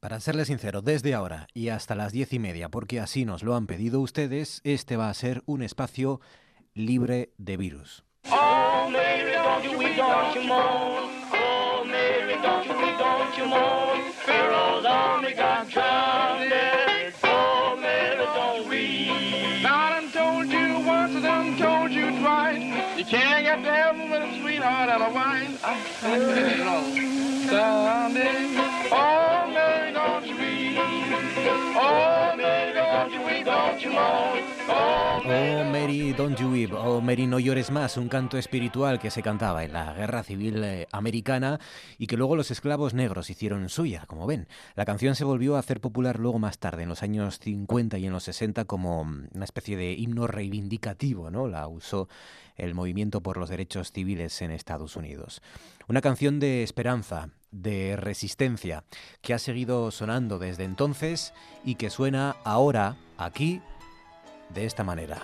Para serles sincero, desde ahora y hasta las diez y media, porque así nos lo han pedido ustedes, este va a ser un espacio libre de virus. Oh, Mary, don't you weep. Oh, Mary, no llores más. Un canto espiritual que se cantaba en la Guerra Civil eh, Americana y que luego los esclavos negros hicieron suya, como ven. La canción se volvió a hacer popular luego más tarde, en los años 50 y en los 60, como una especie de himno reivindicativo, ¿no? La usó el movimiento por los derechos civiles en Estados Unidos. Una canción de esperanza, de resistencia, que ha seguido sonando desde entonces y que suena ahora, aquí, de esta manera.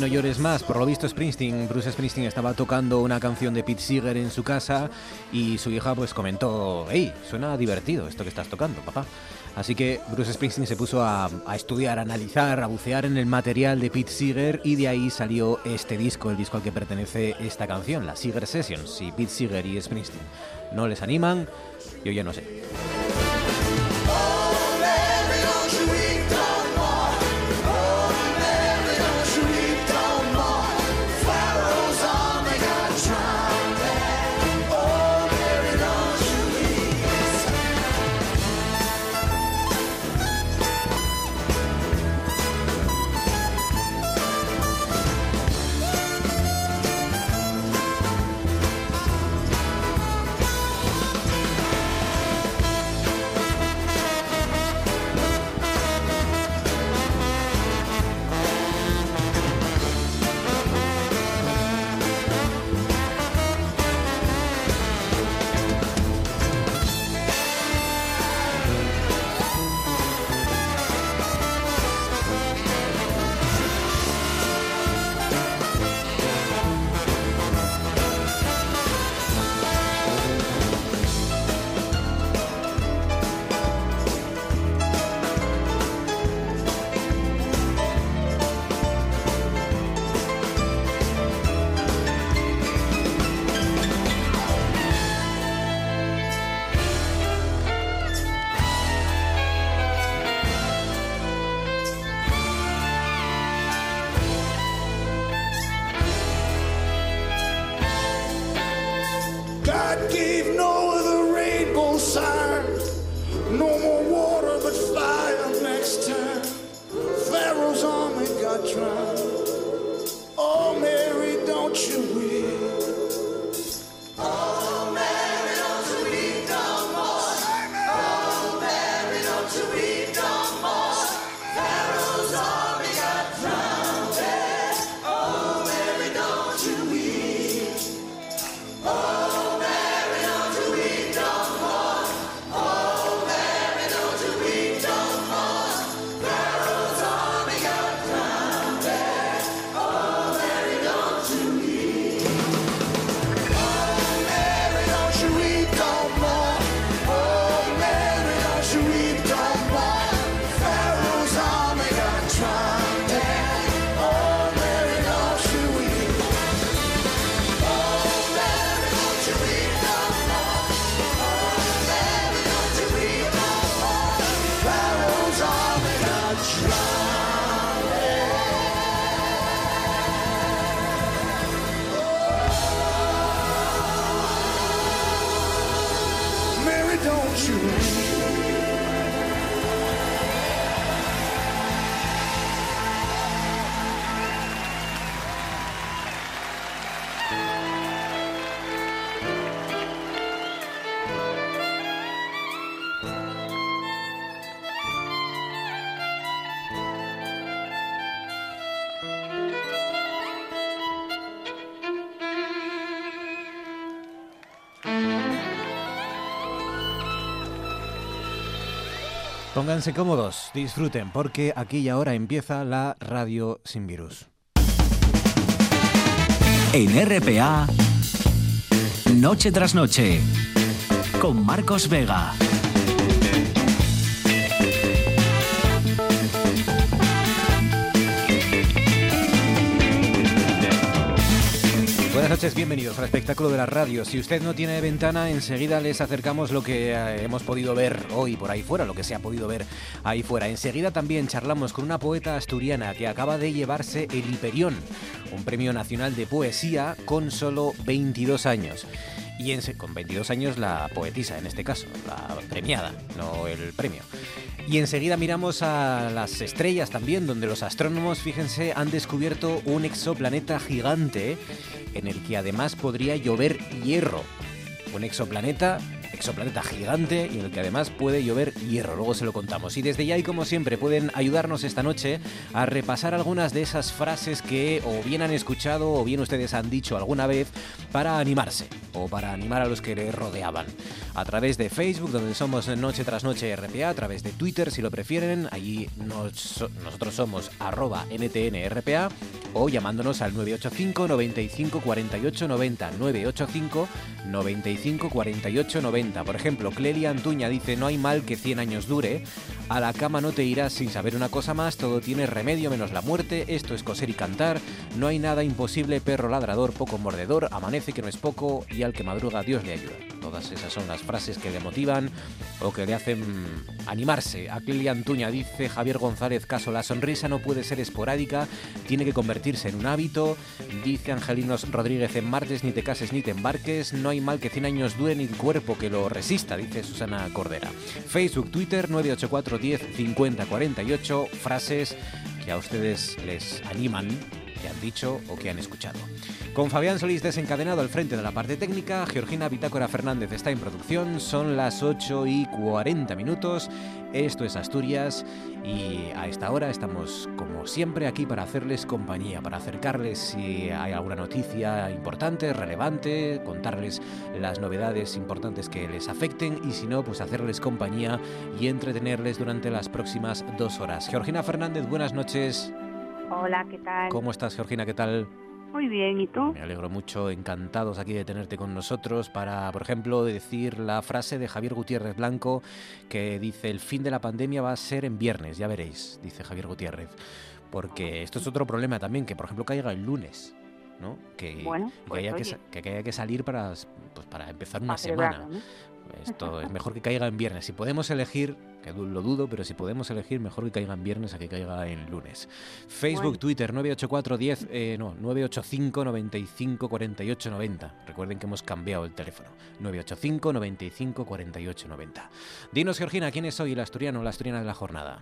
No llores más. Por lo visto, Springsteen, Bruce Springsteen estaba tocando una canción de Pete Seeger en su casa y su hija pues comentó, hey, suena divertido esto que estás tocando, papá. Así que Bruce Springsteen se puso a, estudiar, a analizar, a bucear en el material de Pete Seeger y de ahí salió este disco, el disco al que pertenece esta canción, la Seeger Sessions. Si Pete Seeger y Springsteen no les animan, yo ya no sé. Pónganse cómodos, disfruten, porque aquí y ahora empieza la radio sin virus. En RPA, Noche tras Noche, con Marcos Vega. Noches, bienvenidos al espectáculo de la radio. Si usted no tiene ventana, enseguida les acercamos lo que eh, hemos podido ver hoy por ahí fuera, lo que se ha podido ver ahí fuera. Enseguida también charlamos con una poeta asturiana que acaba de llevarse el Hiperión, un premio nacional de poesía con solo 22 años. Y en, con 22 años la poetisa, en este caso, la premiada, no el premio. Y enseguida miramos a las estrellas también, donde los astrónomos, fíjense, han descubierto un exoplaneta gigante en el que además podría llover hierro. Un exoplaneta, exoplaneta gigante y en el que además puede llover hierro. Luego se lo contamos. Y desde ya como siempre pueden ayudarnos esta noche a repasar algunas de esas frases que o bien han escuchado o bien ustedes han dicho alguna vez para animarse o para animar a los que le rodeaban. A través de Facebook, donde somos Noche tras Noche RPA, a través de Twitter, si lo prefieren, allí nos- nosotros somos arroba NTNRPA o llamándonos al 985 95 48 90 985 95 48 90. Por ejemplo, Clelia Antuña dice, no hay mal que 100 años dure, a la cama no te irás sin saber una cosa más, todo tiene remedio menos la muerte, esto es coser y cantar, no hay nada imposible, perro ladrador, poco mordedor, amanece que no es poco y al que madruga Dios le ayuda. Todas esas son las frases que le motivan o que le hacen animarse. A Clelia Antuña dice Javier González Caso, la sonrisa no puede ser esporádica, tiene que convertirse en un hábito. Dice Angelinos Rodríguez en martes ni te cases ni te embarques, no hay mal que 100 años dure ni cuerpo que lo resista, dice Susana Cordera. Facebook, Twitter 984 10 50 48, frases que a ustedes les animan que han dicho o que han escuchado. Con Fabián Solís desencadenado al frente de la parte técnica, Georgina Bitácora Fernández está en producción, son las 8 y 40 minutos, esto es Asturias y a esta hora estamos como siempre aquí para hacerles compañía, para acercarles si hay alguna noticia importante, relevante, contarles las novedades importantes que les afecten y si no, pues hacerles compañía y entretenerles durante las próximas dos horas. Georgina Fernández, buenas noches. Hola, ¿qué tal? ¿Cómo estás, Georgina? ¿Qué tal? Muy bien, ¿y tú? Me alegro mucho, encantados aquí de tenerte con nosotros para, por ejemplo, decir la frase de Javier Gutiérrez Blanco que dice el fin de la pandemia va a ser en viernes, ya veréis, dice Javier Gutiérrez. Porque esto es otro problema también, que por ejemplo caiga el lunes, ¿no? Que, Bueno, que pues, haya que, oye. sa- que haya que salir para, pues, para empezar una semana. Esto es mejor que caiga en viernes. Si podemos elegir, que lo dudo, pero si podemos elegir, mejor que caiga en viernes a que caiga en lunes. Facebook, Twitter, 984 10, eh, no, 985 95 48 90. Recuerden que hemos cambiado el teléfono. 985 95 48 90. Dinos, Georgina, ¿quién es hoy el asturiano o la asturiana de la jornada?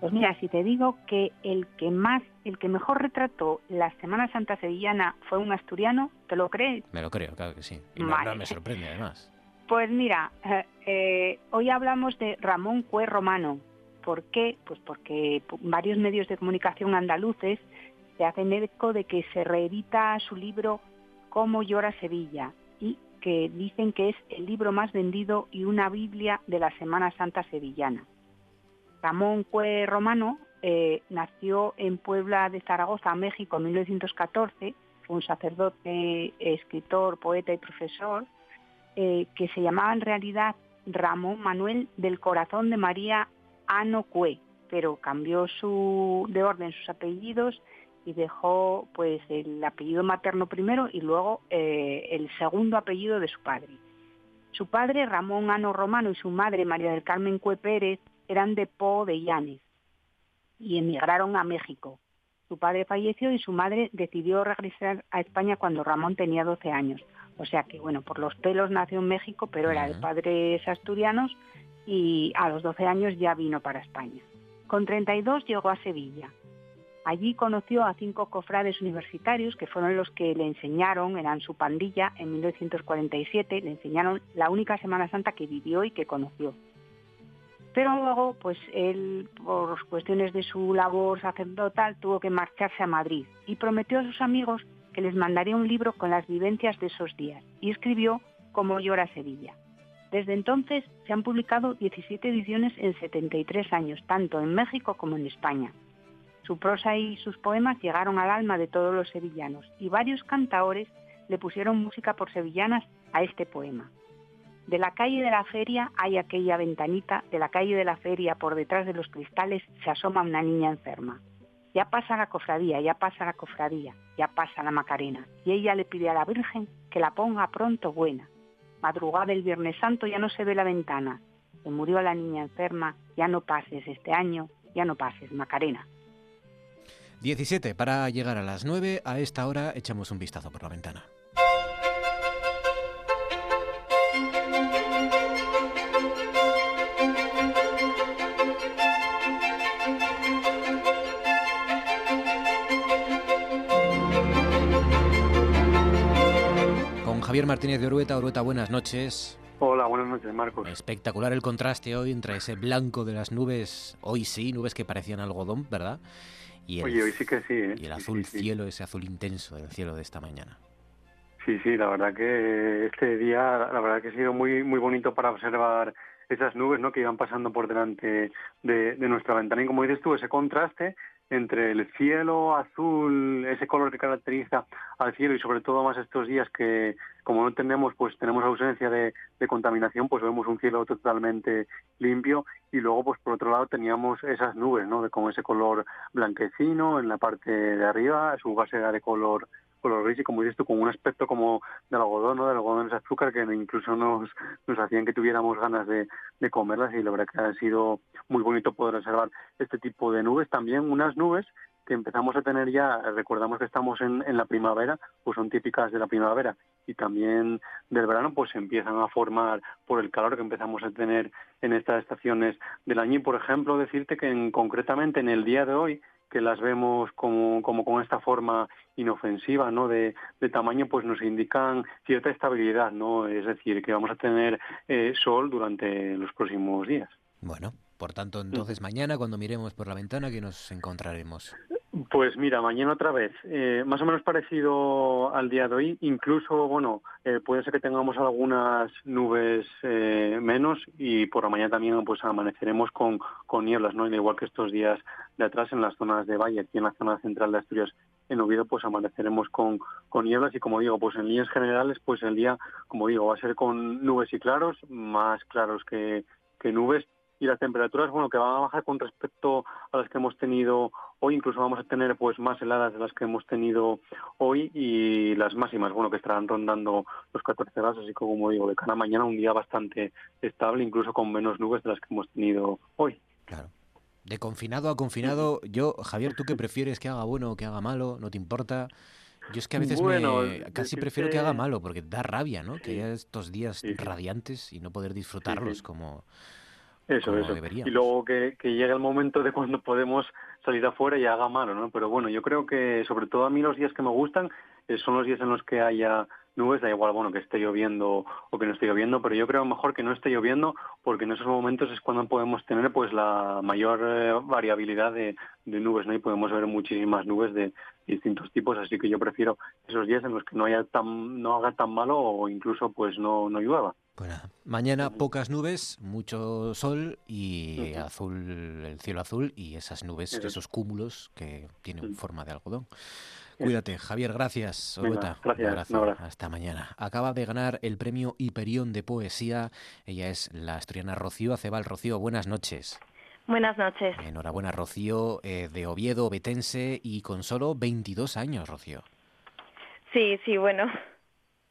Pues mira, si te digo que el que más, el que mejor retrató la Semana Santa sevillana fue un asturiano, ¿te lo crees? Me lo creo, claro que sí. Y no, me sorprende además. Pues mira, eh, eh, hoy hablamos de Ramón Cue Romano. ¿Por qué? Pues porque varios medios de comunicación andaluces se hacen eco de que se reedita su libro Cómo llora Sevilla y que dicen que es el libro más vendido y una Biblia de la Semana Santa sevillana. Ramón Cue Romano eh, nació en Puebla de Zaragoza, México, en 1914. Fue un sacerdote, escritor, poeta y profesor, eh, que se llamaba en realidad Ramón Manuel del Corazón de María Ano Cue, pero cambió de orden sus apellidos y dejó pues el apellido materno primero y luego eh, el segundo apellido de su padre. Su padre, Ramón Ano Romano, y su madre, María del Carmen Cue Pérez, eran de Po de Llanes y emigraron a México. Su padre falleció y su madre decidió regresar a España cuando Ramón tenía 12 años. O sea que, bueno, por los pelos nació en México, pero era de padres asturianos y a los 12 años ya vino para España. Con 32 llegó a Sevilla. Allí conoció a cinco cofrades universitarios que fueron los que le enseñaron, eran su pandilla, en 1947, le enseñaron la única Semana Santa que vivió y que conoció. Pero luego, pues él, por cuestiones de su labor sacerdotal, tuvo que marcharse a Madrid y prometió a sus amigos les mandaría un libro con las vivencias de esos días y escribió Como llora Sevilla. Desde entonces se han publicado 17 ediciones en 73 años, tanto en México como en España. Su prosa y sus poemas llegaron al alma de todos los sevillanos y varios cantaores le pusieron música por sevillanas a este poema. De la calle de la feria hay aquella ventanita, de la calle de la feria por detrás de los cristales se asoma una niña enferma. Ya pasa la cofradía, ya pasa la cofradía, ya pasa la Macarena, y ella le pide a la Virgen que la ponga pronto buena. Madrugada del Viernes Santo ya no se ve la ventana, se murió la niña enferma, ya no pases este año, ya no pases Macarena. 17 para llegar a las 9, a esta hora echamos un vistazo por la ventana. Javier Martínez de Orueta. Orueta, buenas noches. Hola, buenas noches, Marcos. Espectacular el contraste hoy entre ese blanco de las nubes, hoy sí, nubes que parecían algodón, ¿verdad? Y el, Oye, hoy sí que sí, ¿eh? Y el azul cielo, ese azul intenso del cielo de esta mañana. Sí, sí, la verdad que este día, la verdad que ha sido muy, muy bonito para observar esas nubes, ¿no? Que iban pasando por delante de, de nuestra ventana y como dices tú, ese contraste entre el cielo azul, ese color que caracteriza al cielo y sobre todo más estos días que como no tenemos pues tenemos ausencia de, contaminación pues vemos un cielo totalmente limpio. Y luego pues por otro lado teníamos esas nubes no de con ese color blanquecino en la parte de arriba su base de color color gris y como dices tú, con un aspecto como del algodón, ¿no? del algodón de azúcar que incluso nos, nos hacían que tuviéramos ganas de, comerlas y la verdad que ha sido muy bonito poder observar este tipo de nubes. También unas nubes que empezamos a tener ya, recordamos que estamos en, en la primavera, pues son típicas de la primavera y también del verano, pues se empiezan a formar por el calor que empezamos a tener en estas estaciones del año. Y, por ejemplo, decirte que en, concretamente en el día de hoy, que las vemos como, como con esta forma inofensiva, ¿no? De, de, tamaño, pues nos indican cierta estabilidad, ¿no? Es decir, que vamos a tener eh, sol durante los próximos días. Bueno, por tanto, entonces mañana cuando miremos por la ventana, ¿qué nos encontraremos? Pues mira, mañana otra vez, eh, más o menos parecido al día de hoy, incluso, bueno, eh, puede ser que tengamos algunas nubes eh, menos y por la mañana también pues amaneceremos con, con nieblas, ¿no? Igual que estos días de atrás en las zonas de Valle, aquí en la zona central de Asturias, en Oviedo, pues amaneceremos con, con nieblas. Y como digo, pues en líneas generales, pues el día, como digo, va a ser con nubes y claros, más claros que, que nubes, y las temperaturas, bueno, que van a bajar con respecto a las que hemos tenido hoy, incluso vamos a tener pues más heladas de las que hemos tenido hoy y las máximas, bueno, que estarán rondando los 14 grados, así que como digo, de cara a mañana un día bastante estable, incluso con menos nubes de las que hemos tenido hoy. Claro. De confinado a confinado, yo, Javier, ¿tú qué prefieres? ¿Que haga bueno o que haga malo? ¿No te importa? Yo es que a veces me, casi prefiero que haga malo, porque da rabia, ¿no? Que haya estos días radiantes y no poder disfrutarlos como, eso, eso. Y luego que, que llegue el momento de cuando podemos salir afuera y haga malo, ¿no? Pero bueno, yo creo que sobre todo a mí los días que me gustan eh, son los días en los que haya nubes, da igual, bueno, que esté lloviendo o que no esté lloviendo, pero yo creo mejor que no esté lloviendo porque en esos momentos es cuando podemos tener pues la mayor eh, variabilidad de, nubes, ¿no? Y podemos ver muchísimas nubes de distintos tipos, así que yo prefiero esos días en los que no haya tan, no haga tan malo o incluso pues no, no llueva. Pues mañana pocas nubes, mucho sol y azul, el cielo azul y esas nubes, esos cúmulos que tienen forma de algodón. Cuídate, Javier, gracias. gracias. Hasta mañana. Acaba de ganar el premio Hiperión de Poesía. Ella es la asturiana Rocío Acebal. Rocío, buenas noches. Buenas noches. Enhorabuena, Rocío, eh, de Oviedo, Betense y con solo 22 años, Rocío. Sí, sí, bueno.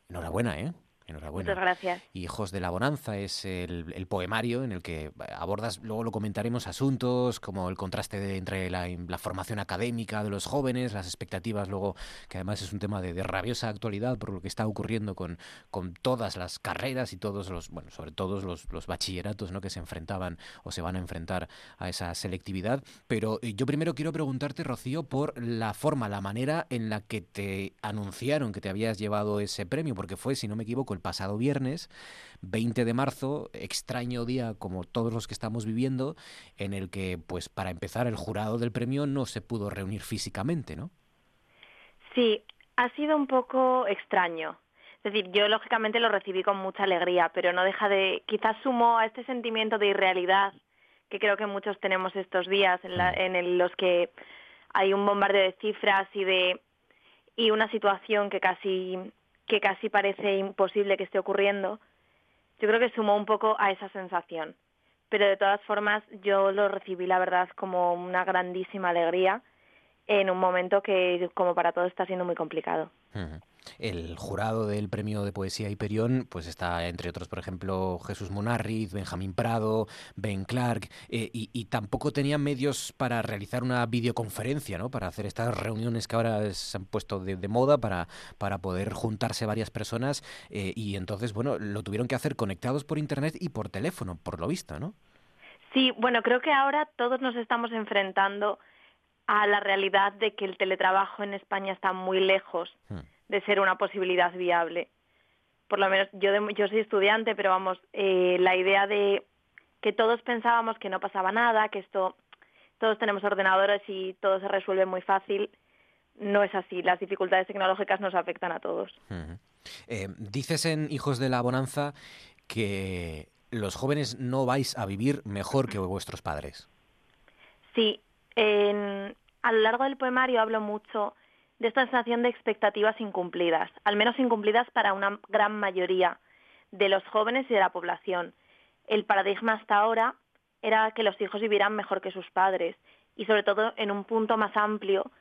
Enhorabuena, ¿eh? Enhorabuena. Muchas gracias. Hijos de la Bonanza es el, poemario en el que abordas, luego lo comentaremos, asuntos como el contraste entre la, formación académica de los jóvenes, las expectativas, luego que además es un tema de, rabiosa actualidad por lo que está ocurriendo con, con todas las carreras y todos los, bueno, sobre todo los, los bachilleratos ¿no? que se enfrentaban o se van a enfrentar a esa selectividad. Pero eh, yo primero quiero preguntarte, Rocío, por la forma, la manera en la que te anunciaron que te habías llevado ese premio, porque fue, si no me equivoco, el pasado viernes, 20 de marzo, extraño día como todos los que estamos viviendo, en el que, pues para empezar, el jurado del premio no se pudo reunir físicamente, ¿no? Sí, ha sido un poco extraño. Es decir, yo lógicamente lo recibí con mucha alegría, pero no deja de, quizás sumo a este sentimiento de irrealidad que creo que muchos tenemos estos días en, mm. en los que hay un bombardeo de cifras y de y una situación que casi que casi parece imposible que esté ocurriendo, yo creo que sumó un poco a esa sensación. Pero de todas formas yo lo recibí, la verdad, como una grandísima alegría en un momento que, como para todos, está siendo muy complicado. El jurado del premio de poesía Hiperión, pues está entre otros, por ejemplo, Jesús Munarriz, Benjamín Prado, Ben Clark, eh, y, tampoco tenían medios para realizar una videoconferencia, ¿no? Para hacer estas reuniones que ahora se han puesto de, moda para, para poder juntarse varias personas, eh, y entonces, bueno, lo tuvieron que hacer conectados por internet y por teléfono, por lo visto, ¿no? Sí, bueno, creo que ahora todos nos estamos enfrentando a la realidad de que el teletrabajo en España está muy lejos hmm. De ser una posibilidad viable. Por lo menos yo, yo soy estudiante, pero vamos, eh, la idea de que todos pensábamos que no pasaba nada, que esto, todos tenemos ordenadores y todo se resuelve muy fácil, no es así. Las dificultades tecnológicas nos afectan a todos. Eh, dices en Hijos de la Bonanza que los jóvenes no vais a vivir mejor que vuestros padres. Sí, a lo largo del poemario hablo mucho de esta sensación de expectativas incumplidas, al menos incumplidas para una gran mayoría de los jóvenes y de la población. El paradigma hasta ahora era que los hijos vivieran mejor que sus padres y sobre todo en un punto más amplio,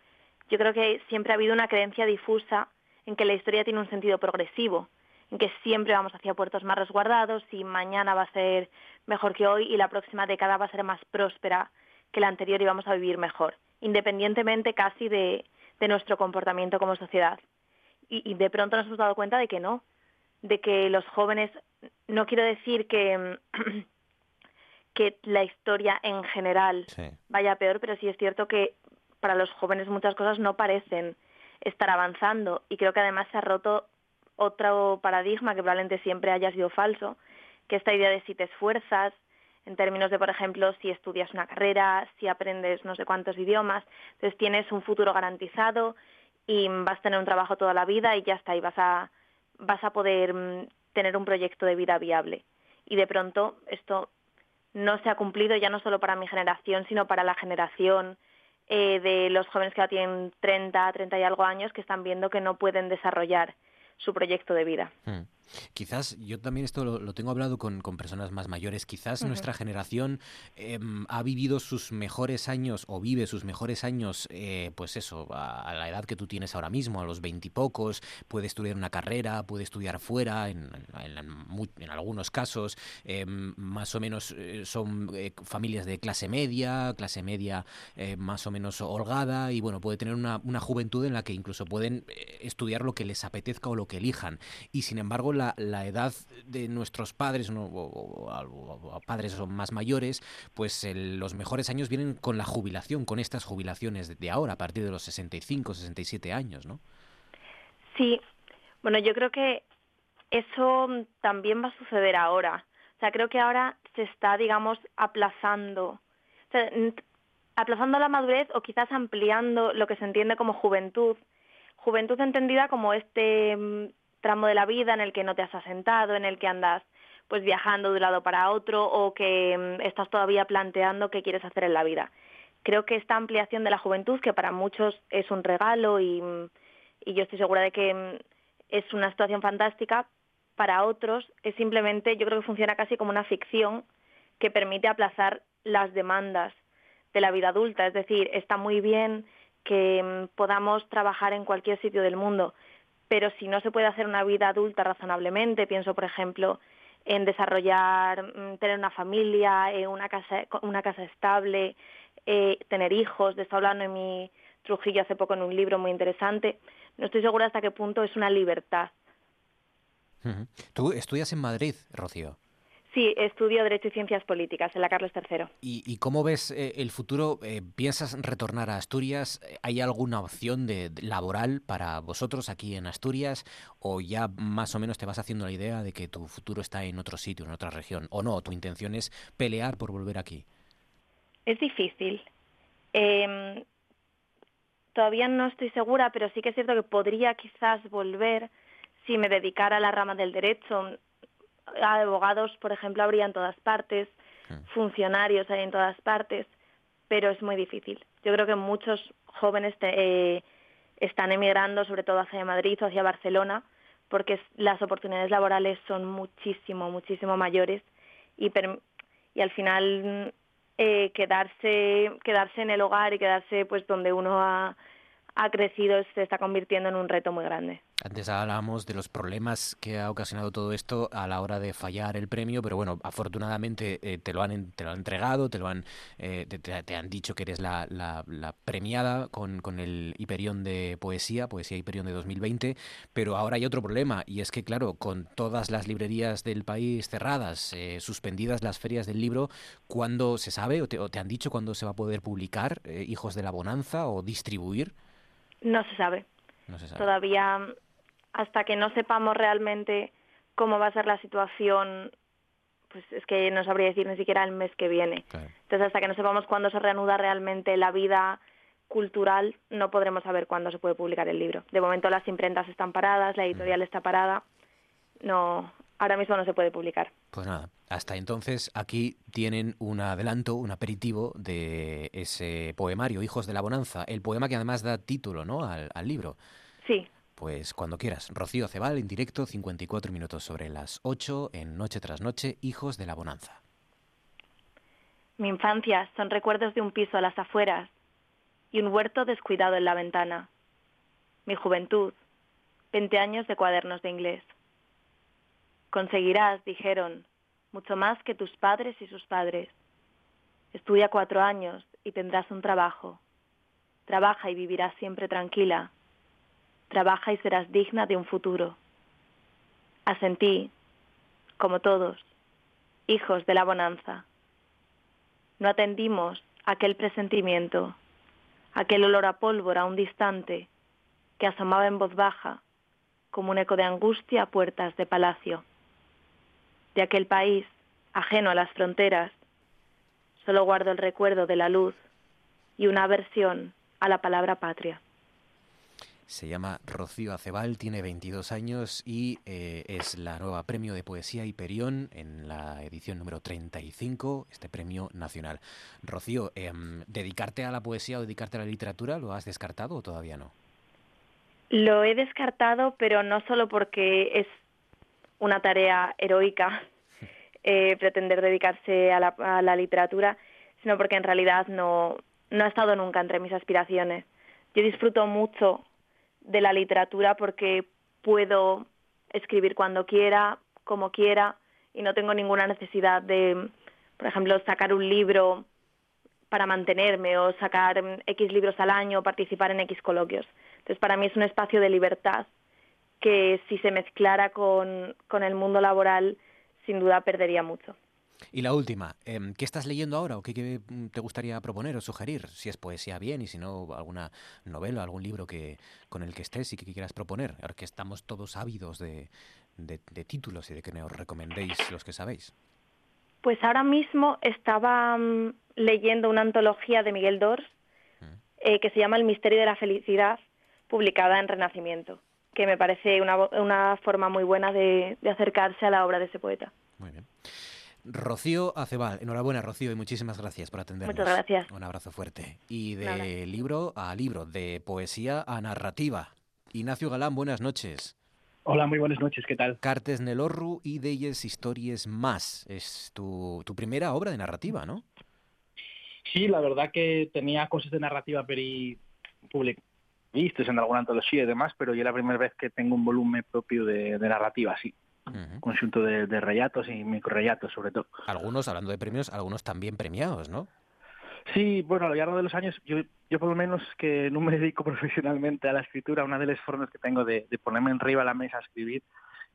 yo creo que siempre ha habido una creencia difusa en que la historia tiene un sentido progresivo, en que siempre vamos hacia puertos más resguardados y mañana va a ser mejor que hoy y la próxima década va a ser más próspera que la anterior íbamos a vivir mejor, independientemente casi de, nuestro comportamiento como sociedad. Y, de pronto nos hemos dado cuenta de que no, de que los jóvenes, no quiero decir que, que la historia en general vaya peor, pero sí es cierto que para los jóvenes muchas cosas no parecen estar avanzando y creo que además se ha roto otro paradigma que probablemente siempre haya sido falso, que esta idea de si te esfuerzas, en términos de, por ejemplo, si estudias una carrera, si aprendes no sé cuántos idiomas, entonces tienes un futuro garantizado y vas a tener un trabajo toda la vida y ya está, y vas a, vas a poder mm, tener un proyecto de vida viable. Y de pronto esto no se ha cumplido ya no solo para mi generación, sino para la generación eh, de los jóvenes que ya tienen 30, 30 y algo años que están viendo que no pueden desarrollar su proyecto de vida. Hmm. Quizás, yo también esto lo, tengo hablado con, personas más mayores, quizás nuestra generación em, ha vivido sus mejores años o vive sus mejores años, eh, pues eso, a, la edad que tú tienes ahora mismo, a los veintipocos, puede estudiar una carrera, puede estudiar fuera, en, en, algunos casos, em, más o menos eh, son eh, familias de clase media, clase media más o menos holgada, y bueno, puede tener una, una juventud en la que incluso pueden estudiar lo que les apetezca o lo que elijan. Y sin embargo, la, la edad de nuestros padres o, padres más mayores, pues los mejores años vienen con la jubilación, con estas jubilaciones de ahora, a partir de los 65, 67 años, ¿no? Sí, bueno, yo creo que eso también va a suceder ahora. O sea, creo que ahora se está, digamos, aplazando. aplazando la madurez o quizás ampliando lo que se entiende como juventud. Juventud entendida como este tramo de la vida en el que no te has asentado, en el que andas pues viajando de un lado para otro o que mm, estás todavía planteando qué quieres hacer en la vida. Creo que esta ampliación de la juventud, que para muchos es un regalo y, mm, y yo estoy segura de que mm, es una situación fantástica, para otros es simplemente, yo creo que funciona casi como una ficción que permite aplazar las demandas de la vida adulta. Es decir, está muy bien que podamos trabajar en cualquier sitio del mundo, pero si no se puede hacer una vida adulta razonablemente, pienso, por ejemplo, en desarrollar, mm, tener una familia, eh, una casa, una casa estable, eh, tener hijos, de esto hablando en mi Trujillo hace poco en un libro muy interesante, no estoy segura hasta qué punto es una libertad. Tú estudias en Madrid, Rocío. Sí, estudio Derecho y Ciencias Políticas en la Carlos III. ¿Y, cómo ves eh, el futuro? Eh, ¿Piensas retornar a Asturias? ¿Hay alguna opción de, laboral para vosotros aquí en Asturias? ¿O ya más o menos te vas haciendo la idea de que tu futuro está en otro sitio, en otra región? ¿O no? ¿Tu intención es pelear por volver aquí? Es difícil. Em, todavía no estoy segura, pero sí que es cierto que podría quizás volver si me dedicara a la rama del derecho abogados, por ejemplo, habría en todas partes, funcionarios hay en todas partes, pero es muy difícil. Yo creo que muchos jóvenes eh, están emigrando, sobre todo hacia Madrid o hacia Barcelona, porque las oportunidades laborales son muchísimo, muchísimo mayores y, y al final eh, quedarse, quedarse en el hogar y quedarse pues donde uno ha, ha crecido se está convirtiendo en un reto muy grande. Antes hablábamos de los problemas que ha ocasionado todo esto a la hora de fallar el premio, pero bueno, afortunadamente eh, te, lo han, te lo han entregado, te, lo han, eh, te, han dicho que eres la, la, premiada con, con, el Hiperión de Poesía, Poesía Hiperión de 2020, pero ahora hay otro problema y es que, claro, con todas las librerías del país cerradas, eh, suspendidas las ferias del libro, ¿cuándo se sabe o te, o te han dicho cuándo se va a poder publicar Hijos de la Bonanza o distribuir? No se sabe. Todavía, hasta que no sepamos realmente cómo va a ser la situación, pues es que no sabría decir ni siquiera el mes que viene. Entonces, hasta que no sepamos cuándo se reanuda realmente la vida cultural, no podremos saber cuándo se puede publicar el libro. De momento las imprentas están paradas, la editorial está parada. No, ahora mismo no se puede publicar. Pues nada, hasta entonces aquí tienen un adelanto, un aperitivo de ese poemario, Hijos de la Bonanza, el poema que además da título ¿no? al, libro. Sí. Pues cuando quieras. Rocío Cebal en directo, 54 minutos sobre las 8 en Noche tras Noche, Hijos de la Bonanza. Mi infancia son recuerdos de un piso a las afueras y un huerto descuidado en la ventana. Mi juventud, 20 años de cuadernos de inglés. Conseguirás, dijeron, mucho más que tus padres y sus padres. Estudia cuatro años y tendrás un trabajo. Trabaja y vivirás siempre tranquila. Trabaja y serás digna de un futuro. Asentí, como todos, hijos de la bonanza. No atendimos aquel presentimiento, aquel olor a pólvora un distante que asomaba en voz baja como un eco de angustia a puertas de palacio de aquel país, ajeno a las fronteras. Solo guardo el recuerdo de la luz y una aversión a la palabra patria. Se llama Rocío Acebal, tiene 22 años y eh, es la nueva premio de poesía Hiperión en la edición número 35, este premio nacional. Rocío, em, ¿dedicarte a la poesía o dedicarte a la literatura lo has descartado o todavía no? Lo he descartado, pero no solo porque es una tarea heroica eh, pretender dedicarse a la, a la, literatura, sino porque en realidad no, no ha estado nunca entre mis aspiraciones. Yo disfruto mucho de la literatura porque puedo escribir cuando quiera, como quiera, y no tengo ninguna necesidad de, por ejemplo, sacar un libro para mantenerme o sacar X libros al año o participar en X coloquios. Entonces, para mí es un espacio de libertad que si se mezclara con, con el mundo laboral, sin duda perdería mucho. Y la última, em, ¿qué estás leyendo ahora o qué, te gustaría proponer o sugerir? Si es poesía, bien, y si no, alguna novela, algún libro que con el que estés y que quieras proponer. Ahora que estamos todos ávidos de, de, títulos y de que nos recomendéis los que sabéis. Pues ahora mismo estaba mm, leyendo una antología de Miguel Dors mm. eh, que se llama El misterio de la felicidad, publicada en Renacimiento, que me parece una, una forma muy buena de, de acercarse a la obra de ese poeta. Muy bien. Rocío Acebal, enhorabuena Rocío y muchísimas gracias por atendernos. Muchas gracias. Un abrazo fuerte. Y de libro a libro, de poesía a narrativa. Ignacio Galán, buenas noches. Hola, muy buenas noches, ¿qué tal? Cartes Nelorru y Deyes Historias Más. Es tu, tu primera obra de narrativa, ¿no? Sí, la verdad que tenía cosas de narrativa peri vistas en alguna antología y demás, pero yo es la primera vez que tengo un volumen propio de, de narrativa, sí conjunto de, de rellatos y microrellatos sobre todo. Algunos, hablando de premios, algunos también premiados, ¿no? Sí, bueno, a lo largo de los años, yo, yo por lo menos que no me dedico profesionalmente a la escritura, una de las formas que tengo de, de ponerme arriba a la mesa a escribir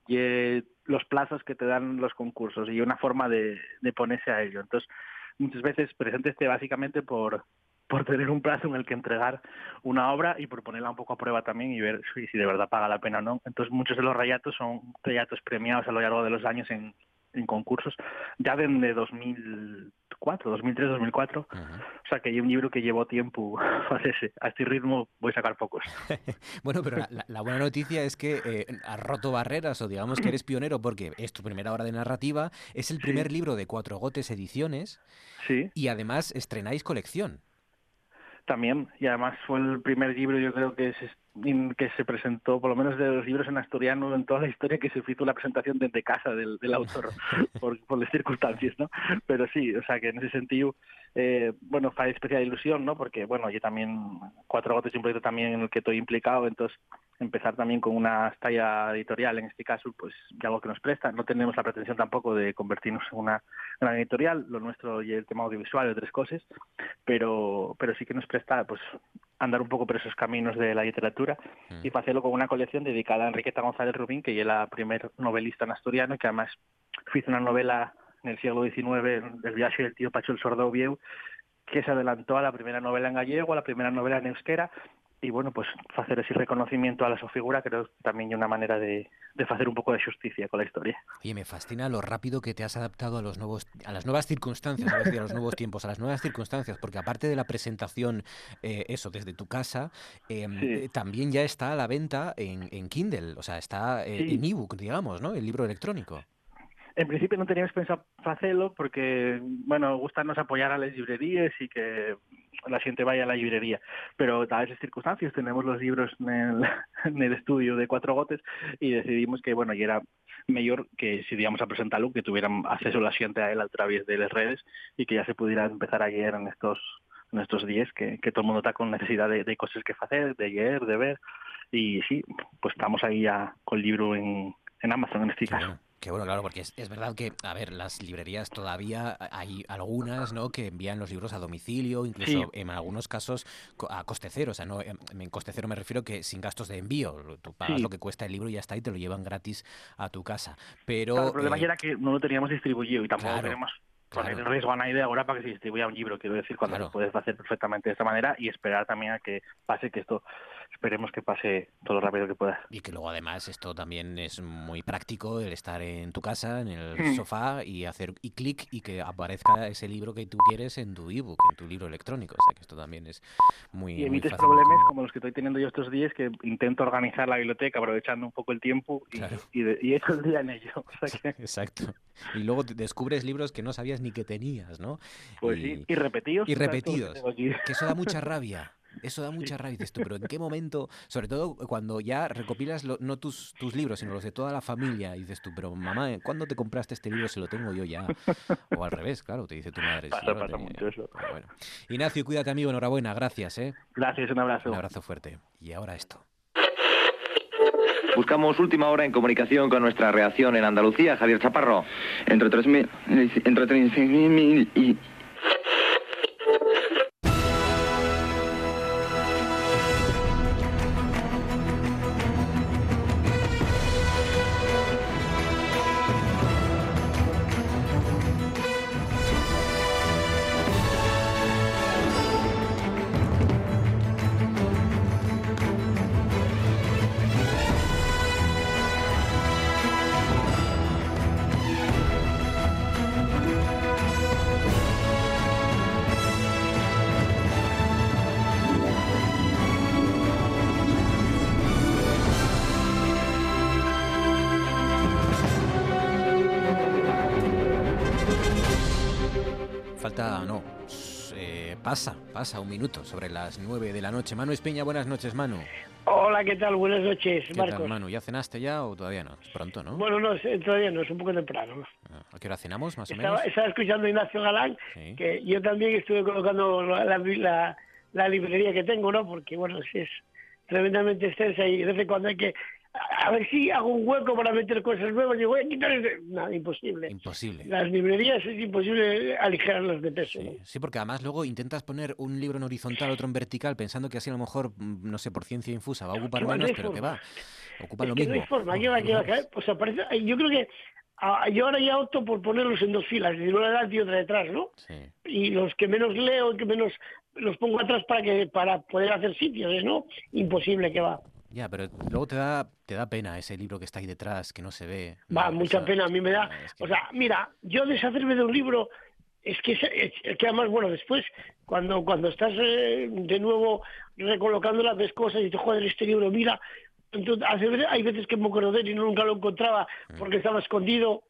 y eh, los plazos que te dan los concursos y una forma de, de ponerse a ello. Entonces, muchas veces presentes básicamente por, por tener un plazo en el que entregar una obra y por ponerla un poco a prueba también y ver si, de verdad paga la pena o no. Entonces muchos de los rayatos son rayatos premiados a lo largo de los años en, en concursos, ya desde 2004, 2003, 2004. O sea que hay un libro que llevó tiempo hacerse. A este ritmo voy a sacar pocos. bueno, pero la, buena noticia es que eh, has roto barreras o digamos que eres pionero porque es tu primera obra de narrativa, es el primer libro de Cuatro Gotes Ediciones sí. y además estrenáis colección también y además fue el primer libro yo creo que se, que se presentó por lo menos de los libros en asturiano en toda la historia que se hizo la presentación desde casa del, del autor por, por, las circunstancias no pero sí o sea que en ese sentido eh, bueno fue especial ilusión no porque bueno yo también cuatro gotes y un proyecto también en el que estoy implicado entonces empezar también con una talla editorial, en este caso, pues algo que nos presta. No tenemos la pretensión tampoco de convertirnos en una gran editorial, lo nuestro y el tema audiovisual y otras cosas, pero, pero sí que nos presta pues andar un poco por esos caminos de la literatura y mm. hacerlo con una colección dedicada a Enriqueta González Rubín, que es la primer novelista en asturiano, que además hizo una novela en el siglo XIX, El viaje del tío Pacho el Sordo Vieu, que se adelantó a la primera novela en gallego, a la primera novela en euskera, y bueno, pues hacer ese reconocimiento a la su figura creo también una manera de, de hacer un poco de justicia con la historia. Oye, me fascina lo rápido que te has adaptado a los nuevos a las nuevas circunstancias, a, decir, a los nuevos tiempos, a las nuevas circunstancias, porque aparte de la presentación, eh, eso, desde tu casa, em, eh, también ya está a la venta en, en Kindle, o sea, está eh, en ebook, digamos, ¿no? El libro electrónico. En principio no teníamos pensado hacerlo porque, bueno, gustarnos apoyar a las librerías y que la gente vaya a la librería. Pero dadas las circunstancias tenemos los libros en el, en el, estudio de Cuatro Gotes y decidimos que, bueno, y era mejor que si íbamos a presentarlo, que tuvieran acceso la gente a él a través de las redes y que ya se pudiera empezar a leer en estos en estos días que, que todo el mundo está con necesidad de, de cosas que hacer, de leer, de ver. Y sí, pues estamos ahí ya con el libro en, en Amazon en este caso. Que bueno, claro, porque es, es, verdad que, a ver, las librerías todavía hay algunas, ¿no? Que envían los libros a domicilio, incluso en algunos casos a coste cero. O sea, no, en coste cero me refiero que sin gastos de envío. Tú pagas lo que cuesta el libro y ya está y te lo llevan gratis a tu casa. Pero el problema eh, era que no lo teníamos distribuido y tampoco claro. Queremos poner en riesgo a nadie ahora para que se distribuya un libro, quiero decir, cuando lo puedes hacer perfectamente de esta manera y esperar también a que pase que esto esperemos que pase todo lo rápido que pueda. Y que luego además esto también es muy práctico, el estar en tu casa, en el hmm. sofá y hacer y clic y que aparezca ese libro que tú quieres en tu ebook, en tu libro electrónico. O sea que esto también es muy... Y evites problemas como los que estoy teniendo yo estos días, que intento organizar la biblioteca aprovechando un poco el tiempo y, y, de, y hecho el día en ello. O sea que... Exacto. Y luego descubres libros que no sabías ni que tenías, ¿no? Pues y, sí, y repetidos. Y repetidos. Que eso da mucha rabia. Eso da mucha rabia, dices tú, pero ¿en qué momento? Sobre todo cuando ya recopilas no tus, tus libros, sino los de toda la familia, y dices tú, pero mamá, ¿cuándo te compraste este libro? Se lo tengo yo ya. O al revés, claro, te dice tu madre. Pasa, pasa mucho eso. Bueno. Ignacio, cuídate amigo, enhorabuena, gracias. ¿eh? Gracias, un abrazo. Un abrazo fuerte. Y ahora esto. Buscamos última hora en comunicación con nuestra reacción en Andalucía, Javier Chaparro. Entre 3.000 entre 3.000 y Pasa, un minuto sobre las nueve de la noche. Manu Espeña, buenas noches, Manu. Hola, ¿qué tal? Buenas noches, ¿Qué Tal, Manu? ¿Ya cenaste ya o todavía no? Pronto, ¿no? Bueno, no, todavía no, es un poco temprano. Ah, ¿A qué hora cenamos, más o menos? Estaba escuchando a Ignacio Galán, que yo también estuve colocando la, la, librería que tengo, ¿no? Porque, bueno, es tremendamente extensa y de vez en cuando hay que a ver si hago un hueco para meter cosas nuevas. Digo, voy a quitar Nada, imposible. Imposible. Las librerías es imposible aligerarlas de peso. Sí, porque además luego intentas poner un libro en horizontal, otro en vertical, pensando que así a lo mejor, mm, no sé, por ciencia infusa va a ocupar menos, pero que va. Ocupan lo mismo. No hay forma, ¿qué va, qué va, Pues aparece, yo creo que yo ahora ya opto por ponerlos en dos filas, de una edad y otra detrás, ¿no? Sí. Y los que menos leo, que menos los pongo atrás para que para poder hacer sitios, ¿no? Imposible que va. Ya, pero luego te da, te da pena ese libro que está ahí detrás, que no se ve. Va, mucha pena, a mí me da. O sea, mira, yo deshacerme de un libro, es que, es, que además, bueno, después, cuando, cuando estás eh, de nuevo recolocando las cosas y te joder este libro, mira, entonces, hay veces que me acuerdo de él y nunca lo encontraba mm. porque estaba escondido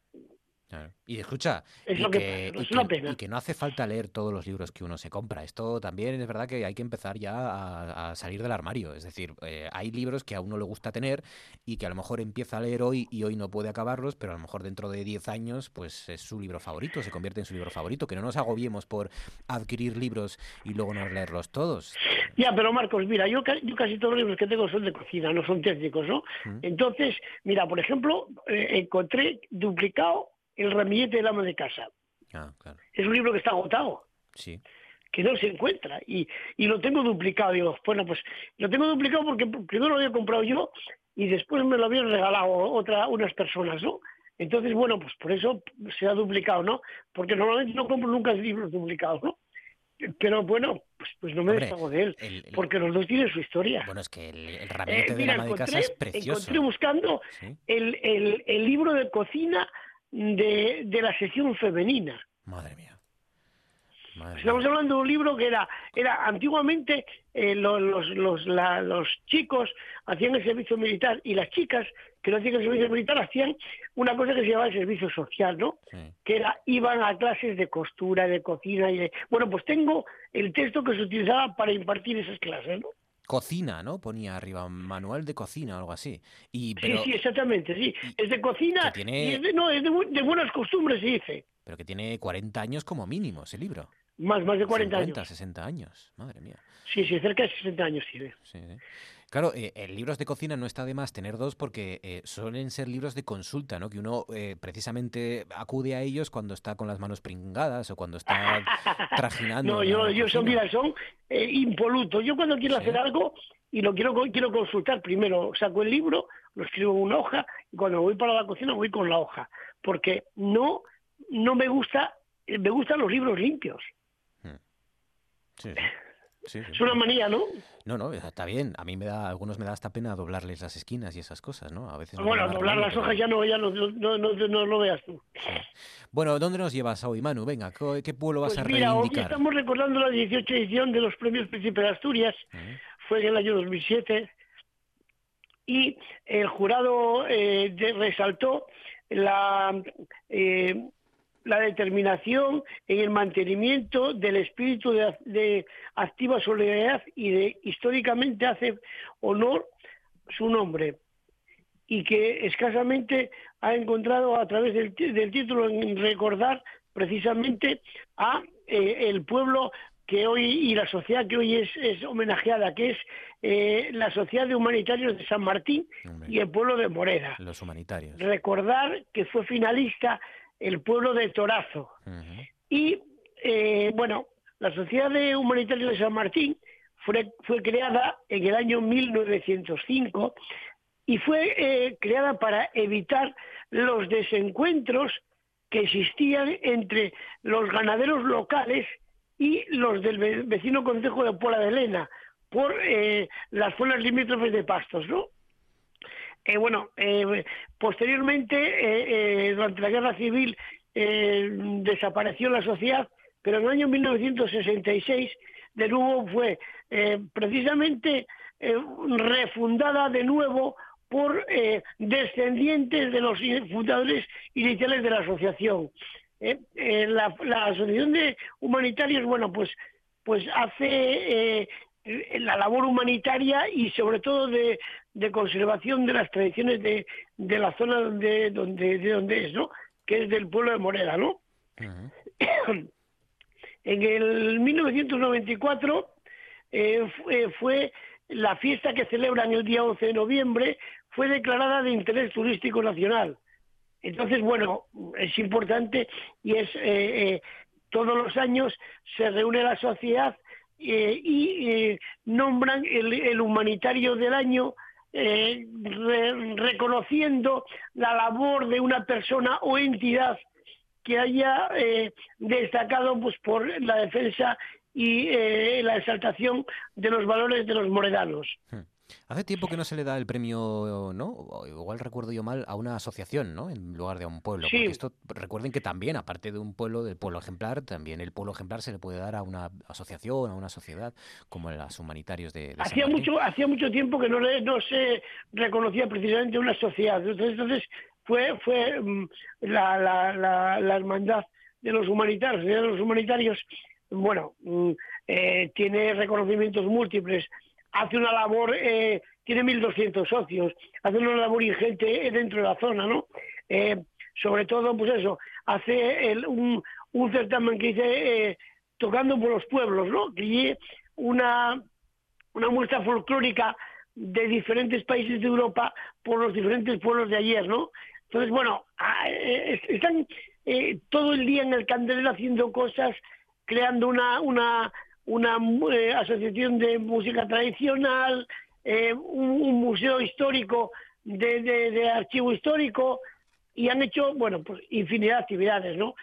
y escucha, es y, que, y, que, no hace falta leer todos los libros que uno se compra. Esto también es verdad que hay que empezar ya a, salir del armario. Es decir, eh, hay libros que a uno le gusta tener y que a lo mejor empieza a leer hoy y hoy no puede acabarlos, pero a lo mejor dentro de 10 años pues es su libro favorito, se convierte en su libro favorito. Que no nos agobiemos por adquirir libros y luego no leerlos todos. Ya, pero Marcos, mira, yo, yo casi todos los libros que tengo son de cocina, no son técnicos, ¿no? Entonces, mira, por ejemplo, eh, encontré duplicado el ramillete del ama de casa. Ah, es un libro que está agotado. Sí. Que no se encuentra. Y, y lo tengo duplicado. Digo, bueno, pues lo tengo duplicado porque primero lo había comprado yo y después me lo habían regalado otra, unas personas, ¿no? Entonces, bueno, pues por eso se ha duplicado, ¿no? Porque normalmente no compro nunca libros duplicados, ¿no? Pero bueno, pues, pues no me deshago de él, porque los dos tienen su historia. Bueno, es que el, el ramillete de la ama de casa es precioso. Encontré buscando el, el, el libro de cocina de, de la sección femenina. Madre mía. Estamos hablando de un libro que era, era antiguamente eh, los, los, los, chicos hacían el servicio militar y las chicas que no hacían el servicio militar hacían una cosa que se llamaba el servicio social, ¿no? Que era, iban a clases de costura, de cocina y de... Bueno, pues tengo el texto que se utilizaba para impartir esas clases, ¿no? Cocina, ¿no? Ponía arriba, manual de cocina o algo así. Y, sí, sí, exactamente, sí. Es de cocina y es de, no, es de, buenas costumbres, se dice. Pero que tiene 40 años como mínimo ese libro. Más, más de 40 50, años. 60 años, madre mía. Sí, sí, cerca de 60 años tiene. Sí, sí. Claro, eh, en libros de cocina no está de más tener dos porque eh, suelen ser libros de consulta, ¿no? Que uno eh, precisamente acude a ellos cuando está con las manos pringadas o cuando está trajinando. no, yo, yo son, mira, son impolutos. Yo cuando quiero hacer algo y lo quiero, quiero consultar, primero saco el libro, lo escribo en una hoja y cuando voy para la cocina voy con la hoja. Porque no, no me gusta, me gustan los libros limpios. Hmm. Sí. Es una manía, ¿no? No, no, está bien. A mí me da, algunos me da hasta pena doblarles las esquinas y esas cosas, ¿no? A veces. Bueno, doblar las hojas ya no, ya no, no, no, lo veas tú. Bueno, ¿dónde nos llevas hoy, Manu? Venga, ¿qué pueblo vas pues a mira, reivindicar? Hoy estamos recordando la 18 edición de los Premios Príncipe de Asturias. Fue en el año 2007 y el jurado eh, resaltó la eh, la determinación en el mantenimiento del espíritu de, activa solidaridad y de históricamente hace honor su nombre y que escasamente ha encontrado a través del, título en recordar precisamente a eh, el pueblo que hoy y la sociedad que hoy es, homenajeada, que es eh, la Sociedad de Humanitarios de San Martín y el pueblo de Moreda. Los humanitarios. Recordar que fue finalista el pueblo de Torazo. Y, eh, bueno, la Sociedad de Humanitarios de San Martín fue, fue creada en el año 1905 y fue eh, creada para evitar los desencuentros que existían entre los ganaderos locales y los del vecino concejo de Puebla de Elena por eh, las zonas limítrofes de pastos, ¿no? Eh, bueno, eh, posteriormente, durante la Guerra Civil, desapareció la sociedad, pero en el año 1966 de nuevo fue precisamente refundada de nuevo por descendientes de los fundadores iniciales de la asociación. Eh, eh, la, Asociación de Humanitarios, bueno, pues, pues hace eh, la labor humanitaria y sobre todo de, conservación de las tradiciones de, de la zona donde, donde, de donde es, ¿no? Que es del pueblo de Moreda, ¿no? en el 1994 fue la fiesta que celebran el día 11 de noviembre, fue declarada de interés turístico nacional. Entonces, bueno, es importante y es eh, eh, todos los años se reúne la sociedad eh, y nombran el, humanitario del año reconociendo la labor de una persona o entidad que haya destacado pues por la defensa y la exaltación de los valores de los moredanos. Hmm. Hace tiempo que no se le da el premio, ¿no? igual recuerdo yo mal, a una asociación, ¿no? En lugar de a un pueblo. Sí. Porque esto, recuerden que también, aparte de un pueblo, del pueblo ejemplar, también el pueblo ejemplar se le puede dar a una asociación, a una sociedad, como las humanitarios de, hacía mucho Hacía mucho tiempo que no, no se reconocía precisamente una sociedad. Entonces, entonces fue, fue mm, la, la, la, hermandad de los humanitarios. De los humanitarios, bueno, mm, eh, tiene reconocimientos múltiples hace una labor, eh, tiene 1.200 socios, hace una labor ingente dentro de la zona, ¿no? Eh, sobre todo, pues eso, hace un, un, certamen que dice eh, tocando por los pueblos, ¿no? Que una, una muestra folclórica de diferentes países de Europa por los diferentes pueblos de ayer, ¿no? Entonces, bueno, están todo el día en el candelero haciendo cosas, creando una, una una eh, asociación de música tradicional, eh, un, museo histórico de, archivo histórico y han hecho, bueno, pues infinidad de actividades, ¿no?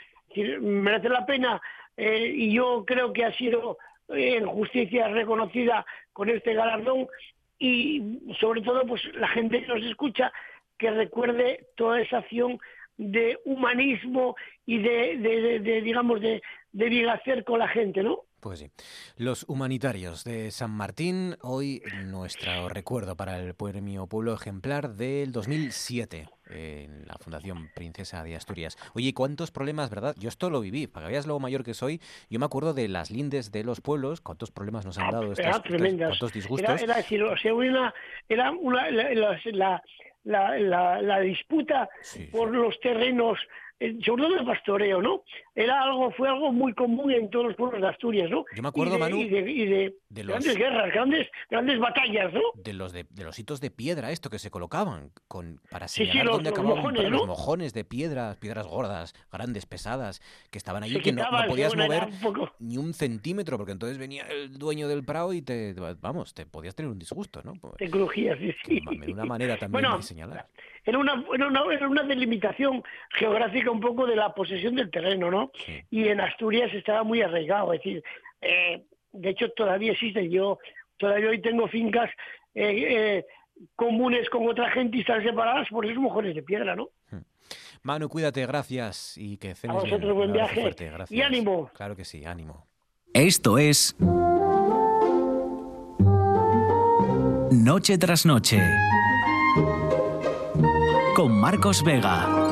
merece la pena eh, y yo creo que ha sido en justicia reconocida con este galardón y sobre todo pues la gente que nos escucha que recuerde toda esa acción de humanismo y de, de, de digamos de, de hacer con la gente, ¿no? Pues sí. Los humanitarios de San Martín, hoy nuestro recuerdo para el premio Pueblo Ejemplar del 2007 en la Fundación Princesa de Asturias. Oye, ¿cuántos problemas, verdad? Yo esto lo viví, para que veas lo mayor que soy. Yo me acuerdo de las lindes de los pueblos, cuántos problemas nos han ah, dado, estas, cuántos disgustos. Era, decir, o sea, una, era una, la, la, la, disputa por los terrenos sobre todo el pastoreo, ¿no? Era algo, fue algo muy común en todos los pueblos de Asturias, ¿no? Yo me acuerdo, y Manu, y de, grandes guerras, grandes, grandes batallas, ¿no? De los de, los hitos de piedra, esto que se colocaban con para señalar dónde acababan mojones, los mojones de piedras, piedras gordas, grandes, pesadas, que estaban allí que no, podías mover ni un centímetro, porque entonces venía el dueño del prado y te, vamos, te podías tener un disgusto, ¿no? Pues te crujías, sí, sí. Una manera también de señalar. Era una, era una, era una delimitación geográfica un poco de la posesión del terreno, ¿no? Y en Asturias estaba muy arraigado, es decir, eh, de hecho todavía existe, yo todavía hoy tengo fincas eh, eh, comunes con otra gente y están separadas por esos mojones de piedra, ¿no? Hmm. Manu, cuídate, gracias y que cenes A vosotros buen viaje y ánimo. Claro que sí, ánimo. Esto es Noche tras Noche con Marcos Vega.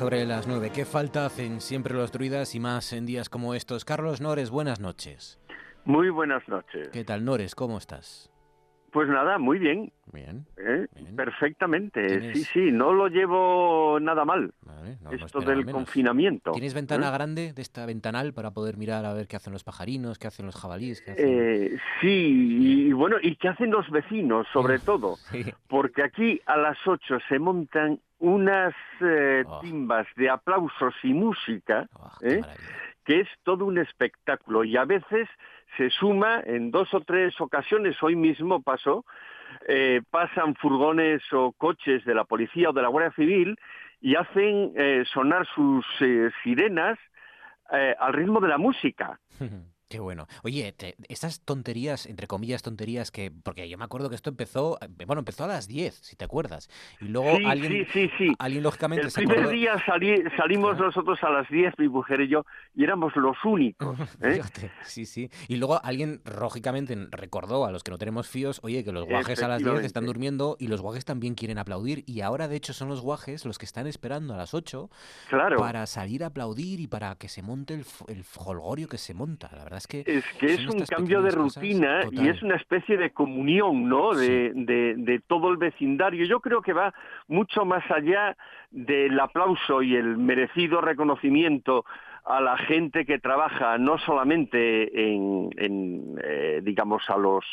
Sobre las 9. ¿Qué falta hacen siempre los druidas y más en días como estos? Carlos Nores, buenas noches. Muy buenas noches. ¿Qué tal, Nores? ¿Cómo estás? Pues nada, muy bien. Bien. ¿Eh? Perfectamente. Sí, sí, no lo llevo nada mal. Esto del confinamiento. ¿Tienes ventana ¿Eh? grande de esta ventanal para poder mirar a ver qué hacen los pajarinos, qué hacen los jabalíes? Eh, sí, y bueno, y qué hacen los vecinos, sobre todo. Porque aquí a las 8 se montan unas oh. timbas de aplausos y música, oh, que es todo un espectáculo. Y a veces se suma en dos o tres ocasiones, hoy mismo pasó, eh, pasan furgones o coches de la policía o de la Guardia Civil y hacen eh, sonar sus eh, sirenas al ritmo de la música. Qué bueno. Oye, estas tonterías, entre comillas tonterías, que. Porque yo me acuerdo que esto empezó. Bueno, empezó a las 10, si te acuerdas. Y luego alguien. Sí, sí, sí. Alguien, lógicamente. El primer día salimos nosotros a las 10, mi mujer y yo, y éramos los únicos. ¿eh? sí, sí. Y luego alguien, lógicamente, recordó a los que no tenemos fíos, oye, que los guajes a las 10 están durmiendo y los guajes también quieren aplaudir. Y ahora, de hecho, son los guajes los que están esperando a las 8 claro. para salir a aplaudir y para que se monte el, el que se monta. La verdad es que es que es un cambio de rutina y es una especie de comunión, ¿no? De, de, de, todo el vecindario. Yo creo que va mucho más allá del aplauso y el merecido reconocimiento a la gente que trabaja no solamente en, eh, digamos, a los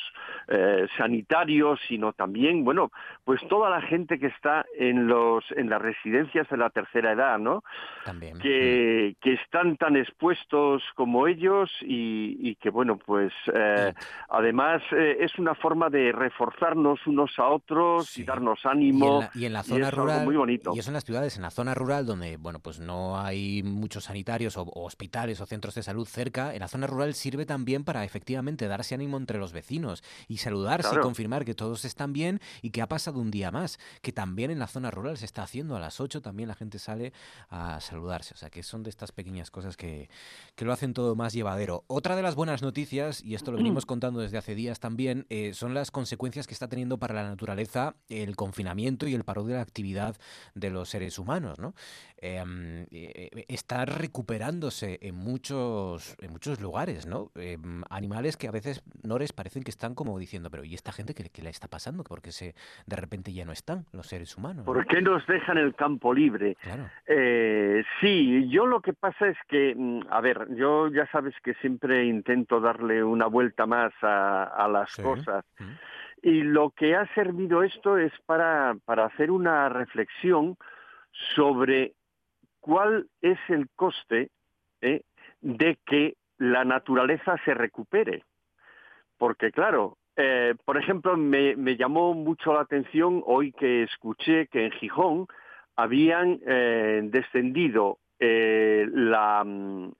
eh, sanitarios, sino también, bueno, pues toda la gente que está en los en las residencias de la tercera edad, ¿no? También. Que, que están tan expuestos como ellos y, que, bueno, pues eh, además es una forma de reforzarnos unos a otros y darnos ánimo. Y en la, zona rural, muy bonito. y eso en las ciudades, en la zona rural donde, bueno, pues no hay muchos sanitarios o, hospitales o centros de salud cerca, en la zona rural sirve también para efectivamente darse ánimo entre los vecinos y saludarse y confirmar que todos están bien y que ha pasado un día más, que también en la zona rural se está haciendo a las 8, también la gente sale a saludarse, o sea que son de estas pequeñas cosas que, que lo hacen todo más llevadero. Otra de las buenas noticias, y esto lo venimos contando desde hace días también, eh, son las consecuencias que está teniendo para la naturaleza el confinamiento y el paro de la actividad de los seres humanos. ¿no? Em, eh, eh, está recuperándose en muchos, en muchos lugares, ¿no? Em, animales que a veces, Nores, parecen que están como diciendo, pero ¿y esta gente qué, le está pasando? Porque se, de repente ya no están los seres humanos. ¿Por qué nos dejan el campo libre? Claro. Eh, sí, yo lo que pasa es que, mm, a ver, yo ya sabes que siempre intento darle una vuelta más a, las cosas. Y lo que ha servido esto es para, para hacer una reflexión sobre cuál es el coste eh, de que la naturaleza se recupere. Porque claro, eh, por ejemplo, me, llamó mucho la atención hoy que escuché que en Gijón habían eh, descendido la,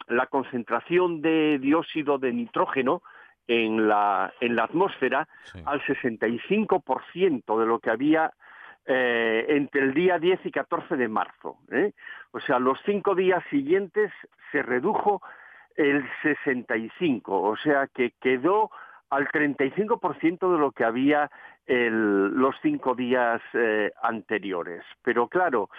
la, concentración de dióxido de nitrógeno en la, en la atmósfera al 65% de lo que había eh, entre el día 10 y 14 de marzo. ¿eh? O sea, los cinco días siguientes se redujo el 65, o sea que quedó al 35% de lo que había los cinco días eh, anteriores. Pero claro,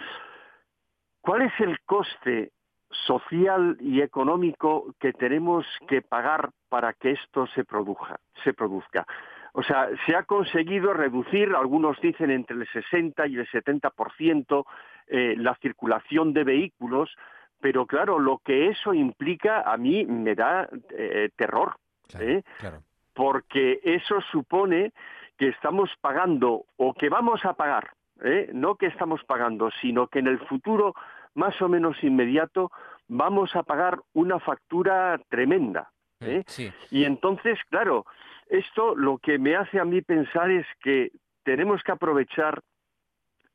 ¿cuál es el coste social y económico que tenemos que pagar para que esto se, produzca, se produzca? O sea, se ha conseguido reducir, algunos dicen entre el 60 y el 70% eh, la circulación de vehículos, pero claro, lo que eso implica a mí me da eh, terror, ¿eh? porque eso supone que estamos pagando o que vamos a pagar, ¿eh? no que estamos pagando, sino que en el futuro más o menos inmediato vamos a pagar una factura tremenda. ¿eh? Y entonces, claro, esto lo que me hace a mí pensar es que tenemos que aprovechar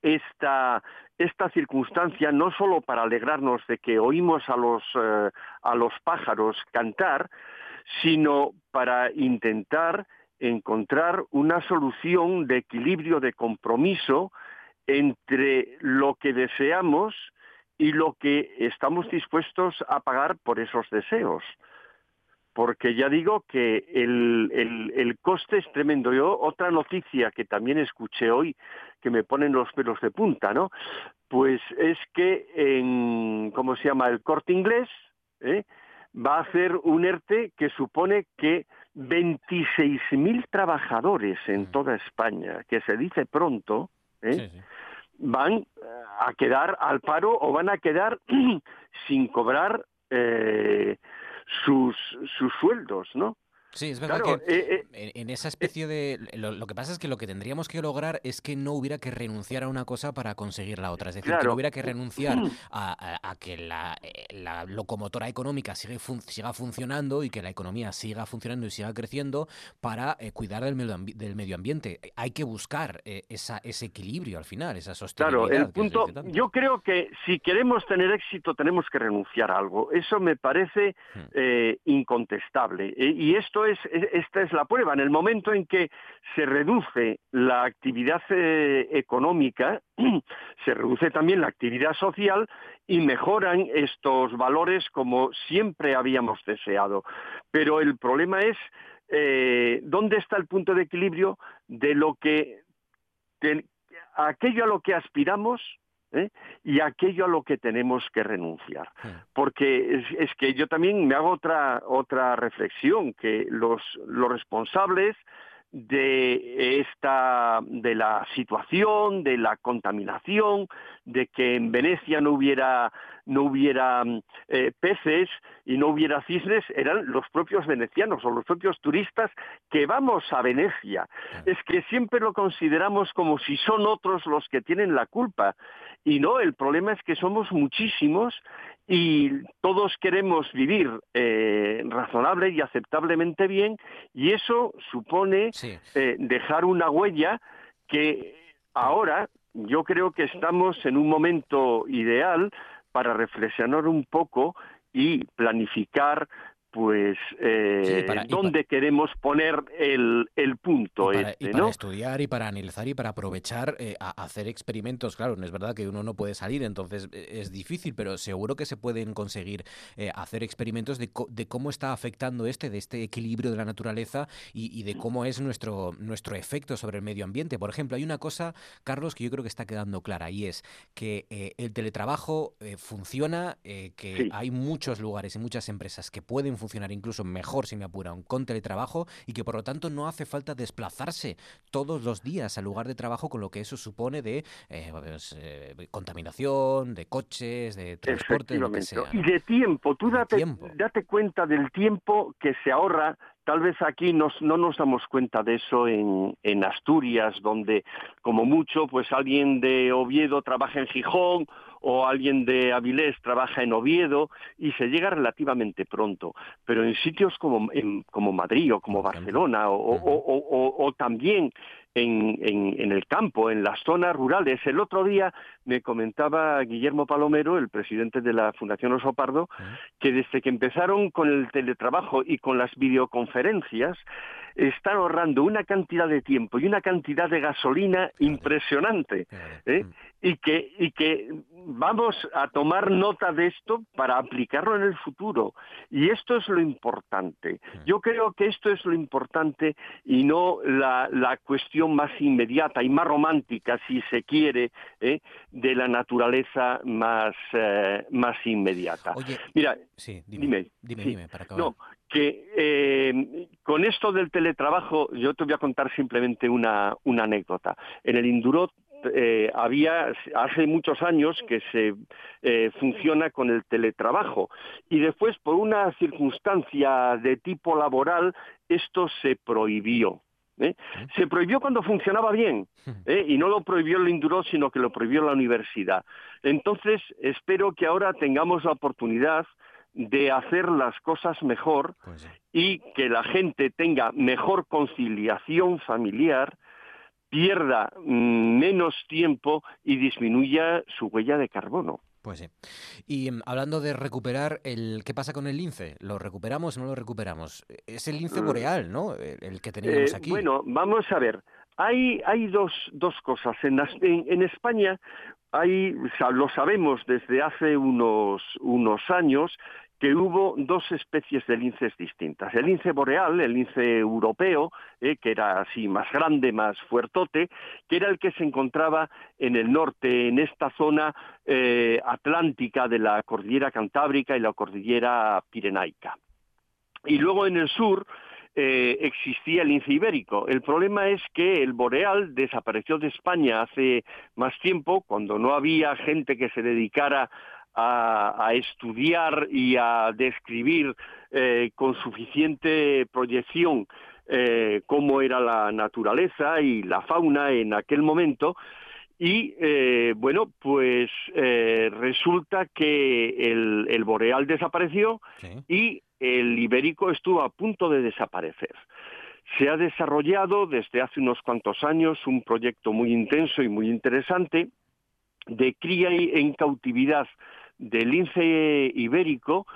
esta, esta circunstancia no solo para alegrarnos de que oímos a los, eh, a los pájaros cantar, sino para intentar encontrar una solución de equilibrio, de compromiso entre lo que deseamos y lo que estamos dispuestos a pagar por esos deseos porque ya digo que el, el, coste es tremendo. Yo otra noticia que también escuché hoy que me ponen los pelos de punta, ¿no? pues es que en, ¿cómo se llama?, el corte inglés, ¿eh? va a hacer un ERTE que supone que 26.000 trabajadores en mm. toda España, que se dice pronto, ¿eh? van a quedar al paro o van a quedar sin cobrar eh, sus, sus sueldos, ¿no? Sí, es verdad que eh, eh, en, esa especie de... Lo, que pasa es que lo que tendríamos que lograr es que no hubiera que renunciar a una cosa para conseguir la otra. Es decir, que no hubiera que renunciar a, que la, la, locomotora económica siga, siga funcionando y que la economía siga funcionando y siga creciendo para cuidar del medio, del medio ambiente. Hay que buscar esa, ese equilibrio al final, esa sostenibilidad. Claro, el punto... Yo creo que si queremos tener éxito tenemos que renunciar a algo. Eso me parece hmm. incontestable. y esto esta es la prueba. En el momento en que se reduce la actividad eh, económica, se reduce también la actividad social y mejoran estos valores como siempre habíamos deseado. Pero el problema es eh, dónde está el punto de equilibrio de lo que aquello a lo que aspiramos ¿eh? y aquello a lo que tenemos que renunciar. Porque es, que yo también me hago otra, otra reflexión, que los, los responsables de esta de la situación, de la contaminación, de que en Venecia no hubiera no hubiera eh, peces y no hubiera cisnes, eran los propios venecianos o los propios turistas que vamos a Venecia. Es que siempre lo consideramos como si son otros los que tienen la culpa. Y no, el problema es que somos muchísimos y todos queremos vivir eh, razonable y aceptablemente bien y eso supone eh, dejar una huella que ahora yo creo que estamos en un momento ideal para reflexionar un poco y planificar pues eh, dónde queremos poner el, el punto y para, este, para estudiar y para analizar y para aprovechar eh, a hacer experimentos. Claro no es verdad que uno no puede salir entonces eh, es difícil pero seguro que se pueden conseguir eh, hacer experimentos de, de, cómo está afectando este de este equilibrio de la naturaleza y, y, de cómo es nuestro nuestro efecto sobre el medio ambiente. Por ejemplo hay una cosa Carlos que yo creo que está quedando clara y es que el teletrabajo funciona que hay muchos lugares y muchas empresas que pueden funcionar incluso mejor, si me apuran, con teletrabajo y que por lo tanto no hace falta desplazarse todos los días al lugar de trabajo con lo que eso supone de eh, pues, eh, contaminación, de coches, de transporte, de lo que sea. Y de tiempo, tú date, date cuenta del tiempo que se ahorra. Tal vez aquí no nos damos cuenta de eso en, en, Asturias, donde como mucho, pues alguien de Oviedo trabaja en Gijón o alguien de Avilés trabaja en Oviedo y se llega relativamente pronto. Pero en sitios como, como Madrid o como Barcelona o, también en, en, el campo, en las zonas rurales. El otro día me comentaba Guillermo Palomero, el presidente de la Fundación Osopardo, que desde que empezaron con el teletrabajo y con las videoconferencias, están ahorrando una cantidad de tiempo y una cantidad de gasolina impresionante. ¿eh? y que, y que vamos a tomar nota de esto para aplicarlo en el futuro. Y esto es lo importante. Yo creo que esto es lo importante y no la, la cuestión más inmediata y más romántica, si se quiere, ¿eh? de la naturaleza más, eh, más inmediata. Oye, Mira, sí, dime, dime, dime, para acabar. No, que eh, con esto del teletrabajo yo te voy a contar simplemente una, una anécdota. En el Indurot eh, había hace muchos años que se eh, funciona con el teletrabajo y después por una circunstancia de tipo laboral esto se prohibió. ¿eh? Se prohibió cuando funcionaba bien y no lo prohibió el Induro sino que lo prohibió la universidad. Entonces espero que ahora tengamos la oportunidad de hacer las cosas mejor pues y que la gente tenga mejor conciliación familiar pierda mm, menos tiempo y disminuya su huella de carbono. Pues sí. Y mm, hablando de recuperar, el ¿qué pasa con el lince? ¿Lo recuperamos o no lo recuperamos? Es el lince mm. boreal, ¿no? El que teníamos eh, aquí. Bueno, vamos a ver. Hay, hay dos, dos cosas. En, en, España hay, lo sabemos desde hace unos, unos años que hubo dos especies de linces distintas. El lince boreal, el lince europeo, eh, que era así más grande, más fuertote, que era el que se encontraba en el norte, en esta zona eh, atlántica de la cordillera cantábrica y la cordillera pirenaica. Y luego en el sur, eh, existía el lince ibérico. El problema es que el boreal desapareció de España hace más tiempo, cuando no había gente que se dedicara a, estudiar y a describir eh, con suficiente proyección eh, cómo era la naturaleza y la fauna en aquel momento. Y bueno, pues resulta que el, boreal desapareció y el ibérico estuvo a punto de desaparecer. Se ha desarrollado desde hace unos cuantos años un proyecto muy intenso y muy interesante de cría en cautividad del lince ibérico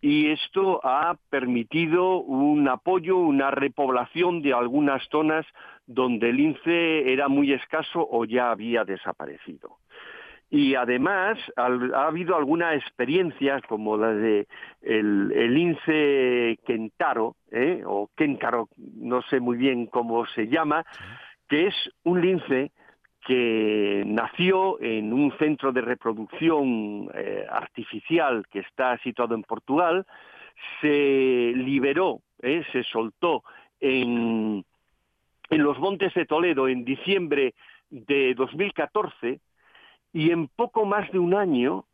y esto ha permitido un apoyo, una repoblación de algunas zonas donde el lince era muy escaso o ya había desaparecido. Y además ha habido alguna experiencia como la de el, el lince Kentaro, ¿eh? o Kentaro, no sé muy bien cómo se llama, que es un lince que nació en un centro de reproducción eh, artificial que está situado en Portugal, se liberó, ¿eh? se soltó en, en los montes de Toledo en diciembre de 2014 y en poco más de un año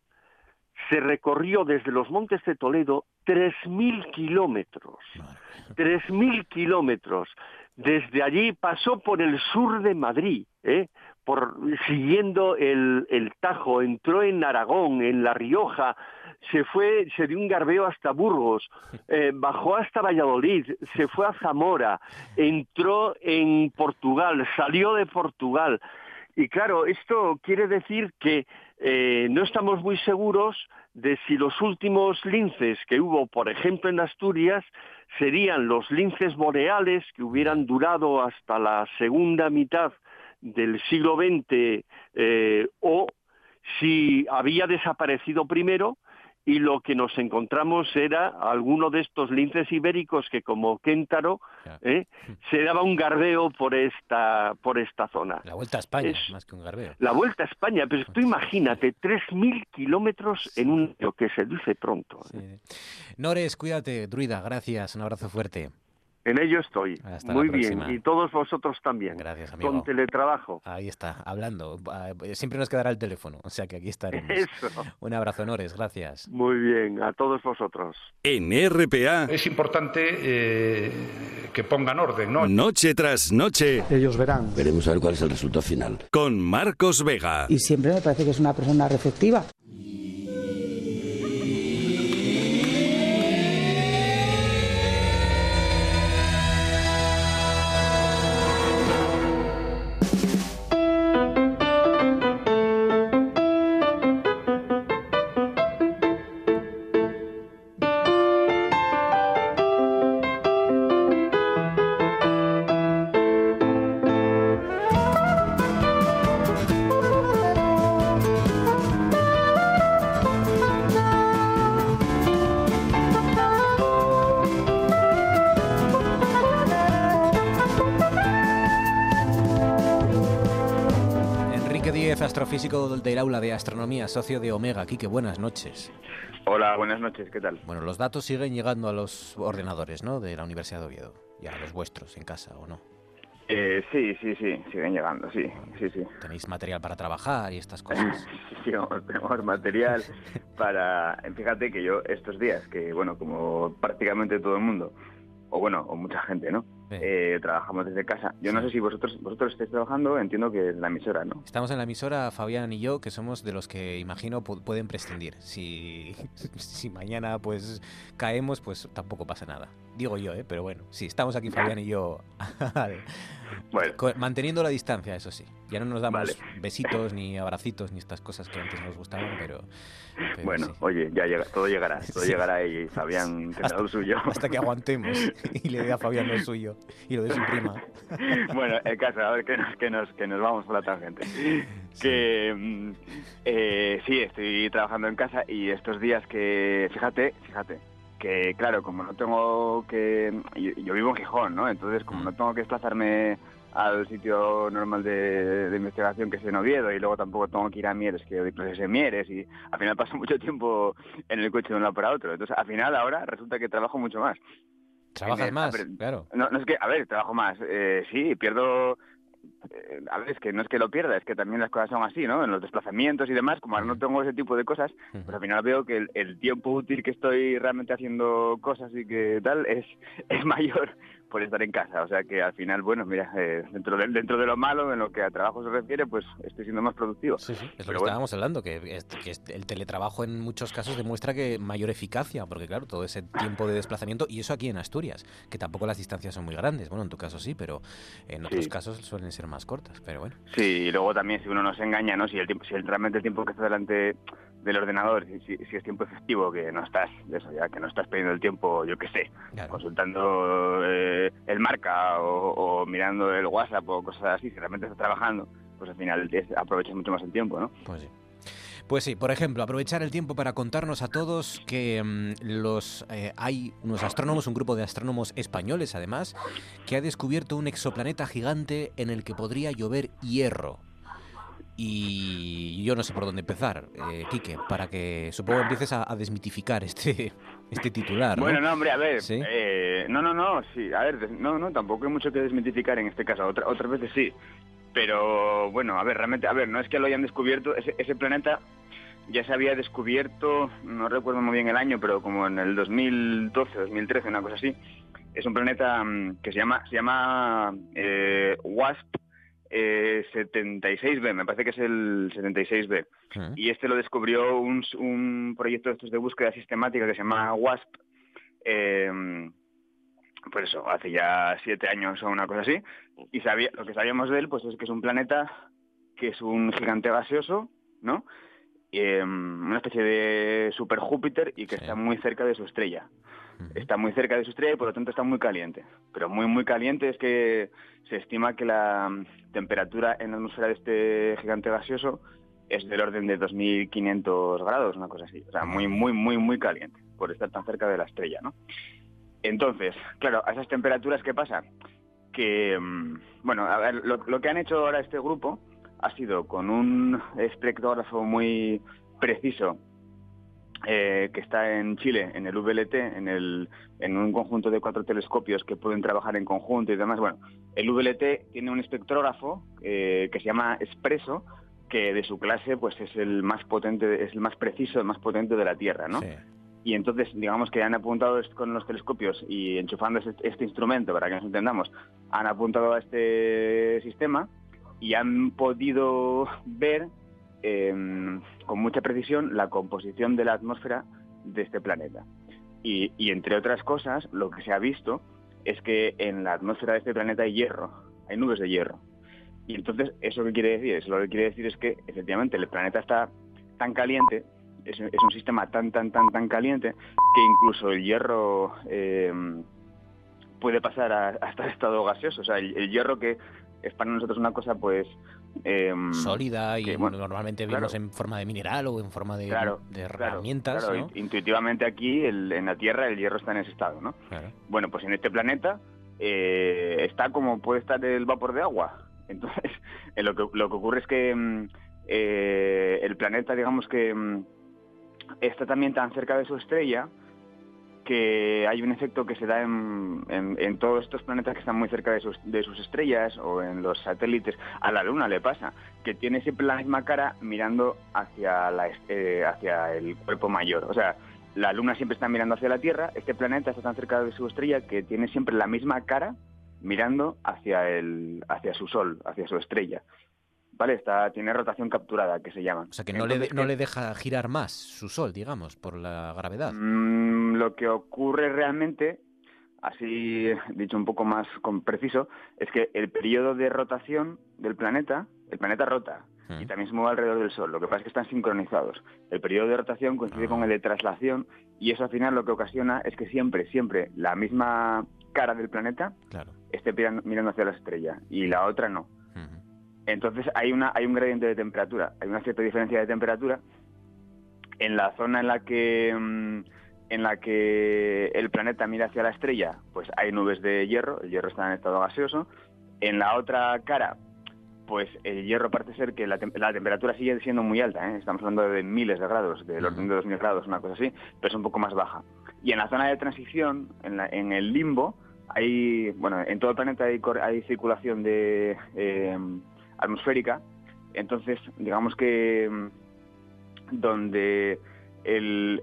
se recorrió desde los Montes de Toledo 3.000 kilómetros. 3.000 kilómetros. Desde allí pasó por el sur de Madrid, ¿eh? por, siguiendo el, el Tajo, entró en Aragón, en La Rioja, se fue, se dio un garbeo hasta Burgos, eh, bajó hasta Valladolid, se fue a Zamora, entró en Portugal, salió de Portugal, y claro, esto quiere decir que eh, no estamos muy seguros de si los últimos linces que hubo, por ejemplo, en Asturias, serían los linces boreales que hubieran durado hasta la segunda mitad del siglo XX eh, o si había desaparecido primero y lo que nos encontramos era alguno de estos linces ibéricos que como Kéntaro ¿eh? se daba un garbeo por esta por esta zona. La vuelta a España, más que un garbeo. La vuelta a España, pero tú imagínate, 3.000 kilómetros en un año, que se dice pronto. ¿eh? Nores, cuídate, druida, gracias, un abrazo fuerte. En ello estoy. Muy bien. Y todos vosotros también. Gracias, amigo. Con teletrabajo. Ahí está, hablando. Ah, siempre nos quedará el teléfono, o sea que aquí estaremos. Eso. Un abrazo, Honores, gracias. Muy bien, a todos vosotros. En RPA. Es importante eh, que pongan orden, ¿no? Noche tras noche. Ellos verán. Veremos a ver cuál es el resultado final. Con Marcos Vega. Y siempre me parece que es una persona receptiva. Astrofísico del aula de astronomía, socio de Omega. Quique, buenas noches. Hola, buenas noches, ¿qué tal? Bueno, los datos siguen llegando a los ordenadores, ¿no? De la Universidad de Oviedo, y a los vuestros en casa, ¿o no? Eh, sí, sí, sí, siguen llegando, sí, sí, sí. ¿Tenéis material para trabajar y estas cosas? sí, tenemos material para... Fíjate que yo estos días, que bueno, como prácticamente todo el mundo, o bueno, o mucha gente, ¿no? Eh, trabajamos desde casa. Yo no sé si vosotros vosotros estáis trabajando, entiendo que es la emisora, ¿no? Estamos en la emisora, Fabián y yo, que somos de los que imagino pueden prescindir. Si, si mañana pues caemos, pues tampoco pasa nada. Digo yo, ¿eh? Pero bueno, sí, estamos aquí Fabián y yo manteniendo la distancia, eso sí. Ya no nos damos besitos ni abracitos ni estas cosas que antes nos gustaban, pero... bueno, oye, ya llega, todo llegará, todo llegará y Fabián tendrá lo suyo. Hasta que aguantemos y le dé a Fabián lo suyo. y lo de su prima. bueno, el caso, a ver que nos, que nos, que nos vamos por la tangente. Que mm, eh, sí, estoy trabajando en casa y estos días que, fíjate, fíjate, que claro, como no tengo que... Yo, vivo en Gijón, ¿no? Entonces, como no tengo que desplazarme al sitio normal de, investigación que es en Oviedo y luego tampoco tengo que ir a Mieres, que doy clases en Mieres y al final paso mucho tiempo en el coche de un lado para otro. Entonces, al final ahora resulta que trabajo mucho más. Trabajas más, claro. No, no es que, a ver, trabajo más. Eh, sí, pierdo eh, a ver, es que no es que lo pierda, es que también las cosas son así, ¿no? En los desplazamientos y demás, como ahora no tengo ese tipo de cosas, pues al final veo que el, tiempo útil que estoy realmente haciendo cosas y que tal es, es mayor por estar en casa. O sea que al final, bueno, mira, eh, dentro, de, dentro de lo malo, en lo que a trabajo se refiere, pues estoy siendo más productivo. Sí, sí, es lo que estábamos hablando, que, el teletrabajo en muchos casos demuestra que mayor eficacia, porque claro, todo ese tiempo de desplazamiento, y eso aquí en Asturias, que tampoco las distancias son muy grandes. Bueno, en tu caso sí, pero en otros casos suelen ser más cortas, pero bueno. Sí, y luego también si uno no se engaña, ¿no? Si, el tiempo, si realmente el tiempo que está delante del ordenador, si, si, es tiempo efectivo, que no estás, eso ya, que no estás perdiendo el tiempo, yo qué sé, consultando eh, el marca o, mirando el WhatsApp o cosas así, si realmente estás trabajando, pues al final aprovechas mucho más el tiempo, ¿no? Pues sí. Pues sí, por ejemplo, aprovechar el tiempo para contarnos a todos que mm, los eh, hay unos astrónomos, un grupo de astrónomos españoles además, que ha descubierto un exoplaneta gigante en el que podría llover hierro y yo no sé por dónde empezar, eh, Quique, para que supongo empieces a, desmitificar este, este titular. Bueno, no, hombre, a ver, eh, no, no, no, sí, a ver, no, no, tampoco hay mucho que desmitificar en este caso, Otra, otras veces sí, pero bueno, a ver, realmente, a ver, no es que lo hayan descubierto, ese, ese planeta ya se había descubierto, no recuerdo muy bien el año, pero como en el 2012, 2013, una cosa así, es un planeta mm, que se llama, se llama eh, WASP 76B, eh, me parece que es el 76B. Y este lo descubrió un, un, proyecto de estos de búsqueda sistemática que se llama WASP. Eh, pues eso, hace ya siete años o una cosa así. Y sabía, lo que sabíamos de él pues es que es un planeta que es un gigante gaseoso, ¿no? Em, una especie de super Júpiter y que está muy cerca de su estrella. Está muy cerca de su estrella y por lo tanto está muy caliente. Pero muy, muy caliente es que se estima que la mm, temperatura en la atmósfera de este gigante gaseoso es del orden de 2.500 grados, una cosa así. O sea, muy, muy, muy, muy caliente por estar tan cerca de la estrella, ¿no? Entonces, claro, a esas temperaturas, ¿qué pasa? Que, mm, bueno, a ver, lo, lo que han hecho ahora este grupo ha sido con un espectrógrafo muy preciso eh, que está en Chile, en el VLT, en, el, en un conjunto de cuatro telescopios que pueden trabajar en conjunto y demás. Bueno, el VLT tiene un espectrógrafo eh, que se llama Espresso, que de su clase pues es el más potente, es el más preciso, el más potente de la Tierra, ¿no? Y entonces, digamos que han apuntado con los telescopios y enchufando este, este instrumento, para que nos entendamos, han apuntado a este sistema y han podido ver Em, con mucha precisión la composición de la atmósfera de este planeta. Y, entre otras cosas, lo que se ha visto es que en la atmósfera de este planeta hay hierro, hay nubes de hierro. Y entonces, ¿eso qué quiere decir? Lo que quiere decir es que efectivamente el planeta está tan caliente, es, un sistema tan, tan, tan, tan caliente, que incluso el hierro em, puede pasar a, hasta el estado gaseoso. O sea, el, hierro que es para nosotros una cosa pues Em, Sólida y normalmente vemos en forma de mineral o en forma de, herramientas. Intuitivamente aquí en la Tierra el hierro está en ese estado, ¿no? Bueno, pues en este planeta eh, está como puede estar el vapor de agua. Entonces, lo, que, lo que ocurre es que mm, eh, el planeta, digamos que mm, está también tan cerca de su estrella que hay un efecto que se da en, todos estos planetas que están muy cerca de sus, de sus, estrellas o en los satélites. A la Luna le pasa, que tiene siempre la misma cara mirando hacia, la, eh, hacia el cuerpo mayor. O sea, la Luna siempre está mirando hacia la Tierra, este planeta está tan cerca de su estrella que tiene siempre la misma cara mirando hacia, el, hacia su Sol, hacia su estrella. ¿Vale? Está, tiene rotación capturada, que se llama. O sea, que no, le, no le deja girar más su Sol, digamos, por la gravedad. Mm, lo que ocurre realmente, así dicho un poco más preciso, es que el periodo de rotación del planeta, el planeta rota, hmm. y también se mueve alrededor del Sol. Lo que pasa es que están sincronizados. El periodo de rotación coincide con ah. el de traslación y eso al final lo que ocasiona es que siempre, siempre la misma cara del planeta esté mirando hacia la estrella y la otra no. Entonces hay una hay un gradiente de temperatura, hay una cierta diferencia de temperatura en la zona en la que mm, en la que el planeta mira hacia la estrella, pues hay nubes de hierro, el hierro está en estado gaseoso. En la otra cara, pues el hierro parece ser que la, temperatura sigue siendo muy alta, ¿eh? estamos hablando de miles de grados, del orden de 2000 grados, una cosa así, pero es un poco más baja. Y en la zona de transición, en, el limbo, hay, bueno, en todo el planeta hay, hay circulación de eh, atmosférica, entonces digamos que mm, donde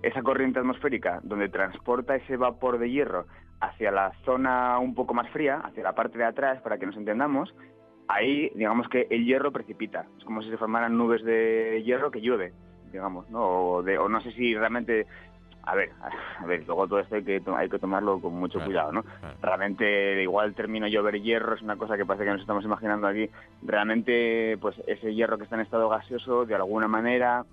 esa corriente atmosférica, donde transporta ese vapor de hierro hacia la zona un poco más fría, hacia la parte de atrás, para que nos entendamos, ahí digamos que el hierro precipita. Es como si se formaran nubes de hierro que llueve, digamos, ¿no? O, de, o no sé si realmente a ver, a ver, luego todo esto hay que, hay que tomarlo con mucho cuidado, ¿no? Realmente, igual el término llover hierro es una cosa que parece que nos estamos imaginando aquí. Realmente, pues ese hierro que está en estado gaseoso, de alguna manera,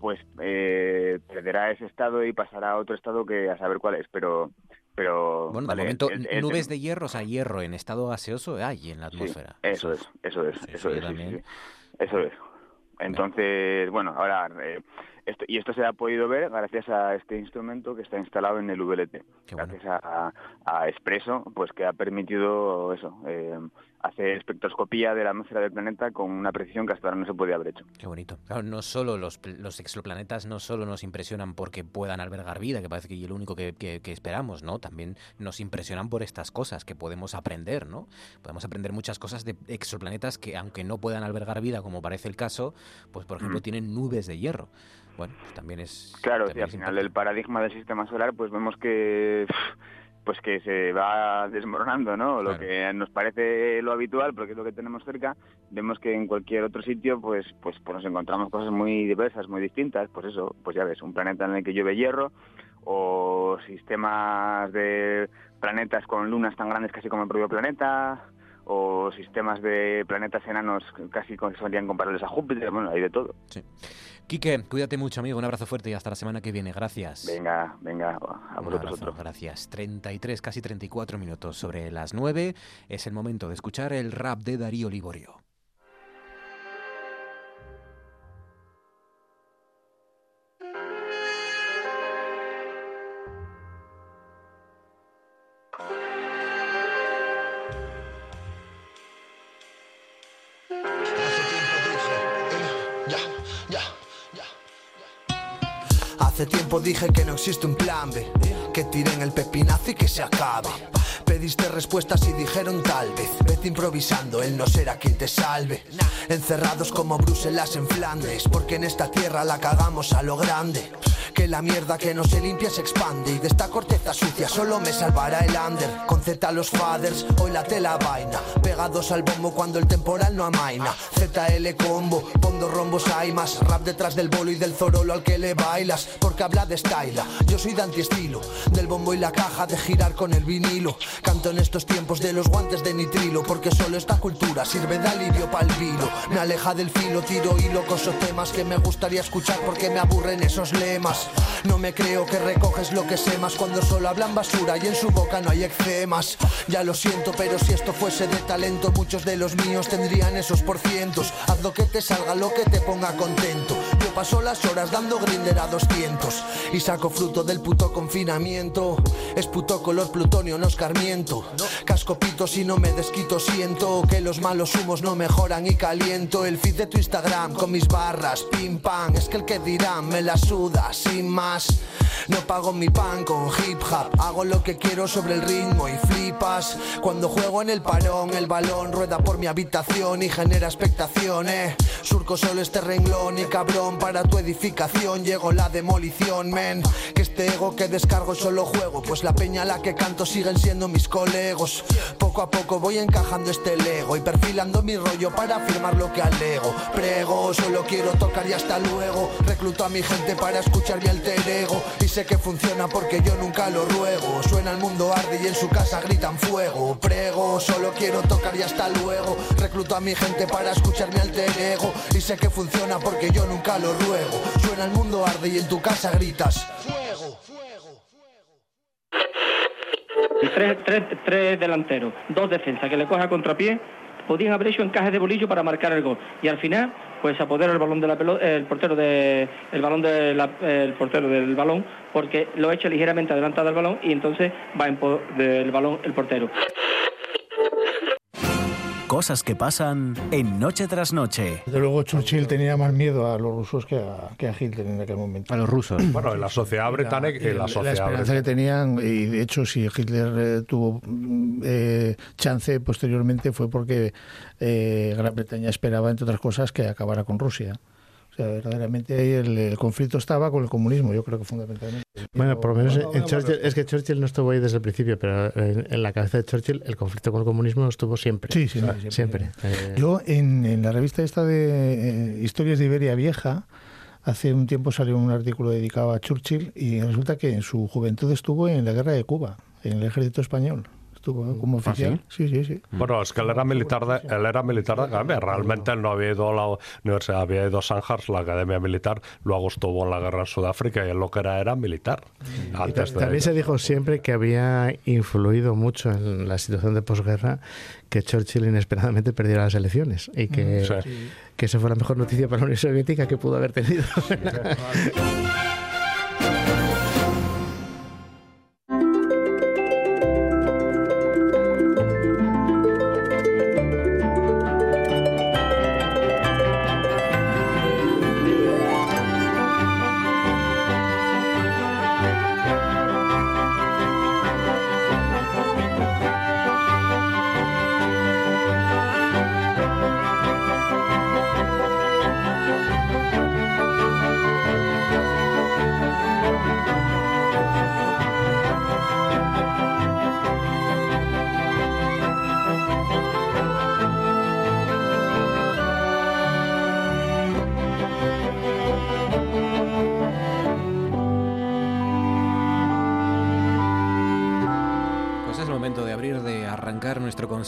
pues eh, perderá ese estado y pasará a otro estado que a saber cuál es, pero pero bueno, de momento nubes de hierro, o sea, hierro en estado gaseoso hay en la atmósfera. eso es, eso es, eso es, eso es. Entonces, bueno, ahora eh, y esto se ha podido ver gracias a este instrumento que está instalado en el VLT, gracias a, a, Expreso, pues que ha permitido eso, eh, hacer espectroscopía de la atmósfera del planeta con una precisión que hasta ahora no se podía haber hecho. Qué bonito. Claro, no solo los, los exoplanetas no solo nos impresionan porque puedan albergar vida, que parece que es lo único que, que, esperamos, ¿no? También nos impresionan por estas cosas que podemos aprender, ¿no? Podemos aprender muchas cosas de exoplanetas que, aunque no puedan albergar vida, como parece el caso, pues por ejemplo tienen nubes de hierro bueno, pues también es... Claro, al final el paradigma del sistema solar, pues vemos que pues que se va desmoronando, ¿no? Lo que nos parece lo habitual, porque es lo que tenemos cerca, vemos que en cualquier otro sitio, pues, pues, pues nos encontramos cosas muy diversas, muy distintas. Pues eso, pues ya ves, un planeta en el que llueve hierro, o sistemas de planetas con lunas tan grandes casi como el propio planeta, o sistemas de planetas enanos casi que serían comparables a Júpiter, bueno, hay de todo. Sí. Quique, cuídate mucho, amigo. Un abrazo fuerte y hasta la semana que viene. Gracias. Venga, venga, a vosotros otro. Gracias. 33, casi 34 minutos sobre las 9. Es el momento de escuchar el rap de Darío Liborio. Dije que no existe un plan B, que tiren el pepinazo y que se acabe. Pediste respuestas y dijeron tal vez, vete improvisando, él no será quien te salve. Encerrados como Bruselas en Flandes, porque en esta tierra la cagamos a lo grande. Que la mierda que no se limpia se expande y de esta corteza sucia solo me salvará el under. Con Z los faders, hoy la tela vaina. Pegados al bombo cuando el temporal no amaina. ZL combo, pondo rombos hay más. Rap detrás del bolo y del zorolo al que le bailas. Porque habla de style, yo soy de antiestilo. Del bombo y la caja de girar con el vinilo. Canto en estos tiempos de los guantes de nitrilo. Porque solo esta cultura sirve de alivio pa'l vilo. Me aleja del filo, tiro hilo, coso temas que me gustaría escuchar porque me aburren esos lemas. No me creo que recoges lo que sé más cuando solo hablan basura y en su boca no hay eczemas. Ya lo siento, pero si esto fuese de talento, muchos de los míos tendrían esos por cientos. Haz lo que te salga, lo que te ponga contento. Paso las horas dando grinder a 200 y saco fruto del puto confinamiento. Es puto color plutonio, no escarmiento. Casco pito si no me desquito, siento que los malos humos no mejoran y caliento el feed de tu Instagram con mis barras, pim pam. Es que el que dirán me la suda sin más. No pago mi pan con hip hop, hago lo que quiero sobre el ritmo y flipas. Cuando juego en el parón, el balón rueda por mi habitación y genera expectaciones. Surco solo este renglón y cabrón para tu edificación llegó la demolición, men. Que este ego que descargo solo juego, pues la peña a la que canto siguen siendo mis colegos. Poco a poco voy encajando este lego y perfilando mi rollo para afirmar lo que alego. Prego, solo quiero tocar y hasta luego. Recluto a mi gente para escuchar mi alter ego y sé que funciona porque yo nunca lo ruego. Suena el mundo arde y en su casa gritan fuego. Prego, solo quiero tocar y hasta luego. Recluto a mi gente para escuchar mi alter ego y sé que funciona porque yo nunca lo ruego. Suena el mundo arde y en tu casa gritas fuego. fuego, fuego. Tres, tres, tres delanteros, dos defensas que le coja contrapié, podían haber hecho encajes de bolillo para marcar el gol. Y al final, pues apodera el balón de la pelota, el portero de el balón de el portero del balón, porque lo echa ligeramente adelantado el balón y entonces va en del balón el portero. Cosas que pasan en Noche tras Noche. Desde luego Churchill tenía más miedo a los rusos que a, que a Hitler en aquel momento. A los rusos. Bueno, en la sociedad británica... La, la, la esperanza que tenían, y de hecho si Hitler eh, tuvo eh, chance posteriormente fue porque eh, Gran Bretaña esperaba, entre otras cosas, que acabara con Rusia. Sea, verdaderamente el, el, conflicto estaba con el comunismo, yo creo que fundamentalmente. Bueno, por lo menos en Churchill, es que Churchill no estuvo ahí desde el principio, pero en, en, la cabeza de Churchill el conflicto con el comunismo estuvo siempre. Sí, sí, siempre. siempre. Eh, yo en, en, la revista esta de eh, Historias de Iberia Vieja, hace un tiempo salió un artículo dedicado a Churchill y resulta que en su juventud estuvo en la guerra de Cuba, en el ejército español. Estuvo como oficial. ¿Ah, sí? sí, sí, Bueno, es que él era militar de, él era militar de academia. Realmente él no había ido a la universidad, había ido a Sandhurst, la academia militar, luego estuvo en la guerra en Sudáfrica y él lo que era era militar. Antes de... También se dijo siempre que había influido mucho en la situación de posguerra que Churchill inesperadamente perdiera las elecciones y que, sí. que esa fue la mejor noticia para la Unión Soviética que pudo haber tenido.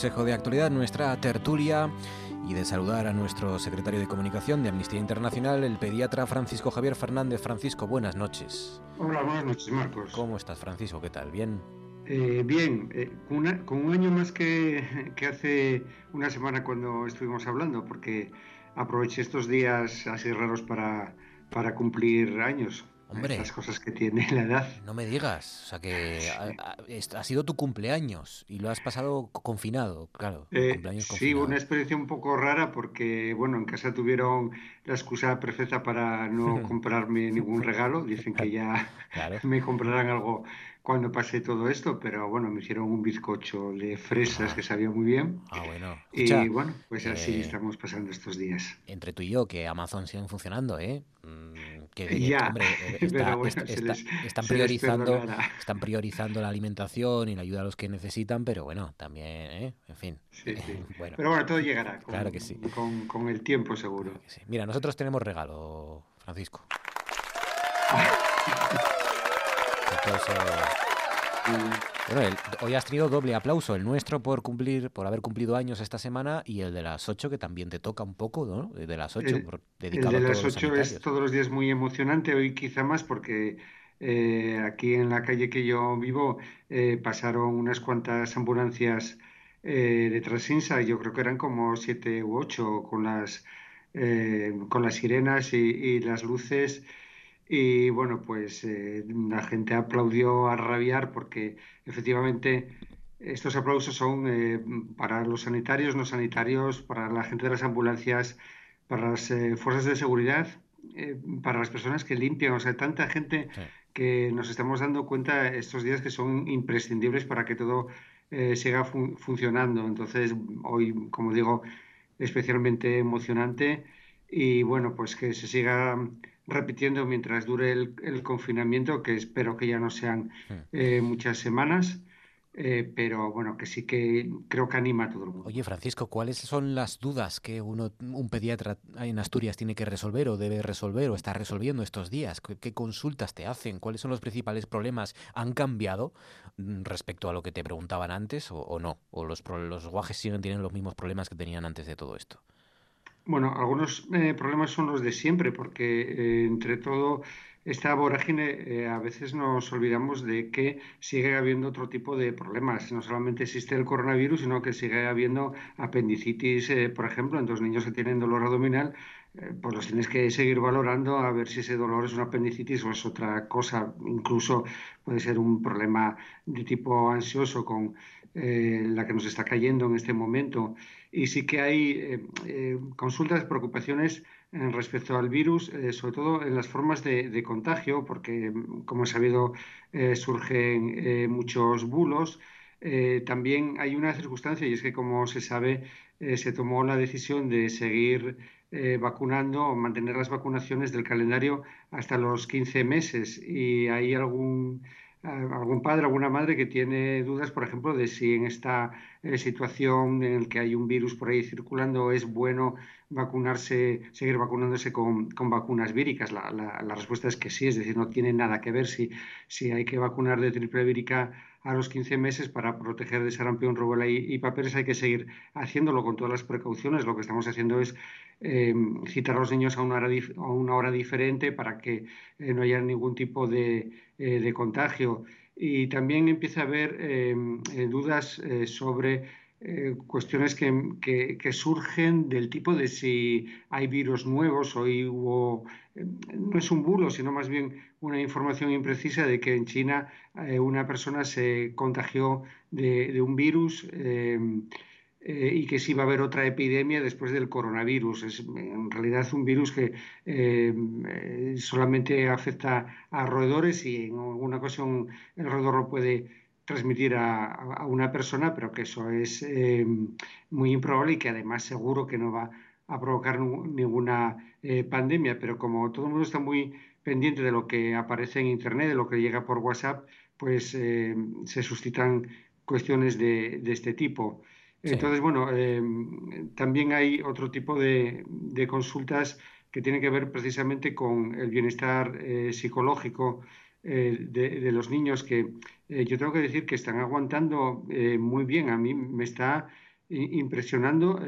Consejo de Actualidad, nuestra tertulia y de saludar a nuestro secretario de Comunicación de Amnistía Internacional, el pediatra Francisco Javier Fernández. Francisco, buenas noches. Hola, buenas noches, Marcos. ¿Cómo estás, Francisco? ¿Qué tal? ¿Bien? Eh, bien, eh, con, una, con, un año más que, que hace una semana cuando estuvimos hablando, porque aproveché estos días así raros para, para cumplir años. Hombre, las cosas que tiene la edad. No me digas, o sea que ha, ha, ha sido tu cumpleaños y lo has pasado confinado, claro. Eh, sí, confinado. una experiencia un poco rara porque, bueno, en casa tuvieron la excusa perfecta para no comprarme ningún regalo. Dicen que ya claro. me comprarán algo cuando pase todo esto, pero bueno, me hicieron un bizcocho de fresas que sabía muy bien. Ah, bueno. Escucha, y bueno, pues así eh, estamos pasando estos días. Entre tú y yo, que Amazon siguen funcionando, ¿eh? Que, ya, hombre, está, bueno, está, les, están, priorizando, están priorizando la alimentación y la ayuda a los que necesitan, pero bueno, también, ¿eh? en fin. Sí, sí. bueno. Pero bueno, todo llegará. Con, claro que sí. Con, con el tiempo, seguro. Claro sí. Mira, nosotros tenemos regalo, Francisco. Bueno, el, hoy has tenido doble aplauso, el nuestro por cumplir, por haber cumplido años esta semana y el de las 8 que también te toca un poco, ¿no? De las 8, el, por, dedicado el de las 8 es todos los días muy emocionante, hoy quizá más porque eh, aquí en la calle que yo vivo eh, pasaron unas cuantas ambulancias eh, de Transinsa, yo creo que eran como 7 u 8 con las, eh, con las sirenas y, y las luces. Y bueno, pues eh, la gente aplaudió a rabiar porque efectivamente estos aplausos son eh, para los sanitarios, no sanitarios, para la gente de las ambulancias, para las eh, fuerzas de seguridad, para las personas que limpian. O sea, tanta gente sí. que nos estamos dando cuenta estos días que son imprescindibles para que todo siga fun funcionando. Entonces, hoy, como digo, especialmente emocionante y bueno, pues que se siga repitiendo mientras dure el, el, confinamiento, que espero que ya no sean eh, muchas semanas, eh, pero bueno, que sí que creo que anima a todo el mundo. Oye, Francisco, ¿cuáles son las dudas que uno, un pediatra en Asturias tiene que resolver o debe resolver o está resolviendo estos días? ¿Qué, qué consultas te hacen? ¿Cuáles son los principales problemas? ¿Han cambiado respecto a lo que te preguntaban antes o, o no? ¿O los, los guajes siguen tienen los mismos problemas que tenían antes de todo esto? Bueno, algunos eh, problemas son los de siempre, porque eh, entre todo esta vorágine eh, a veces nos olvidamos de que sigue habiendo otro tipo de problemas. No solamente existe el coronavirus, sino que sigue habiendo apendicitis, eh, por ejemplo, en dos niños que tienen dolor abdominal. Eh, pues los tienes que seguir valorando a ver si ese dolor es una apendicitis o es otra cosa. Incluso puede ser un problema de tipo ansioso con la que nos está cayendo en este momento. Y sí que hay consultas, preocupaciones respecto al virus, eh, sobre todo en las formas de, contagio, porque, como he sabido, eh, surgen eh, muchos bulos. también hay una circunstancia y es que, como se sabe, se tomó la decisión de seguir vacunando o mantener las vacunaciones del calendario hasta los 15 meses y hay algún algún padre, alguna madre que tiene dudas, por ejemplo, de si en esta eh, situación en la que hay un virus por ahí circulando es bueno vacunarse, seguir vacunándose con, vacunas víricas. La, respuesta es que sí, es decir, no tiene nada que ver si, si hay que vacunar de triple vírica a los 15 meses para proteger de sarampión, rubella y, papeles hay que seguir haciéndolo con todas las precauciones. Lo que estamos haciendo es eh, citar a los niños a una hora, a una hora diferente para que eh, no haya ningún tipo eh, de, contagio. Y también empieza a haber dudas sobre cuestiones que, que, surgen del tipo de si hay virus nuevos, hoy hubo, no es un bulo, sino más bien una información imprecisa de que en China eh, una persona se contagió de, un virus eh, eh, y que sí va a haber otra epidemia después del coronavirus. Es en realidad un virus que solamente afecta a roedores y en alguna ocasión el roedor lo puede transmitir a, una persona, pero que eso es muy improbable y que además seguro que no va a provocar ninguna pandemia. Pero como todo el mundo está muy pendiente de lo que aparece en Internet, de lo que llega por WhatsApp, pues eh, se suscitan cuestiones de, este tipo. Entonces, bueno, eh, también hay otro tipo de, consultas que tienen que ver precisamente con el bienestar eh, psicológico de, los niños que yo tengo que decir que están aguantando muy bien. A mí me está impresionando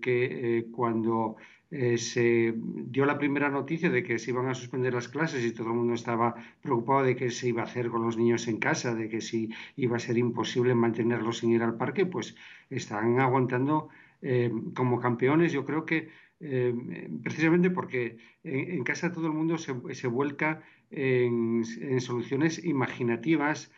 que cuando eh, se dio la primera noticia de que se iban a suspender las clases y todo el mundo estaba preocupado de qué se iba a hacer con los niños en casa, de que si iba a ser imposible mantenerlos sin ir al parque, pues están aguantando eh, como campeones. Yo creo que eh, precisamente porque en, casa todo el mundo se vuelca en, soluciones imaginativas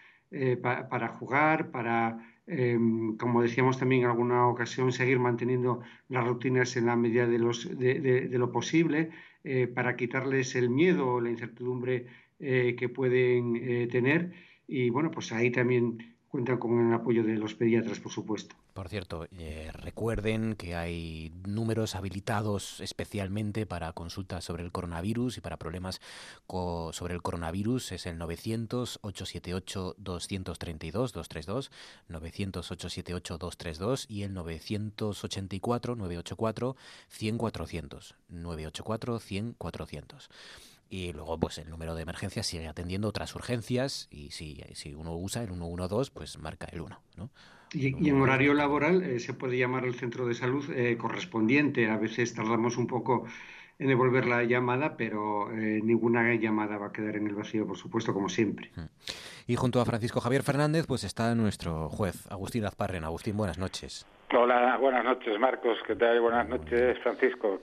para jugar, para Em, como decíamos también en alguna ocasión, seguir manteniendo las rutinas en la medida de, los, de, lo posible eh, para quitarles el miedo o la incertidumbre eh, que pueden eh, tener. Y bueno, pues ahí también cuentan con el apoyo de los pediatras, por supuesto. Por cierto, eh, recuerden que hay números habilitados especialmente para consultas sobre el coronavirus y para problemas sobre el coronavirus. Es el 900-878-232-232, 900-878-232 y el 984-984-100-400, 984-100-400 y luego pues el número de emergencias sigue atendiendo otras urgencias y si, si uno usa el 112 pues marca el 1, ¿no? Y, en horario laboral eh, se puede llamar al centro de salud eh, correspondiente. A veces tardamos un poco en devolver la llamada, pero eh, ninguna llamada va a quedar en el vacío, por supuesto, como siempre. Mm. Y junto a Francisco Javier Fernández, pues está nuestro juez, Agustín Azparren. Agustín, buenas noches. Hola, buenas noches, Marcos. ¿Qué tal? Buenas noches, Francisco.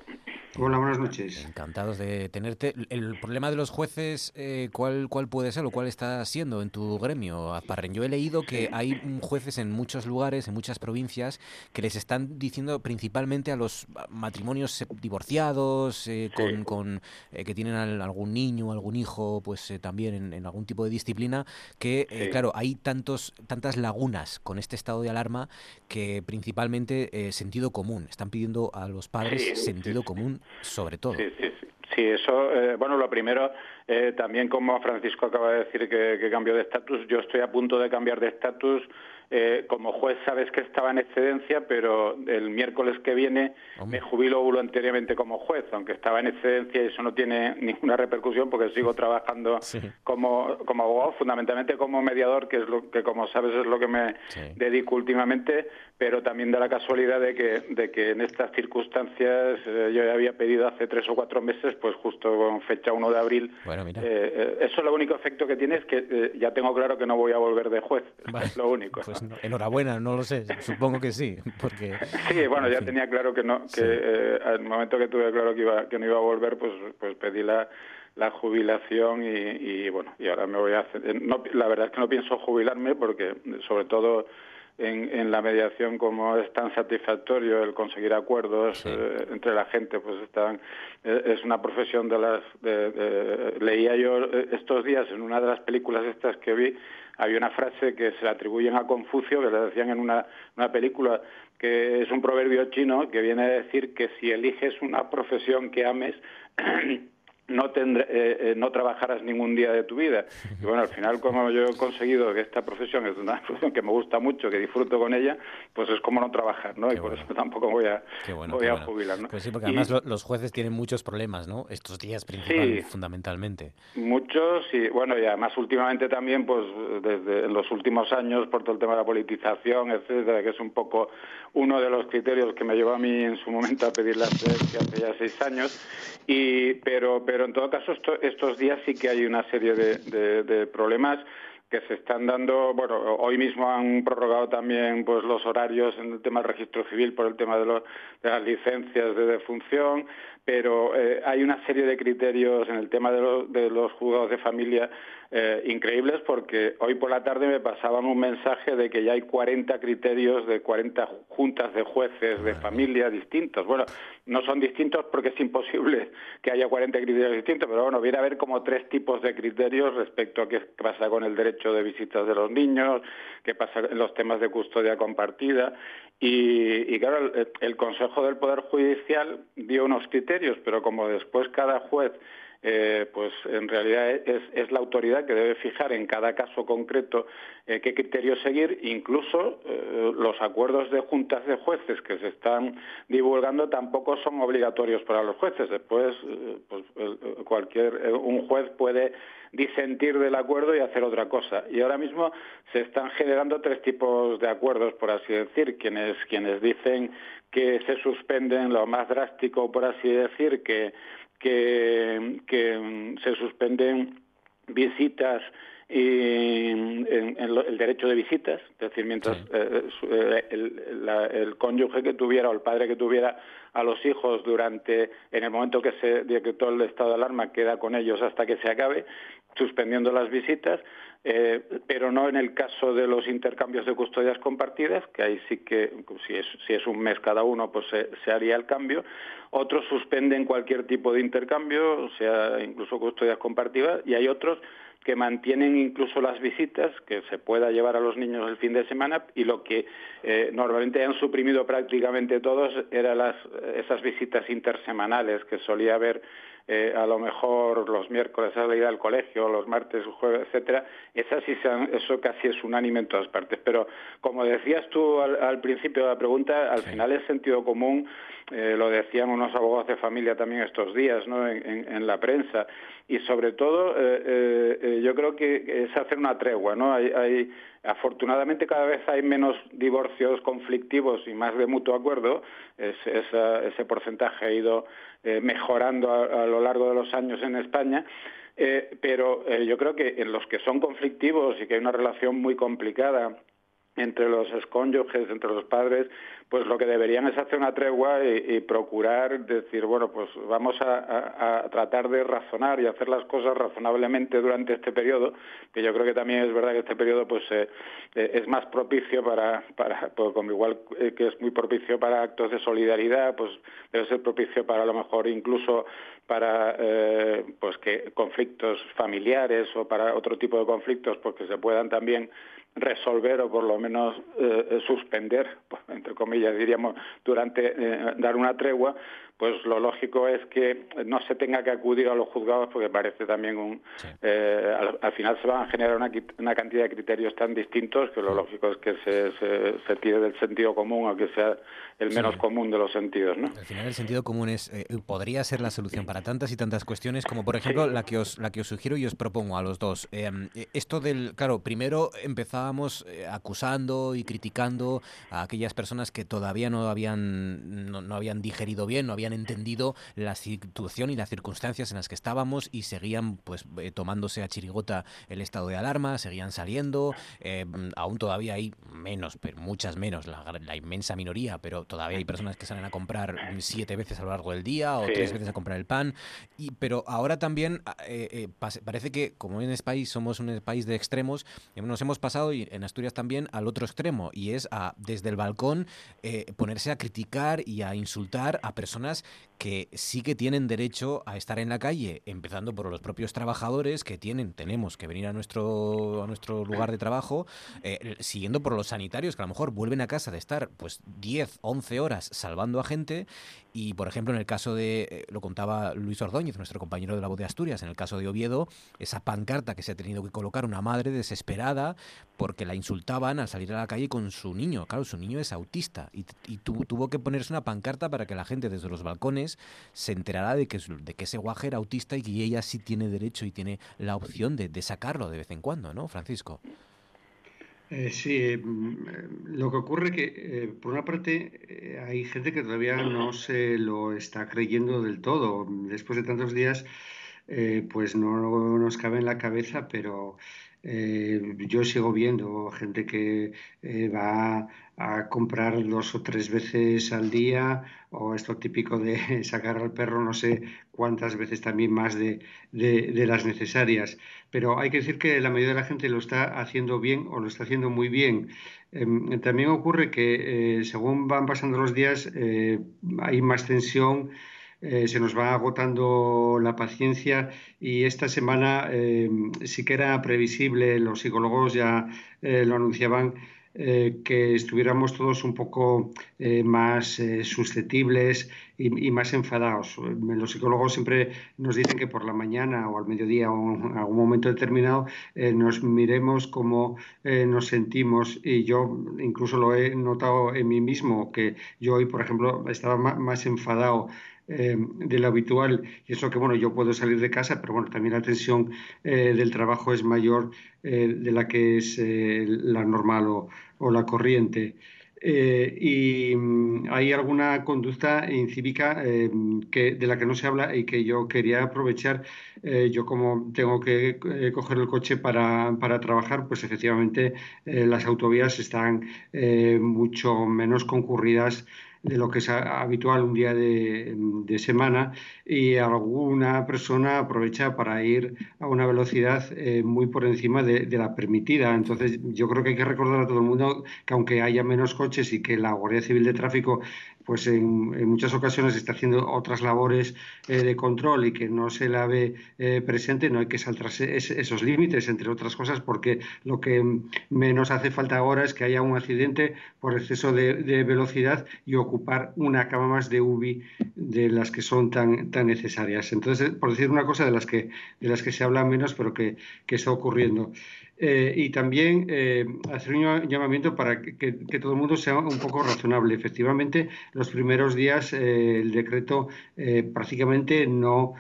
Hola, buenas noches. Encantados de tenerte. El problema de los jueces, eh, ¿cuál, ¿cuál puede ser o cuál está siendo en tu gremio, Azparren? Yo he leído que hay jueces en muchos lugares, en muchas provincias, que les están diciendo principalmente a los matrimonios divorciados, eh, con, con eh, que tienen algún niño, algún hijo, pues también en, algún tipo de disciplina, que, claro, hay tantos, tantas lagunas con este estado de alarma que principalmente sentido común. Están pidiendo a los padres sentido común sobre todo. Sí, sí, sí. eso, eh, bueno, lo primero, eh, también como Francisco acaba de decir que, que cambió de estatus, yo estoy a punto de cambiar de estatus eh, como juez sabes que estaba en excedencia, pero el miércoles que viene me jubilo voluntariamente como juez, aunque estaba en excedencia y eso no tiene ninguna repercusión porque sigo trabajando como, como abogado, fundamentalmente como mediador, que es lo que como sabes es lo que me dedico últimamente, pero también da la casualidad de que, de que en estas circunstancias eh, yo había pedido hace tres o cuatro meses después justo con fecha 1 de abril. Bueno, mira. Eh, eso lo único efecto que tiene es que ya tengo claro que no voy a volver de juez. Es lo único. Pues enhorabuena, no lo sé, supongo que sí, porque... Sí, bueno, ya tenía claro que no, que al momento que tuve claro que, iba, que no iba a volver, pues, pues pedí la la jubilación y, bueno y ahora me voy a hacer no, la verdad es que no pienso jubilarme porque sobre todo en, la mediación como es tan satisfactorio el conseguir acuerdos eh, entre la gente pues están eh, es una profesión de las de, leía yo eh, estos días en una de las películas estas que vi había una frase que se le atribuyen a Confucio que le decían en una, una película que es un proverbio chino que viene a decir que si eliges una profesión que ames no, tendré, eh, eh, no trabajarás ningún día de tu vida. Y bueno, al final, como yo he conseguido que esta profesión es una profesión que me gusta mucho, que disfruto con ella, pues es como no trabajar, ¿no? y por eso tampoco voy a, voy a jubilar, ¿no? Pues sí, porque además los jueces tienen muchos problemas, ¿no? Estos días principalmente, fundamentalmente. Muchos, y bueno, y además últimamente también, pues desde los últimos años, por todo el tema de la politización, etcétera, que es un poco uno de los criterios que me llevó a mí en su momento a pedir la presidencia hace ya seis años, y, pero, pero en todo caso estos días sí que hay una serie de, problemas que se están dando, bueno, hoy mismo han prorrogado también pues los horarios en el tema del registro civil por el tema de, de las licencias de defunción, pero eh, hay una serie de criterios en el tema de, de los juzgados de familia eh, increíbles porque hoy por la tarde me pasaban un mensaje de que ya hay 40 criterios de 40 juntas de jueces de familia distintos. Bueno, no son distintos porque es imposible que haya 40 criterios distintos, pero bueno, viene a haber como tres tipos de criterios respecto a qué pasa con el derecho de visitas de los niños, qué pasa en los temas de custodia compartida. Y, claro, el Consejo del Poder Judicial dio unos criterios, pero como después cada juez eh, pues en realidad es, la autoridad que debe fijar en cada caso concreto eh, qué criterios seguir, incluso eh, los acuerdos de juntas de jueces que se están divulgando tampoco son obligatorios para los jueces. Después, pues, cualquier un juez puede disentir del acuerdo y hacer otra cosa. Y ahora mismo se están generando tres tipos de acuerdos, por así decir, quienes quienes dicen que se suspenden lo más drástico, por así decir, que que, mm, se suspenden visitas y en, el derecho de visitas, es decir, mientras eh, eh, el, cónyuge que tuviera o el padre que tuviera a los hijos durante, en el momento que se decretó el estado de alarma, queda con ellos hasta que se acabe, suspendiendo las visitas, eh, pero no en el caso de los intercambios de custodias compartidas, que ahí sí que, si es, si es un mes cada uno, pues se, haría el cambio. Otros suspenden cualquier tipo de intercambio, o sea, incluso custodias compartidas, y hay otros que mantienen incluso las visitas, que se pueda llevar a los niños el fin de semana, y lo que eh, normalmente han suprimido prácticamente todos eran las, esas visitas intersemanales que solía haber eh, a lo mejor los miércoles a la ida al colegio, los martes, jueves, etcétera, esa sí eso casi es unánime en todas partes. Pero como decías tú al, principio de la pregunta, al final es sentido común, eh, lo decían unos abogados de familia también estos días, ¿no? En, la prensa y sobre todo eh, yo creo que es hacer una tregua, ¿no? hay Afortunadamente cada vez hay menos divorcios conflictivos y más de mutuo acuerdo. ese porcentaje ha ido eh, mejorando a, lo largo de los años en España. Eh, pero eh, yo creo que en los que son conflictivos y que hay una relación muy complicada entre los cónyuges, entre los padres, pues lo que deberían es hacer una tregua y, procurar decir, bueno, pues vamos a, tratar de razonar y hacer las cosas razonablemente durante este periodo, que yo creo que también es verdad que este periodo pues eh, eh, es más propicio para, para pues, como igual eh, que es muy propicio para actos de solidaridad, pues debe ser propicio para a lo mejor incluso para pues que conflictos familiares o para otro tipo de conflictos, porque se puedan también resolver o por lo menos eh, suspender, pues, entre comillas diríamos, durante eh, dar una tregua, pues lo lógico es que no se tenga que acudir a los juzgados porque parece también un... Eh, al, final se van a generar una, una, cantidad de criterios tan distintos que lo lógico es que se, se, tire del sentido común o que sea el menos común de los sentidos, ¿no? Al final el sentido común es eh, podría ser la solución para tantas y tantas cuestiones como por ejemplo la que os la que os sugiero y os propongo a los dos. Em, esto del claro, primero empezábamos eh, acusando y criticando a aquellas personas que todavía no habían, no, habían digerido bien, no habían entendido la situación y las circunstancias en las que estábamos y seguían pues eh, tomándose a chirigota el estado de alarma, seguían saliendo, eh, aún todavía hay menos, pero muchas menos, la, inmensa minoría, pero todavía hay personas que salen a comprar siete veces a lo largo del día o tres veces a comprar el pan, y, pero ahora también eh, parece que como en este país somos un país de extremos, nos hemos pasado, y en Asturias también, al otro extremo, y es a, desde el balcón, ponerse a criticar y a insultar a personas que sí que tienen derecho a estar en la calle, empezando por los propios trabajadores que tienen, tenemos que venir a nuestro, nuestro lugar de trabajo, eh, siguiendo por los sanitarios que a lo mejor vuelven a casa de estar pues 10, 11 horas salvando a gente y por ejemplo en el caso de, eh, lo contaba Luis Ordóñez, nuestro compañero de la voz de Asturias, en el caso de Oviedo, esa pancarta que se ha tenido que colocar una madre desesperada porque la insultaban al salir a la calle con su niño, claro, su niño es autista y, tuvo que ponerse una pancarta para que la gente desde los balcones se enterara de que, de que ese guaje era autista y que ella sí tiene derecho y tiene la opción de, sacarlo de vez en cuando, ¿no, Francisco? Eh, sí, mm, lo que ocurre que, eh, por una parte, eh, hay gente que todavía no se lo está creyendo del todo. Después de tantos días, pues no nos cabe en la cabeza, pero eh, yo sigo viendo gente que eh, va a comprar dos o tres veces al día, o esto típico de sacar al perro no sé cuántas veces también más de, las necesarias. Pero hay que decir que la mayoría de la gente lo está haciendo bien o lo está haciendo muy bien. Em, también ocurre que eh, según van pasando los días hay más tensión eh, se nos va agotando la paciencia y esta semana eh, sí que era previsible, los psicólogos ya eh, lo anunciaban, que estuviéramos todos un poco más susceptibles y, más enfadados. Los psicólogos siempre nos dicen que por la mañana o al mediodía o en algún momento determinado nos miremos cómo nos sentimos y yo incluso lo he notado en mí mismo, que yo hoy, por ejemplo, estaba más enfadado eh, de lo habitual. Y eso que, bueno, yo puedo salir de casa, pero bueno, también la tensión eh, del trabajo es mayor eh, de la que es la normal o, la corriente. y mm, hay alguna conducta incívica que, de la que no se habla y que yo quería aprovechar. yo como tengo que coger el coche para, para, trabajar, pues efectivamente las autovías están mucho menos concurridas de lo que es habitual un día de, semana y alguna persona aprovecha para ir a una velocidad eh, muy por encima de, la permitida. Entonces yo creo que hay que recordar a todo el mundo que aunque haya menos coches y que la Guardia Civil de Tráfico pues en, muchas ocasiones está haciendo otras labores eh, de control y que no se la ve eh, presente, no hay que saltarse esos límites, entre otras cosas, porque lo que menos hace falta ahora es que haya un accidente por exceso de, velocidad y ocupar una cama más de UBI de las que son tan, tan necesarias. Entonces, por decir una cosa de las que, de las que se habla menos, pero que, que está ocurriendo. Eh, y también eh, hacer un llamamiento para que, todo el mundo sea un poco razonable. Efectivamente, los primeros días eh, el decreto prácticamente no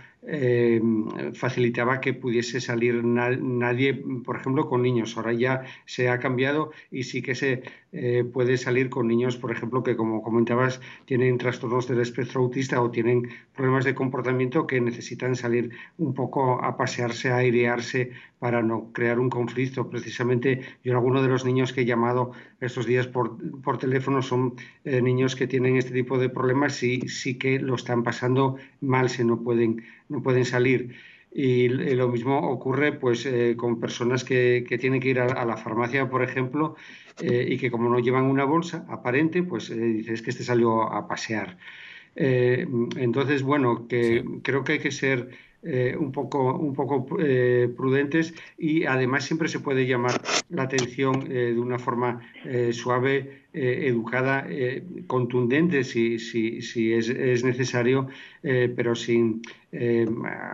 facilitaba que pudiese salir nadie, por ejemplo, con niños. Ahora ya se ha cambiado y sí que se eh, puede salir con niños, por ejemplo, que como comentabas, tienen trastornos del espectro autista o tienen problemas de comportamiento que necesitan salir un poco a pasearse, a airearse para no crear un conflicto. Precisamente yo algunos de los niños que he llamado estos días por, por teléfono son eh, niños que tienen este tipo de problemas y sí que lo están pasando mal, si no pueden no pueden salir. Y lo mismo ocurre pues eh, con personas que, tienen que ir a, la farmacia, por ejemplo, eh, y que como no llevan una bolsa aparente, pues eh, dices que este salió a pasear. entonces, bueno, que creo que hay que ser eh, un poco, un poco eh, prudentes y además siempre se puede llamar la atención eh, de una forma suave, educada, contundente si, si, si es, es, necesario, pero sin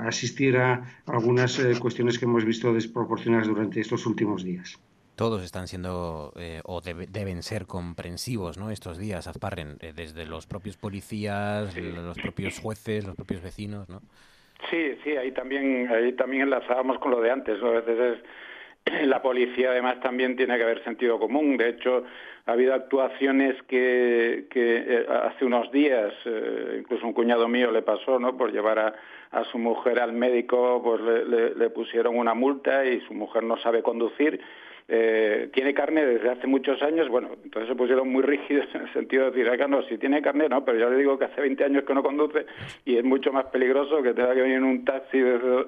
asistir a algunas cuestiones que hemos visto desproporcionadas durante estos últimos días todos están siendo o deben ser comprensivos ¿no? estos días, Azparren, desde los propios policías, los propios jueces, los propios vecinos. ¿no? Sí, sí, ahí también, ahí también enlazábamos con lo de antes. A veces es la policía además también tiene que haber sentido común. De hecho, ha habido actuaciones que, que eh, hace unos días, eh, incluso un cuñado mío le pasó, ¿no? Por llevar a, a su mujer al médico, pues le, le, pusieron una multa y su mujer no sabe conducir eh, tiene carne desde hace muchos años, bueno, entonces se pusieron muy rígidos en el sentido de decir, acá no, si tiene carne no, pero yo le digo que hace 20 años que no conduce y es mucho más peligroso que tenga que venir en un taxi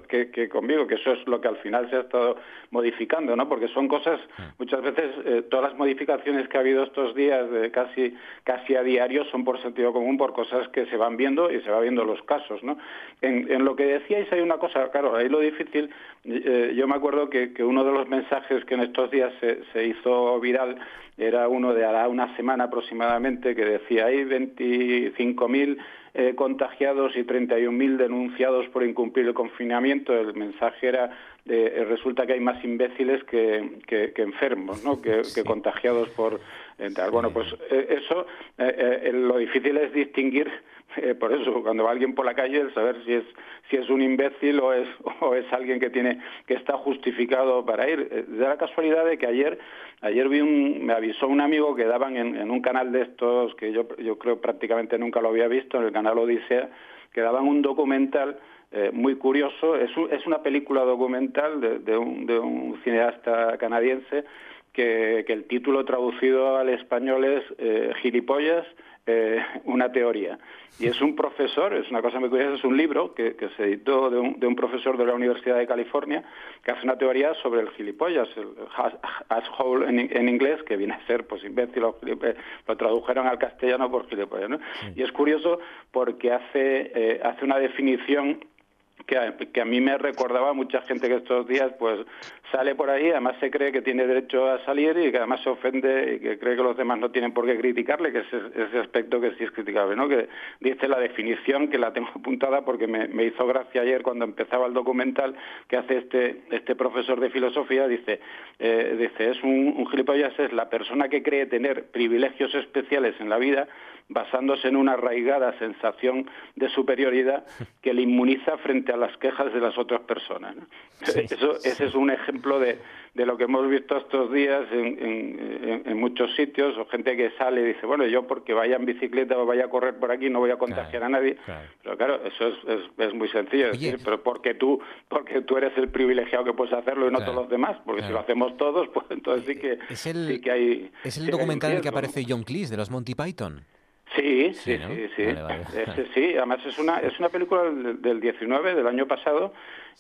que, conmigo, que eso es lo que al final se ha estado modificando, ¿no? Porque son cosas, muchas veces eh, todas las modificaciones que ha habido estos días de casi, casi a diario son por sentido común, por cosas que se van viendo y se va viendo los casos, ¿no? En, lo que decíais hay una cosa, claro, ahí lo difícil, eh, yo me acuerdo que, que uno de los mensajes que en estos días se, hizo viral era uno de a una semana aproximadamente que decía hay 25.000 eh, contagiados y 31.000 denunciados por incumplir el confinamiento. El mensaje era eh, resulta que hay más imbéciles que, que, enfermos, ¿no? que, contagiados por Bueno, pues eh, eso lo difícil es distinguir eh, por eso, cuando va alguien por la calle, el saber si es, si es un imbécil o es, o es alguien que, tiene, que está justificado para ir. Eh, de la casualidad de que ayer, ayer vi un, me avisó un amigo que daban en, un canal de estos, que yo, yo creo prácticamente nunca lo había visto, en el canal Odisea, que daban un documental eh, muy curioso. Es, es una película documental de, de, un, de un cineasta canadiense que, que, el título traducido al español es Gilipollas eh, una teoría. Y es un profesor, es una cosa muy curiosa, es un libro que, se editó de un, profesor de la Universidad de California que hace una teoría sobre el gilipollas, el asshole en, en inglés, que viene a ser pues imbécil lo tradujeron al castellano por gilipollas. Y es curioso porque hace, eh, hace una definición que a, que mí me recordaba mucha gente que estos días pues sale por ahí, además se cree que tiene derecho a salir y que además se ofende y que cree que los demás no tienen por qué criticarle, que es ese aspecto que sí es criticable, ¿no? Que dice la definición, que la tengo apuntada porque me, me hizo gracia ayer cuando empezaba el documental que hace este, este profesor de filosofía, dice, eh, dice, es un, un gilipollas, es la persona que cree tener privilegios especiales en la vida basándose en una arraigada sensación de superioridad que le inmuniza frente a las quejas de las otras personas. Eso, ese es un ejemplo de, de lo que hemos visto estos días en, en, muchos sitios, o gente que sale y dice, bueno, yo porque vaya en bicicleta o vaya a correr por aquí no voy a contagiar a nadie. Pero claro, eso es, es, muy sencillo, decir, pero porque tú, porque tú eres el privilegiado que puedes hacerlo y no todos los demás, porque si lo hacemos todos, pues entonces sí que, es el, sí que hay... Es el documental en el que aparece John Cleese de los Monty Python. Sí, sí, sí, sí. sí, además es una, es una película del, 19, del año pasado,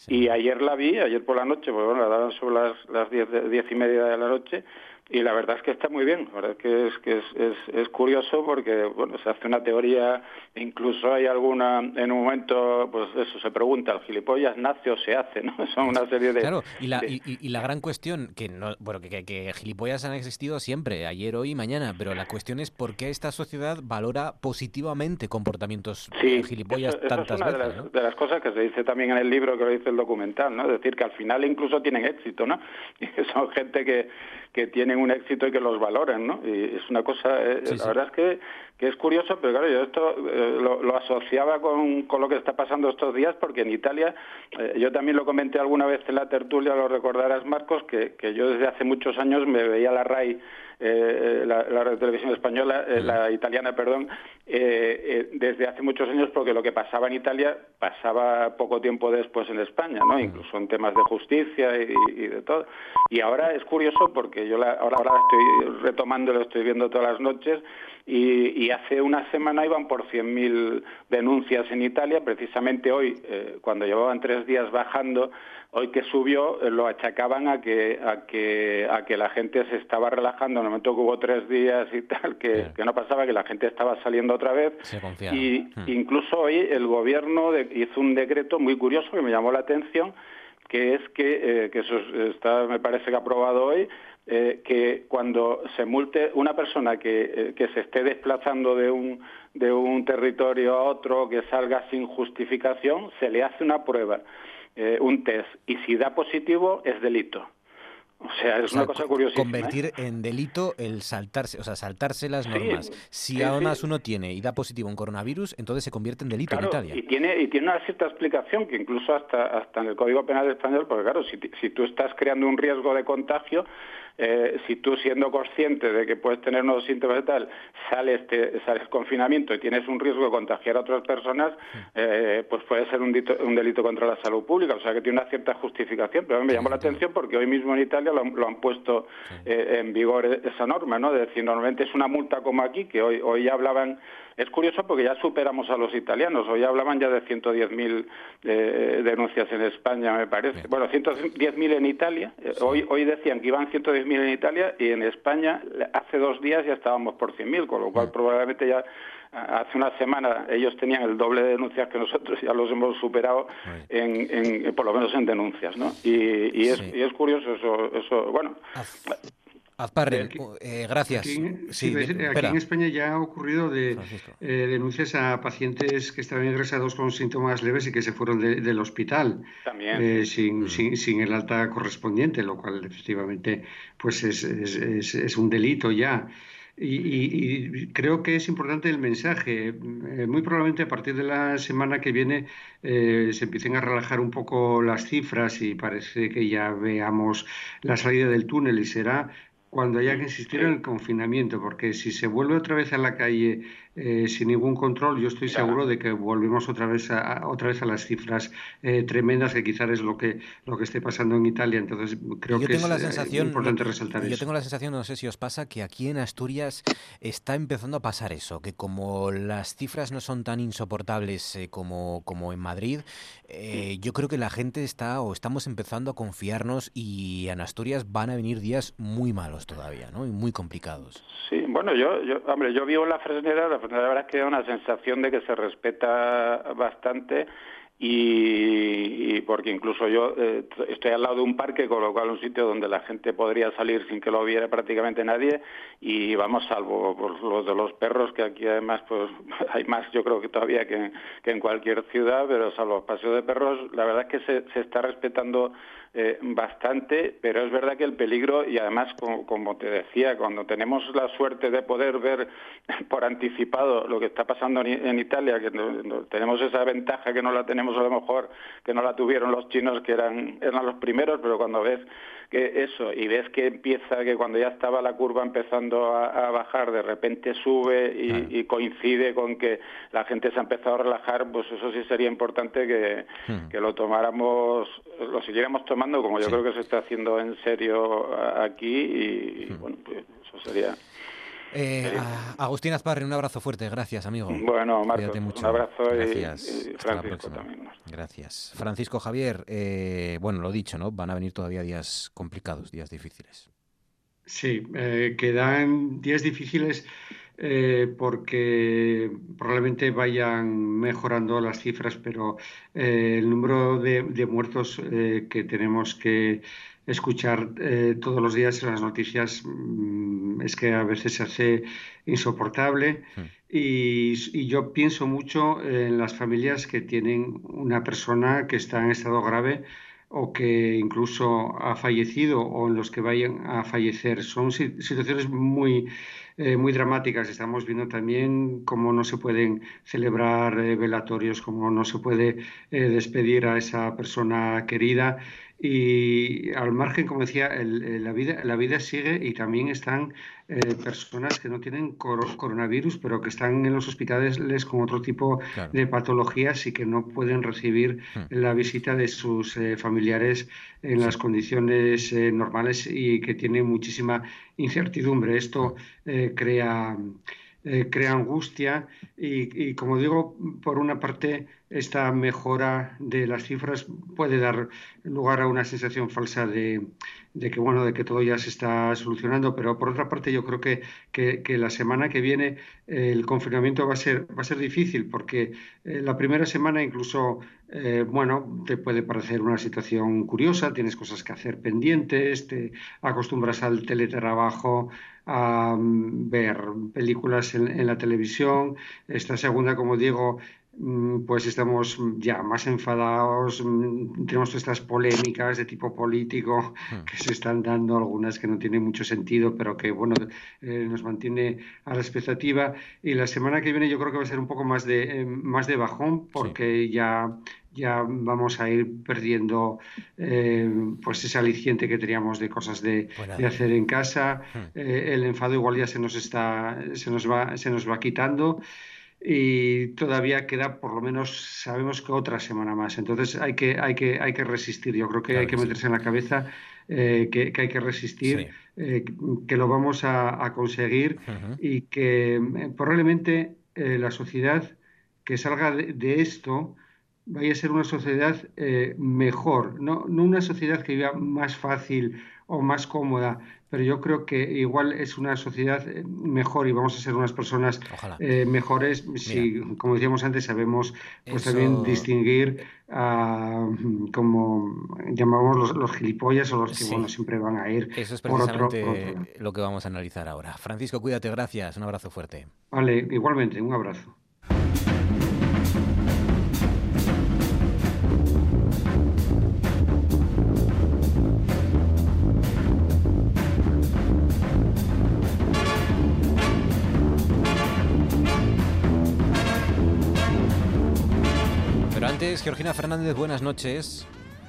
y ayer la vi, ayer por la noche, pues bueno, la daban sobre las, las diez, diez y media de la noche, y la verdad es que está muy bien, la verdad es que es, que es, es, curioso porque bueno se hace una teoría, incluso hay alguna, en un momento, pues eso se pregunta, ¿el gilipollas nace o se hace? ¿no? Son una serie de... Claro, y la, y, la gran cuestión, que no, bueno, que, que, gilipollas han existido siempre, ayer, hoy y mañana, pero la cuestión es por qué esta sociedad valora positivamente comportamientos sí, gilipollas eso, tantas es una veces. De las, cosas que se dice también en el libro que lo dice el documental, ¿no? Es decir, que al final incluso tienen éxito, ¿no? Y son gente que, que tienen un éxito y que los valoren, ¿no? Y es una cosa, eh, la verdad es que, que, es curioso, pero claro, yo esto eh, lo, asociaba con, con, lo que está pasando estos días, porque en Italia, eh, yo también lo comenté alguna vez en la tertulia, lo recordarás, Marcos, que, que yo desde hace muchos años me veía la RAI eh, la, la, televisión española, eh, la italiana, perdón, desde hace muchos años, porque lo que pasaba en Italia pasaba poco tiempo después en España, ¿no? Incluso en temas de justicia y, de todo. Y ahora es curioso porque yo la, ahora, ahora estoy retomando, lo estoy viendo todas las noches y, y, hace una semana iban por 100.000 denuncias en Italia. Precisamente hoy, eh, cuando llevaban tres días bajando, hoy que subió eh, lo achacaban a que a que a que la gente se estaba relajando en el momento que hubo tres días y tal que, que no pasaba que la gente estaba saliendo otra vez y hmm. incluso hoy el gobierno hizo un decreto muy curioso que me llamó la atención que es que, eh, que eso está me parece que aprobado hoy eh, que cuando se multe una persona que, que se esté desplazando de un de un territorio a otro que salga sin justificación se le hace una prueba eh, un test y si da positivo es delito. O sea, es una cosa curiosa. Convertir en delito el saltarse, o sea, saltarse las normas. si además uno tiene y da positivo un coronavirus, entonces se convierte en delito en Italia. Y tiene, y tiene una cierta explicación que incluso hasta, hasta en el Código Penal español, porque claro, si, si tú estás creando un riesgo de contagio, eh, si tú siendo consciente de que puedes tener unos síntomas y tal, sales, te, sales confinamiento y tienes un riesgo de contagiar a otras personas, eh, pues puede ser un, un, delito contra la salud pública, o sea que tiene una cierta justificación, pero me llamó la atención porque hoy mismo en Italia lo, han puesto eh, en vigor esa norma, ¿no? De decir, normalmente es una multa como aquí, que hoy, hoy ya hablaban es curioso porque ya superamos a los italianos. Hoy hablaban ya de 110.000 eh, denuncias en España, me parece. Bueno, 110.000 en Italia. Eh, hoy, hoy decían que iban 110.000 en Italia y en España hace dos días ya estábamos por 100.000, con lo cual probablemente ya hace una semana ellos tenían el doble de denuncias que nosotros, ya los hemos superado en, por lo menos en denuncias, ¿no? Y, es, y es curioso eso, eso bueno, Azparren, eh, gracias. Aquí, en España ya ha ocurrido de eh, denuncias a pacientes que estaban ingresados con síntomas leves y que se fueron del hospital eh, sin, mm. sin, sin, el alta correspondiente, lo cual efectivamente pues es, es, es, un delito ya. Y, creo que es importante el mensaje. muy probablemente a partir de la semana que viene se empiecen a relajar un poco las cifras y parece que ya veamos la salida del túnel y será cuando haya que insistir en el confinamiento, porque si se vuelve otra vez a la calle eh, sin ningún control, yo estoy seguro de que volvemos otra vez a, otra vez a las cifras eh, tremendas que quizás es lo que lo que esté pasando en Italia. Entonces creo que es eh, importante resaltar eso. Yo tengo la sensación, no sé si os pasa, que aquí en Asturias está empezando a pasar eso, que como las cifras no son tan insoportables como, como en Madrid, yo creo que la gente está o estamos empezando a confiarnos y en Asturias van a venir días muy malos todavía, ¿no? Y muy complicados. Sí, bueno, yo, yo hombre, yo vivo en la Fresneda, la la verdad es que da una sensación de que se respeta bastante y, porque incluso yo eh, estoy al lado de un parque, con lo cual un sitio donde la gente podría salir sin que lo viera prácticamente nadie y vamos, salvo por los de los perros, que aquí además pues hay más yo creo que todavía que, en cualquier ciudad, pero salvo los paseos de perros, la verdad es que se está respetando eh, bastante, pero es verdad que el peligro, y además, como, te decía, cuando tenemos la suerte de poder ver por anticipado lo que está pasando en, Italia, que tenemos esa ventaja que no la tenemos a lo mejor, que no la tuvieron los chinos, que eran, eran los primeros, pero cuando ves que eso, y ves que empieza, que cuando ya estaba la curva empezando a, bajar, de repente sube y, coincide con que la gente se ha empezado a relajar, pues eso sí sería importante que, hmm. que lo tomáramos, lo siguiéramos tomando, como yo creo que se está haciendo en serio aquí, y, hmm. bueno, pues eso sería... Eh, Agustín Azparri, un abrazo fuerte, gracias amigo. Bueno, Marcos, un abrazo gracias. y, Francisco también. Gracias. Francisco Javier, eh, bueno, lo dicho, ¿no? Van a venir todavía días complicados, días difíciles. Sí, eh, quedan días difíciles eh, porque probablemente vayan mejorando las cifras, pero el número de, de muertos que tenemos que escuchar eh, todos los días las noticias mm, es que a veces se hace insoportable hmm. y, yo pienso mucho en las familias que tienen una persona que está en estado grave o que incluso ha fallecido o en los que vayan a fallecer. Son situaciones muy, eh, muy dramáticas. Estamos viendo también cómo no se pueden celebrar eh, velatorios, cómo no se puede despedir a esa persona querida y al margen, como decía, la, vida, la vida sigue y también están eh, personas que no tienen coronavirus, pero que están en los hospitales con otro tipo de patologías y que no pueden recibir hmm. la visita de sus eh, familiares en las condiciones eh, normales y que tienen muchísima incertidumbre. Esto crea eh, crea angustia y, como digo, por una parte, esta mejora de las cifras puede dar lugar a una sensación falsa de, que bueno, de que todo ya se está solucionando, pero por otra parte yo creo que, que, la semana que viene eh, el confinamiento va a ser, va a ser difícil porque eh, la primera semana incluso, bueno, te puede parecer una situación curiosa, tienes cosas que hacer pendientes, te acostumbras al teletrabajo, a ver películas en, la televisión. Esta segunda, como digo, mm, pues estamos ya más enfadados, mm, tenemos estas polémicas de tipo político hmm. que se están dando, algunas que no tienen mucho sentido, pero que bueno, eh, nos mantiene a la expectativa. Y la semana que viene yo creo que va a ser un poco más de, eh, más de bajón, porque ya ya vamos a ir perdiendo eh, pues ese aliciente que teníamos de cosas de, hacer en casa. Hmm. Eh, el enfado igual ya se nos está, se nos va, se nos va quitando y todavía queda por lo menos sabemos que otra semana más. Entonces hay que, hay que, hay que resistir. Yo creo que hay que meterse en la cabeza eh, que, hay que resistir, que lo vamos a, conseguir y que probablemente la sociedad que salga de esto vaya a ser una sociedad eh, mejor, no, no una sociedad que viva más fácil o más cómoda, pero yo creo que igual es una sociedad eh, mejor y vamos a ser unas personas eh, mejores. Si, como decíamos antes, sabemos pues también distinguir a, como llamamos los, los, gilipollas o los que bueno, siempre van a ir Eso es precisamente por otro, lo que vamos a analizar ahora. Francisco, cuídate, gracias, un abrazo fuerte. Vale, igualmente, un abrazo. Georgina Fernández, buenas noches.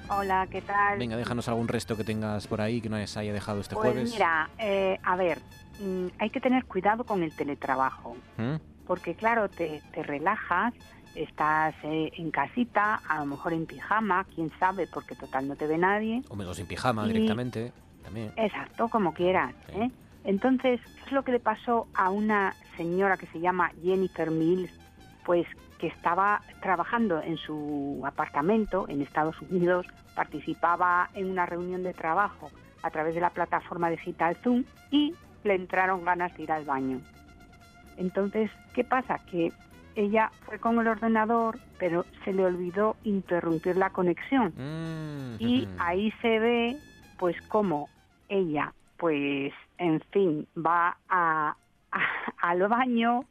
Hola, ¿qué tal? Venga, déjanos algún resto que tengas por ahí que no se haya dejado este pues jueves. Mira, eh, a ver, mm, hay que tener cuidado con el teletrabajo, ¿Mm? porque claro, te, relajas, estás eh, en casita, a lo mejor en pijama, quién sabe, porque total no te ve nadie. O menos en pijama directamente, también. Exacto, como quieras. ¿eh? Entonces, ¿qué es lo que le pasó a una señora que se llama Jennifer Mills? Pues que estaba trabajando en su apartamento en Estados Unidos, participaba en una reunión de trabajo a través de la plataforma digital Zoom y le entraron ganas de ir al baño. Entonces, ¿qué pasa? Que ella fue con el ordenador, pero se le olvidó interrumpir la conexión. Mm, y ahí se ve, pues, cómo ella, pues, en fin, va a, al baño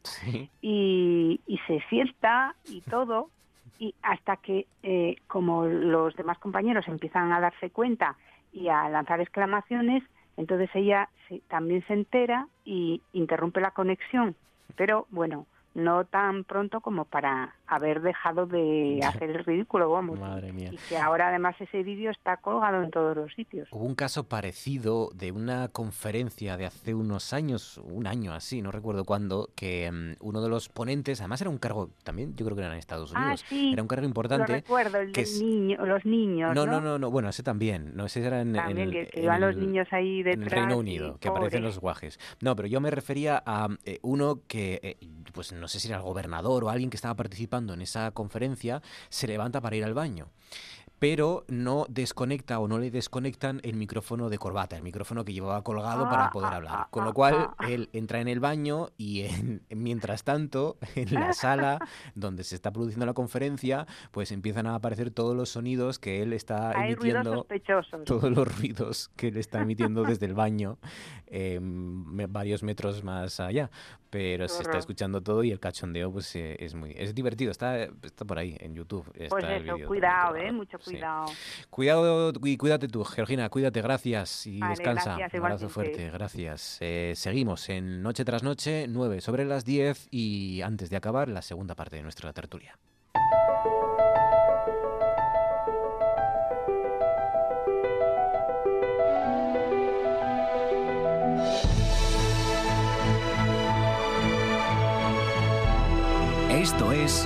y, se sienta y todo, y hasta que, eh, como los demás compañeros empiezan a darse cuenta y a lanzar exclamaciones, entonces ella también se entera y interrumpe la conexión. Pero bueno, no tan pronto como para haber dejado de hacer el ridículo, vamos. Madre mía. Y que ahora además ese vídeo está colgado en todos los sitios. Hubo un caso parecido de una conferencia de hace unos años, un año así, no recuerdo cuándo, que mm, uno de los ponentes, además era un cargo, también yo creo que era en Estados ah, Unidos, era un cargo importante. Lo recuerdo, el que niño, los niños. No, no, no, no, bueno, ese también, no, ese era en, también, que, iban los niños ahí detrás. En el Reino Unido, que aparecen los guajes. No, pero yo me refería a eh, uno que, eh, pues no sé si era el gobernador o alguien que estaba participando en esa conferencia, se levanta para ir al baño pero no desconecta o no le desconectan el micrófono de corbata, el micrófono que llevaba colgado para ah, poder ah, hablar. Con lo ah, cual, él entra en el baño y mientras tanto, en la sala donde se está produciendo la conferencia, pues empiezan a aparecer todos los sonidos que él está emitiendo. Todos los ruidos que él está emitiendo desde el baño, em, varios metros más allá. Pero se está escuchando todo y el cachondeo pues eh, es muy es divertido, está, está por ahí en YouTube. pues eso, cuidado, eh, mucho cuidado. Cuidado y cuídate tú, Georgina, cuídate, gracias y descansa. Un abrazo fuerte, gracias. Eh, seguimos en Noche tras Noche, 9 sobre las 10 y antes de acabar la segunda parte de nuestra tertulia. Esto es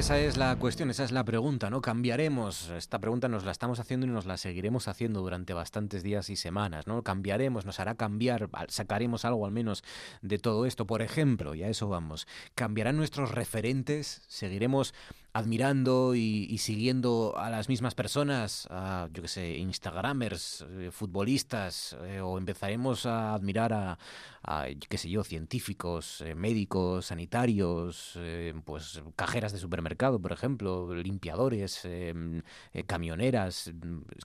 Esa es la cuestión, esa es la pregunta, ¿no? ¿Cambiaremos? Esta pregunta nos la estamos haciendo y nos la seguiremos haciendo durante bastantes días y semanas, ¿no? ¿Cambiaremos? ¿Nos hará cambiar? ¿Sacaremos algo al menos de todo esto? Por ejemplo, y a eso vamos, ¿cambiarán nuestros referentes? ¿Seguiremos admirando y, siguiendo a las mismas personas, a, yo que sé, Instagramers, eh, futbolistas, eh, o empezaremos a admirar a, qué sé yo, científicos, eh, médicos, sanitarios, pues cajeras de supermercado, por ejemplo, limpiadores, camioneras,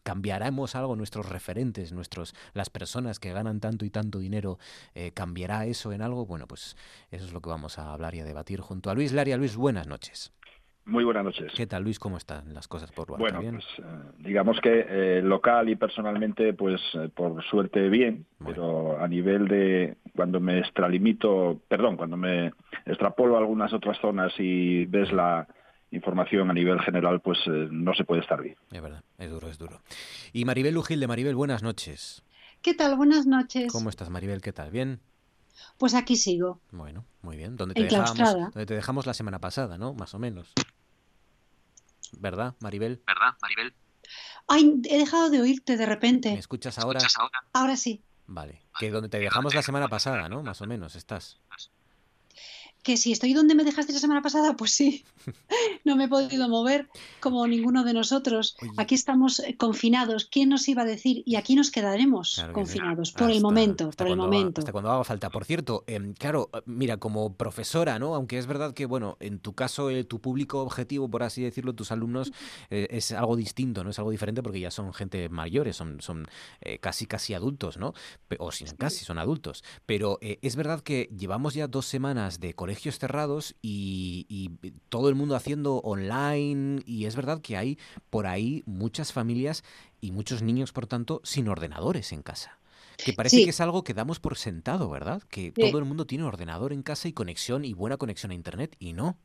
cambiaremos algo nuestros referentes, nuestros las personas que ganan tanto y tanto dinero, cambiará eso en algo. Bueno, pues eso es lo que vamos a hablar y a debatir junto a Luis Laria. Luis, buenas noches. Muy buenas noches. ¿Qué tal, Luis? ¿Cómo están las cosas por Bueno, pues eh, digamos que eh, local y personalmente, pues eh, por suerte bien, pero a nivel de cuando me extralimito, perdón, cuando me extrapolo a algunas otras zonas y ves la información a nivel general, pues no se puede estar bien. Es verdad, es duro, es duro. Y Maribel de Maribel, buenas noches. ¿Qué tal? Buenas noches. ¿Cómo estás, Maribel? ¿Qué tal? ¿Bien? Pues aquí sigo. Bueno, muy bien. ¿Dónde te, dejamos, donde te dejamos la semana pasada, ¿no? Más o menos. ¿Verdad, Maribel? ¿Verdad, Maribel? Ay, he dejado de oírte de repente. ¿Me escuchas ahora? ahora? sí. Vale. Que donde te dejamos la semana pasada, ¿no? Más o menos, estás que si estoy donde me dejaste la semana pasada, pues sí, no me he podido mover como ninguno de nosotros. Aquí estamos eh, confinados. ¿Quién nos iba a decir? Y aquí nos quedaremos confinados por el momento, por el momento. hasta cuando haga falta. Por cierto, em, claro, eh, mira, como profesora, ¿no? Aunque es verdad que, bueno, en tu caso, eh, tu público objetivo, por así decirlo, tus alumnos, es algo distinto, ¿no? Es algo diferente porque ya son gente mayores, son, son casi, casi adultos, ¿no? O sin casi, son adultos. Pero es verdad que llevamos ya dos semanas de colegio colegios cerrados y, todo el mundo haciendo online y es verdad que hay por ahí muchas familias y muchos niños, por tanto, sin ordenadores en casa. Que parece que es algo que damos por sentado, ¿verdad? Que todo el mundo tiene ordenador en casa y conexión y buena conexión a Internet y no.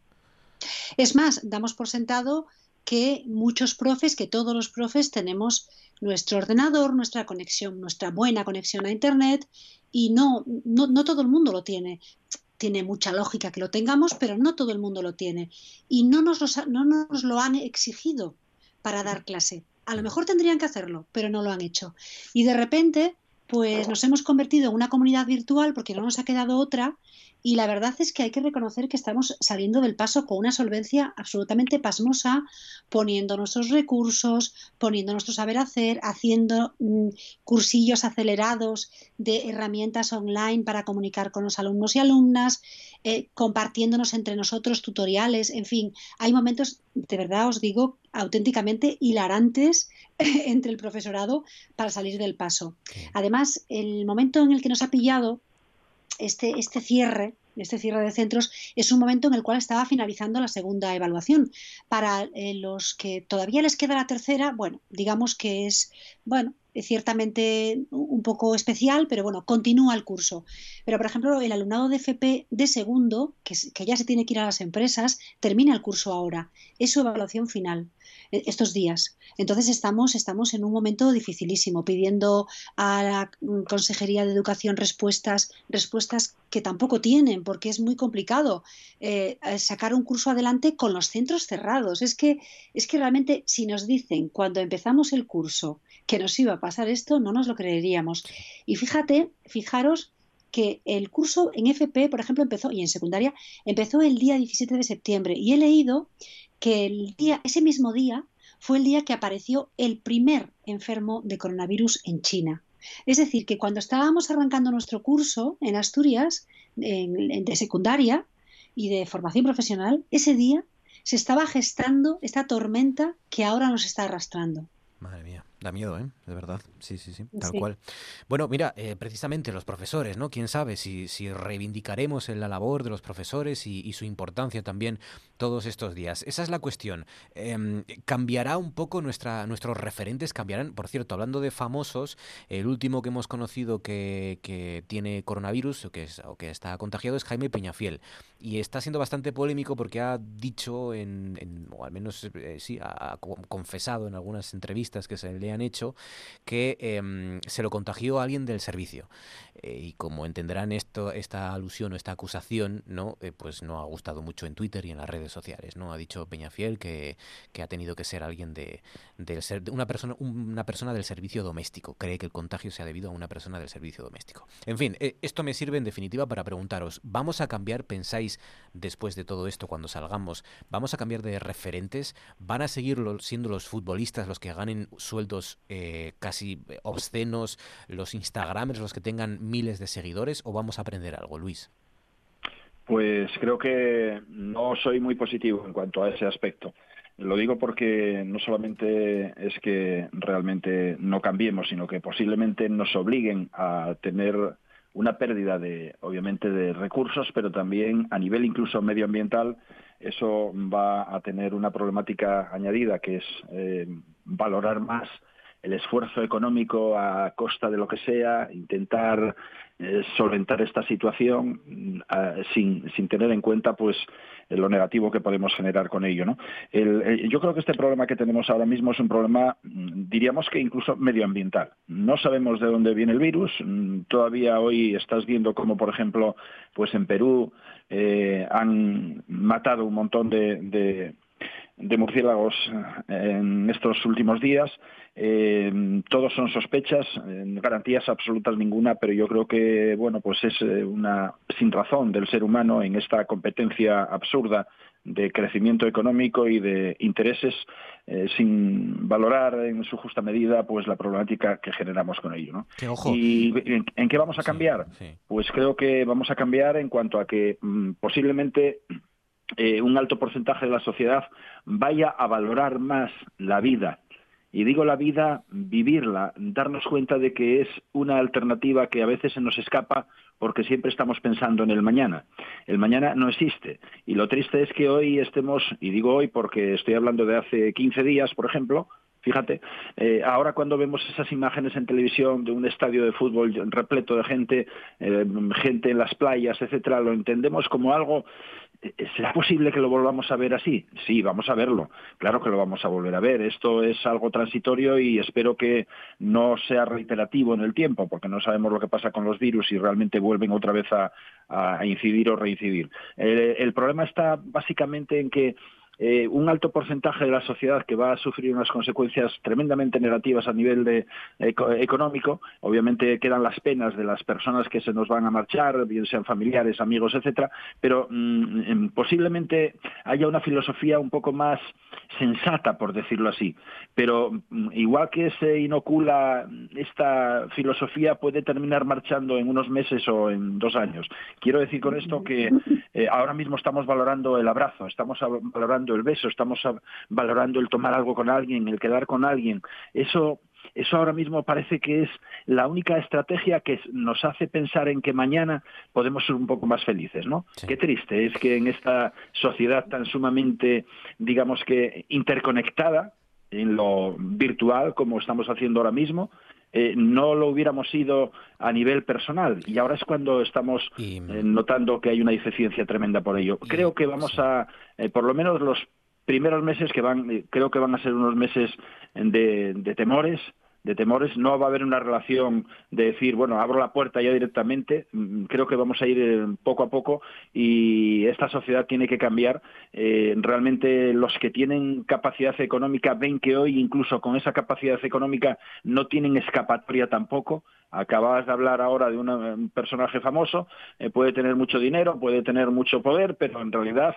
Es más, damos por sentado que muchos profes, que todos los profes tenemos nuestro ordenador, nuestra conexión, nuestra buena conexión a Internet y no, no, no todo el mundo lo tiene tiene mucha lógica que lo tengamos, pero no todo el mundo lo tiene. Y no nos, no nos lo han exigido para dar clase. A lo mejor tendrían que hacerlo, pero no lo han hecho. Y de repente, pues nos hemos convertido en una comunidad virtual porque no nos ha quedado otra y la verdad es que hay que reconocer que estamos saliendo del paso con una solvencia absolutamente pasmosa, poniendo nuestros recursos, poniendo nuestro saber hacer, haciendo mm, cursillos acelerados de herramientas online para comunicar con los alumnos y alumnas, eh, compartiéndonos entre nosotros tutoriales, en fin, hay momentos, de verdad os digo, auténticamente hilarantes entre el profesorado para salir del paso. Además, el momento en el que nos ha pillado este, este cierre este cierre de centros es un momento en el cual estaba finalizando la segunda evaluación. Para eh, los que todavía les queda la tercera, bueno, digamos que es, bueno, ciertamente un poco especial, pero bueno, continúa el curso. Pero, por ejemplo, el alumnado de FP de segundo, que, ya se tiene que ir a las empresas, termina el curso ahora. Es su evaluación final. E, estos días. Entonces estamos, estamos en un momento dificilísimo, pidiendo a la Consejería de Educación respuestas, respuestas que tampoco tienen, porque es muy complicado eh, sacar un curso adelante con los centros cerrados. Es que, es que realmente si nos dicen cuando empezamos el curso que nos iba pasar esto, no nos lo creeríamos. Y fíjate, fijaros que el curso en FP, por ejemplo, empezó, y en secundaria, empezó el día 17 de septiembre. Y he leído que el día, ese mismo día fue el día que apareció el primer enfermo de coronavirus en China. Es decir, que cuando estábamos arrancando nuestro curso en Asturias, de secundaria y de formación profesional, ese día se estaba gestando esta tormenta que ahora nos está arrastrando. Madre mía. Da miedo, ¿eh? De verdad. Sí, sí, sí, tal cual. Bueno, mira, eh, precisamente los profesores, ¿no? Quién sabe si, si reivindicaremos la labor de los profesores y, su importancia también todos estos días. Esa es la cuestión. Em, ¿Cambiará un poco nuestra, nuestros referentes? ¿Cambiarán? Por cierto, hablando de famosos, el último que hemos conocido que, que tiene coronavirus o que, es, o que está contagiado es Jaime Peñafiel. Y está siendo bastante polémico porque ha dicho, en, o al menos eh, sí, ha confesado en algunas entrevistas que se le han hecho que em, se lo contagió a alguien del servicio. Eh, y como entenderán esto, esta alusión o esta acusación, ¿no? Eh, pues no ha gustado mucho en Twitter y en las redes redes sociales, ¿no? Ha dicho Peñafiel que, que ha tenido que ser alguien de, del ser, una persona una persona del servicio doméstico. Cree que el contagio se ha debido a una persona del servicio doméstico. En fin, eh, esto me sirve en definitiva para preguntaros, ¿vamos a cambiar, pensáis, después de todo esto, cuando salgamos, vamos a cambiar de referentes? ¿Van a seguir siendo los futbolistas los que ganen sueldos eh, casi obscenos, los Instagramers los que tengan miles de seguidores, o vamos a aprender algo, Luis? Pues creo que no soy muy positivo en cuanto a ese aspecto. Lo digo porque no solamente es que realmente no cambiemos, sino que posiblemente nos obliguen a tener una pérdida de, obviamente, de recursos, pero también a nivel incluso medioambiental, eso va a tener una problemática añadida, que es eh, valorar más el esfuerzo económico a costa de lo que sea, intentar eh, solventar esta situación mm, sin, sin, tener en cuenta pues lo negativo que podemos generar con ello. ¿no? yo creo que este problema que tenemos ahora mismo es un problema, mm, diríamos que incluso medioambiental. No sabemos de dónde viene el virus. Mm, todavía hoy estás viendo cómo, por ejemplo, pues en Perú eh, han matado un montón de murciélagos eh, en estos últimos días. Eh, todos son sospechas, garantías absolutas ninguna, pero yo creo que bueno, pues es eh, una sin razón del ser humano en esta competencia absurda de crecimiento económico y de intereses sin valorar en su justa medida pues la problemática que generamos con ello. ¿no? ¿Y en, qué vamos a cambiar? Pues creo que vamos a cambiar en cuanto a que mm, posiblemente eh, un alto porcentaje de la sociedad vaya a valorar más la vida. Y digo la vida, vivirla, darnos cuenta de que es una alternativa que a veces se nos escapa porque siempre estamos pensando en el mañana. El mañana no existe. Y lo triste es que hoy estemos, y digo hoy porque estoy hablando de hace 15 días, por ejemplo, Fíjate, eh, ahora cuando vemos esas imágenes en televisión de un estadio de fútbol repleto de gente, eh, gente en las playas, etcétera, lo entendemos como algo eh, ¿Será posible que lo volvamos a ver así? Sí, vamos a verlo. Claro que lo vamos a volver a ver. Esto es algo transitorio y espero que no sea reiterativo en el tiempo, porque no sabemos lo que pasa con los virus y realmente vuelven otra vez a, incidir o reincidir. el problema está básicamente en que eh, un alto porcentaje de la sociedad que va a sufrir unas consecuencias tremendamente negativas a nivel de, económico. Obviamente quedan las penas de las personas que se nos van a marchar, bien sean familiares, amigos, etcétera, pero mm, em, posiblemente haya una filosofía un poco más sensata, por decirlo así. Pero mm, igual que se inocula esta filosofía, puede terminar marchando en unos meses o en dos años. Quiero decir con esto que eh, ahora mismo estamos valorando el abrazo, estamos valorando el beso, estamos valorando el tomar algo con alguien, el quedar con alguien. Eso eso ahora mismo parece que es la única estrategia que nos hace pensar en que mañana podemos ser un poco más felices, ¿no? Qué triste es que en esta sociedad tan sumamente, digamos que interconectada en lo virtual como estamos haciendo ahora mismo, eh, no lo hubiéramos sido a nivel personal y ahora es cuando estamos eh, notando que hay una deficiencia tremenda por ello. Creo que vamos a, eh, por lo menos los primeros meses que van, creo que van a ser unos meses de temores, de temores. No va a haber una relación de decir, bueno, abro la puerta ya directamente. Mm, creo que vamos a ir eh, poco a poco y esta sociedad tiene que cambiar. Eh, realmente los que tienen capacidad económica ven que hoy, incluso con esa capacidad económica, no tienen escapatoria tampoco. Acabas de hablar ahora de un personaje famoso, eh, puede tener mucho dinero, puede tener mucho poder, pero en realidad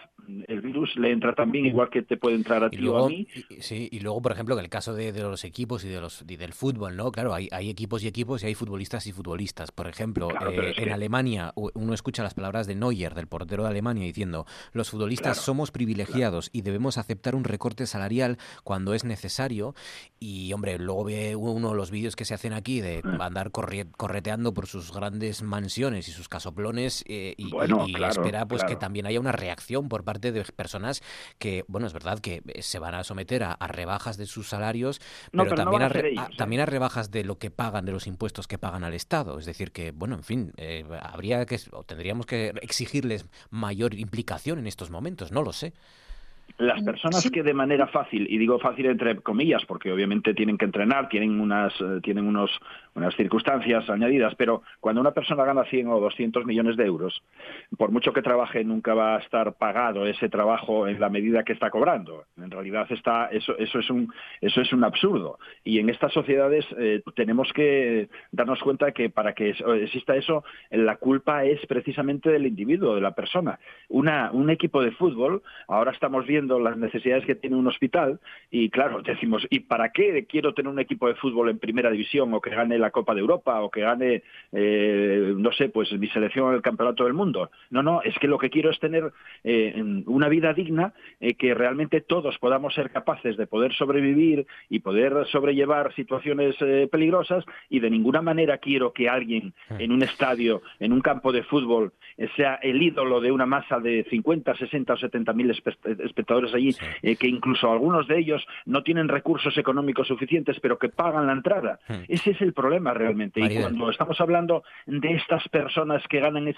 el virus le entra también igual que te puede entrar a ti o a mí. Sí, y luego, por ejemplo, en el caso de, los equipos y de los y del fútbol, ¿no? Claro, hay, hay, equipos y equipos y hay futbolistas y futbolistas. Por ejemplo, eh, en Alemania uno escucha las palabras de Neuer, del portero de Alemania, diciendo, los futbolistas somos privilegiados y debemos aceptar un recorte salarial cuando es necesario. Y, hombre, luego ve uno los vídeos que se hacen aquí de mm. andar correteando por sus grandes mansiones y sus casoplones eh, y, espera pues que también haya una reacción por parte de personas que, bueno, es verdad que eh, se van a someter a, rebajas de sus salarios, pero, también, a, ¿eh? también a rebajas de lo que pagan, de los impuestos que pagan al Estado. Es decir, que, bueno, en fin, habría que, o tendríamos que exigirles mayor implicación en estos momentos, no lo sé. Las personas que de manera fácil, y digo fácil entre comillas, porque obviamente tienen que entrenar, tienen unas, eh, tienen unos, unas circunstancias añadidas, pero cuando una persona gana 100 o 200 millones de euros, por mucho que trabaje, nunca va a estar pagado ese trabajo en la medida que está cobrando. En realidad está, eso, eso es un, eso es un absurdo. Y en estas sociedades eh, tenemos que darnos cuenta que para que exista eso, la culpa es precisamente del individuo, de la persona. Una, un equipo de fútbol, ahora estamos viendo las necesidades que tiene un hospital y claro, decimos, ¿y para qué quiero tener un equipo de fútbol en primera división o que gane la Copa de Europa o que gane, eh, no sé, pues mi selección en el Campeonato del Mundo? No, no, es que lo que quiero es tener eh, una vida digna, eh, que realmente todos podamos ser capaces de poder sobrevivir y poder sobrellevar situaciones peligrosas y de ninguna manera quiero que alguien mm. en un estadio, en un campo de fútbol, sea el ídolo de una masa de 50, 60 o 70 mil espectadores allí, eh, que incluso algunos de ellos no tienen recursos económicos suficientes, pero que pagan la entrada. Ese es el problema realmente. Y cuando estamos hablando de estas personas que ganan eh,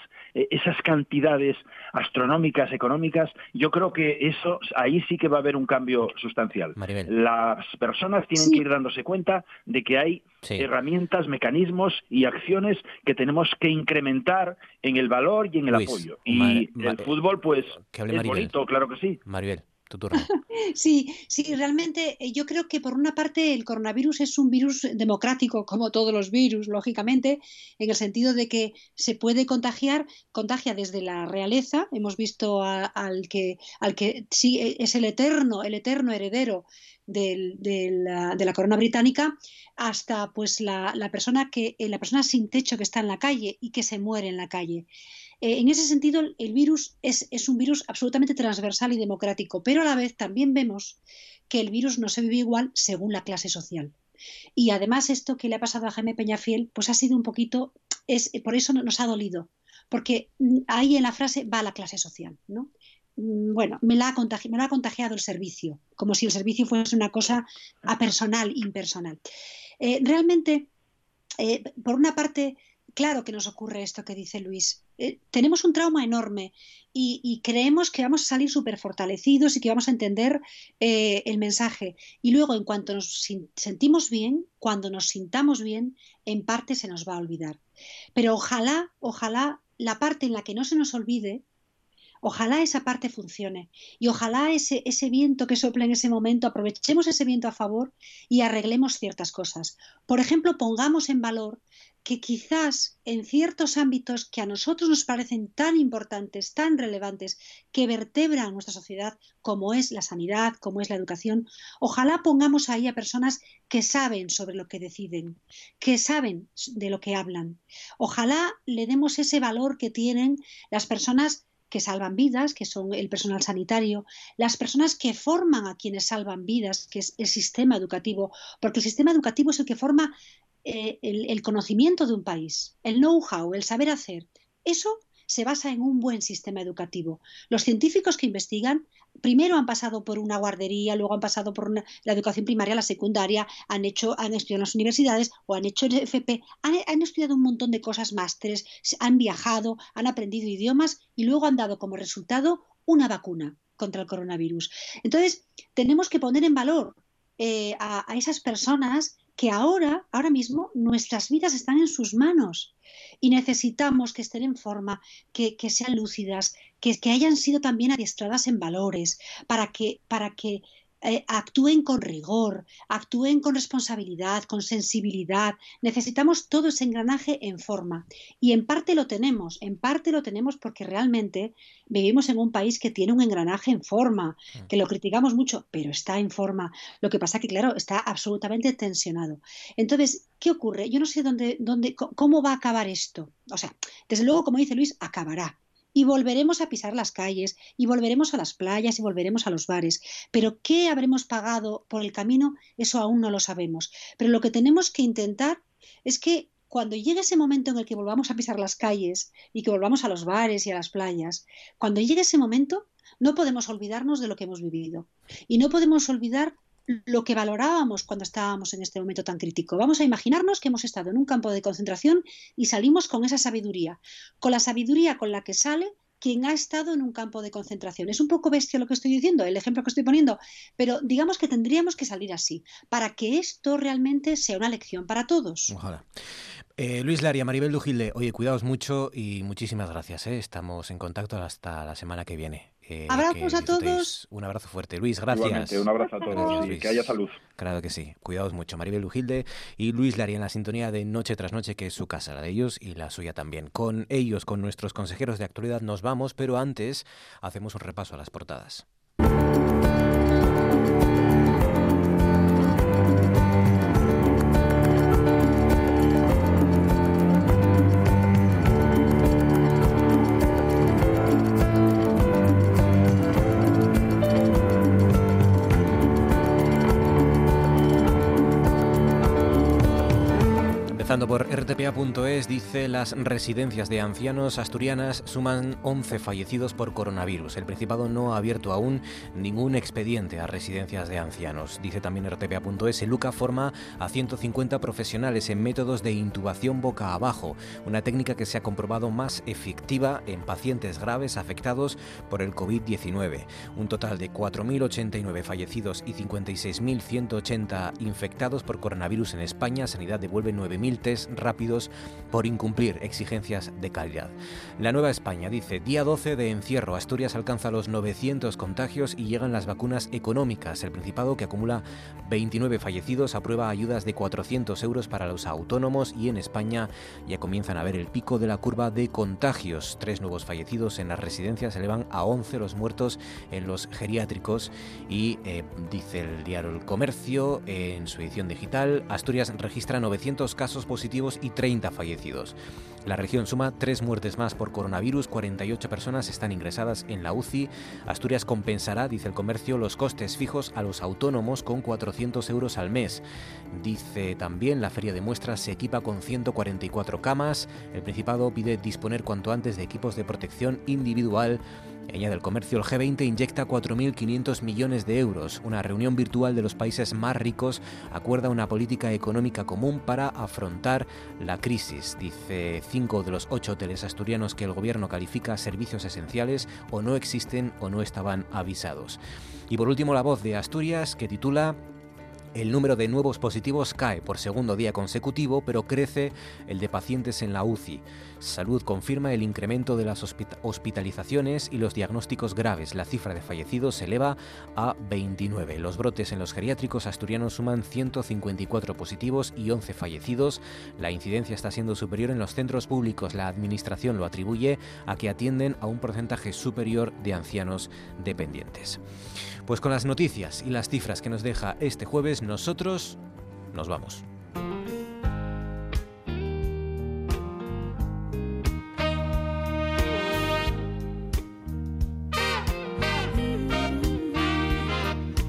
esas cantidades astronómicas, económicas, yo creo que eso ahí sí que va a haber un cambio sustancial. Las personas tienen que ir dándose cuenta de que hay herramientas, mecanismos y acciones que tenemos que incrementar en el valor y en el apoyo. Y el fútbol, pues, es bonito, claro que sí. Maribel. Sí, sí, realmente eh, yo creo que por una parte el coronavirus es un virus democrático, como todos los virus, lógicamente, en el sentido de que se puede contagiar, contagia desde la realeza, hemos visto al que, al que sí e, es el eterno, el eterno heredero de, la, corona británica hasta pues la, persona que la persona sin techo que está en la calle y que se muere en la calle. Eh, en ese sentido, el virus es, un virus absolutamente transversal y democrático, pero a la vez también vemos que el virus no se vive igual según la clase social. Y además esto que le ha pasado a Jaime Peñafiel, pues ha sido un poquito, es, por eso nos ha dolido, porque ahí en la frase va la clase social, ¿no? Mm, bueno, me la, ha contagiado el servicio, como si el servicio fuese una cosa apersonal, impersonal. Eh, realmente, eh, por una parte, claro que nos ocurre esto que dice Luis. Eh, tenemos un trauma enorme y, creemos que vamos a salir súper fortalecidos y que vamos a entender eh, el mensaje. Y luego, en cuanto nos sentimos bien, cuando nos sintamos bien, en parte se nos va a olvidar. Pero ojalá, ojalá la parte en la que no se nos olvide Ojalá esa parte funcione y ojalá ese, ese viento que sopla en ese momento, aprovechemos ese viento a favor y arreglemos ciertas cosas. Por ejemplo, pongamos en valor que quizás en ciertos ámbitos que a nosotros nos parecen tan importantes, tan relevantes, que vertebran nuestra sociedad, como es la sanidad, como es la educación, ojalá pongamos ahí a personas que saben sobre lo que deciden, que saben de lo que hablan. Ojalá le demos ese valor que tienen las personas que salvan vidas, que son el personal sanitario, las personas que forman a quienes salvan vidas, que es el sistema educativo, porque el sistema educativo es el que forma eh, el, conocimiento de un país, el know-how, el saber hacer. Eso se basa en un buen sistema educativo. Los científicos que investigan primero han pasado por una guardería, luego han pasado por la educación primaria, la secundaria, han hecho, han estudiado en las universidades o han hecho el FP, han, estudiado un montón de cosas, másteres, han viajado, han aprendido idiomas y luego han dado como resultado una vacuna contra el coronavirus. Entonces, tenemos que poner en valor eh, a esas personas que ahora, ahora mismo, nuestras vidas están en sus manos. Y necesitamos que estén en forma, que, sean lúcidas, que, que, hayan sido también adiestradas en valores, para que, para que eh, actúen con rigor, actúen con responsabilidad, con sensibilidad. Necesitamos todo ese engranaje en forma. Y en parte lo tenemos, en parte lo tenemos porque realmente vivimos en un país que tiene un engranaje en forma, mm. que lo criticamos mucho, pero está en forma. Lo que pasa que, claro, está absolutamente tensionado. Entonces, ¿qué ocurre? Yo no sé dónde, dónde, cómo va a acabar esto. O sea, desde luego, como dice Luis, acabará y volveremos a pisar las calles y volveremos a las playas y volveremos a los bares. Pero ¿qué habremos pagado por el camino? Eso aún no lo sabemos. Pero lo que tenemos que intentar es que cuando llegue ese momento en el que volvamos a pisar las calles y que volvamos a los bares y a las playas, cuando llegue ese momento, no podemos olvidarnos de lo que hemos vivido. Y no podemos olvidar lo que valorábamos cuando estábamos en este momento tan crítico. Vamos a imaginarnos que hemos estado en un campo de concentración y salimos con esa sabiduría, con la sabiduría con la que sale quien ha estado en un campo de concentración. Es un poco bestia lo que estoy diciendo, el ejemplo que estoy poniendo, pero digamos que tendríamos que salir así, para que esto realmente sea una lección para todos. Ojalá. Eh, Luis Laria, Maribel Dujilde, oye, cuidaos mucho y muchísimas gracias. ¿eh? Estamos en contacto hasta la semana que viene. Eh, Abrazos a todos. Un abrazo fuerte. Luis, gracias. un abrazo a todos y que haya salud. Claro que sí. Cuidaos mucho. Maribel Lujilde y Luis Laria en la sintonía de Noche tras Noche, que es su casa, la de ellos y la suya también. Con ellos, con nuestros consejeros de actualidad, nos vamos, pero antes hacemos un repaso a las portadas. Por rtpa.es, dice las residencias de ancianos asturianas suman 11 fallecidos por coronavirus. El Principado no ha abierto aún ningún expediente a residencias de ancianos. Dice también rtpa.es, LUCA forma a 150 profesionales en métodos de intubación boca abajo, una técnica que se ha comprobado más efectiva en pacientes graves afectados por el COVID-19. Un total de 4.089 fallecidos y 56.180 infectados por coronavirus en España. Sanidad devuelve 9.000 rápidos por incumplir exigencias de calidad. La Nueva España dice, día 12 de encierro, Asturias alcanza los 900 contagios y llegan las vacunas económicas. El Principado, que acumula 29 fallecidos, aprueba ayudas de 400 euros para los autónomos y en España ya comienzan a ver el pico de la curva de contagios. Tres nuevos fallecidos en las residencias elevan a 11 los muertos en los geriátricos y eh, dice el diario El Comercio en su edición digital, Asturias registra 900 casos positivos y 30 fallecidos. La región suma tres muertes más por coronavirus, 48 personas están ingresadas en la UCI. Asturias compensará, dice el comercio, los costes fijos a los autónomos con 400 euros al mes. Dice también la feria de muestras se equipa con 144 camas. El Principado pide disponer cuanto antes de equipos de protección individual Añade el comercio, el G20 inyecta 4.500 millones de euros. Una reunión virtual de los países más ricos acuerda una política económica común para afrontar la crisis. Dice cinco de los ocho hoteles asturianos que el gobierno califica servicios esenciales o no existen o no estaban avisados. Y por último, la voz de Asturias que titula el número de nuevos positivos cae por segundo día consecutivo, pero crece el de pacientes en la UCI. Salud confirma el incremento de las hospitalizaciones y los diagnósticos graves. La cifra de fallecidos se eleva a 29. Los brotes en los geriátricos asturianos suman 154 positivos y 11 fallecidos. La incidencia está siendo superior en los centros públicos. La Administración lo atribuye a que atienden a un porcentaje superior de ancianos dependientes. Pues con las noticias y las cifras que nos deja este jueves, nosotros nos vamos.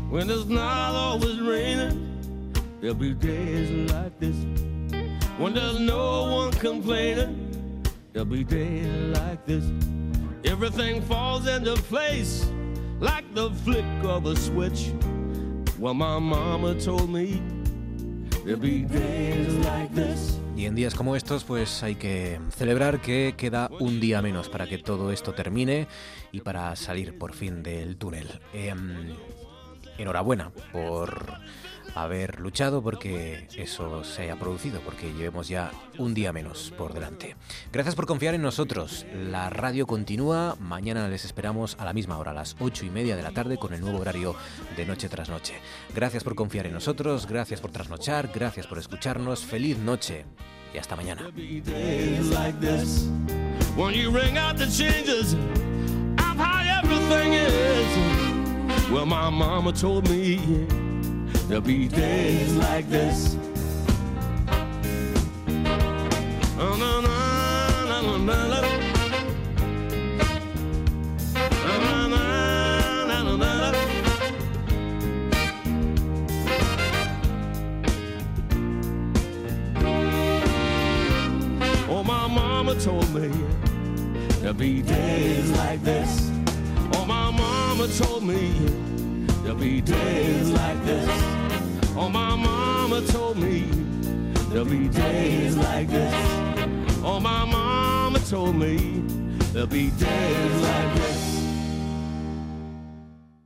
When it's not always raining, there'll be days like this. When there's no one complaining, there'll be days like this. Everything falls into place like the flick of a switch. Well, my mama told me be days like this. Y en días como estos, pues hay que celebrar que queda un día menos para que todo esto termine y para salir por fin del túnel. Eh, enhorabuena por haber luchado porque eso se haya producido, porque llevemos ya un día menos por delante. Gracias por confiar en nosotros. La radio continúa. Mañana les esperamos a la misma hora, a las ocho y media de la tarde, con el nuevo horario de noche tras noche. Gracias por confiar en nosotros, gracias por trasnochar, gracias por escucharnos. Feliz noche y hasta mañana. Well, my mama told me there'll be days like this. Oh, my mama told me there'll be days like this. Oh, my mama told me there'll be days like this. Oh, my mama told me there'll be days like this. Oh, my mama told me There'll be days like this.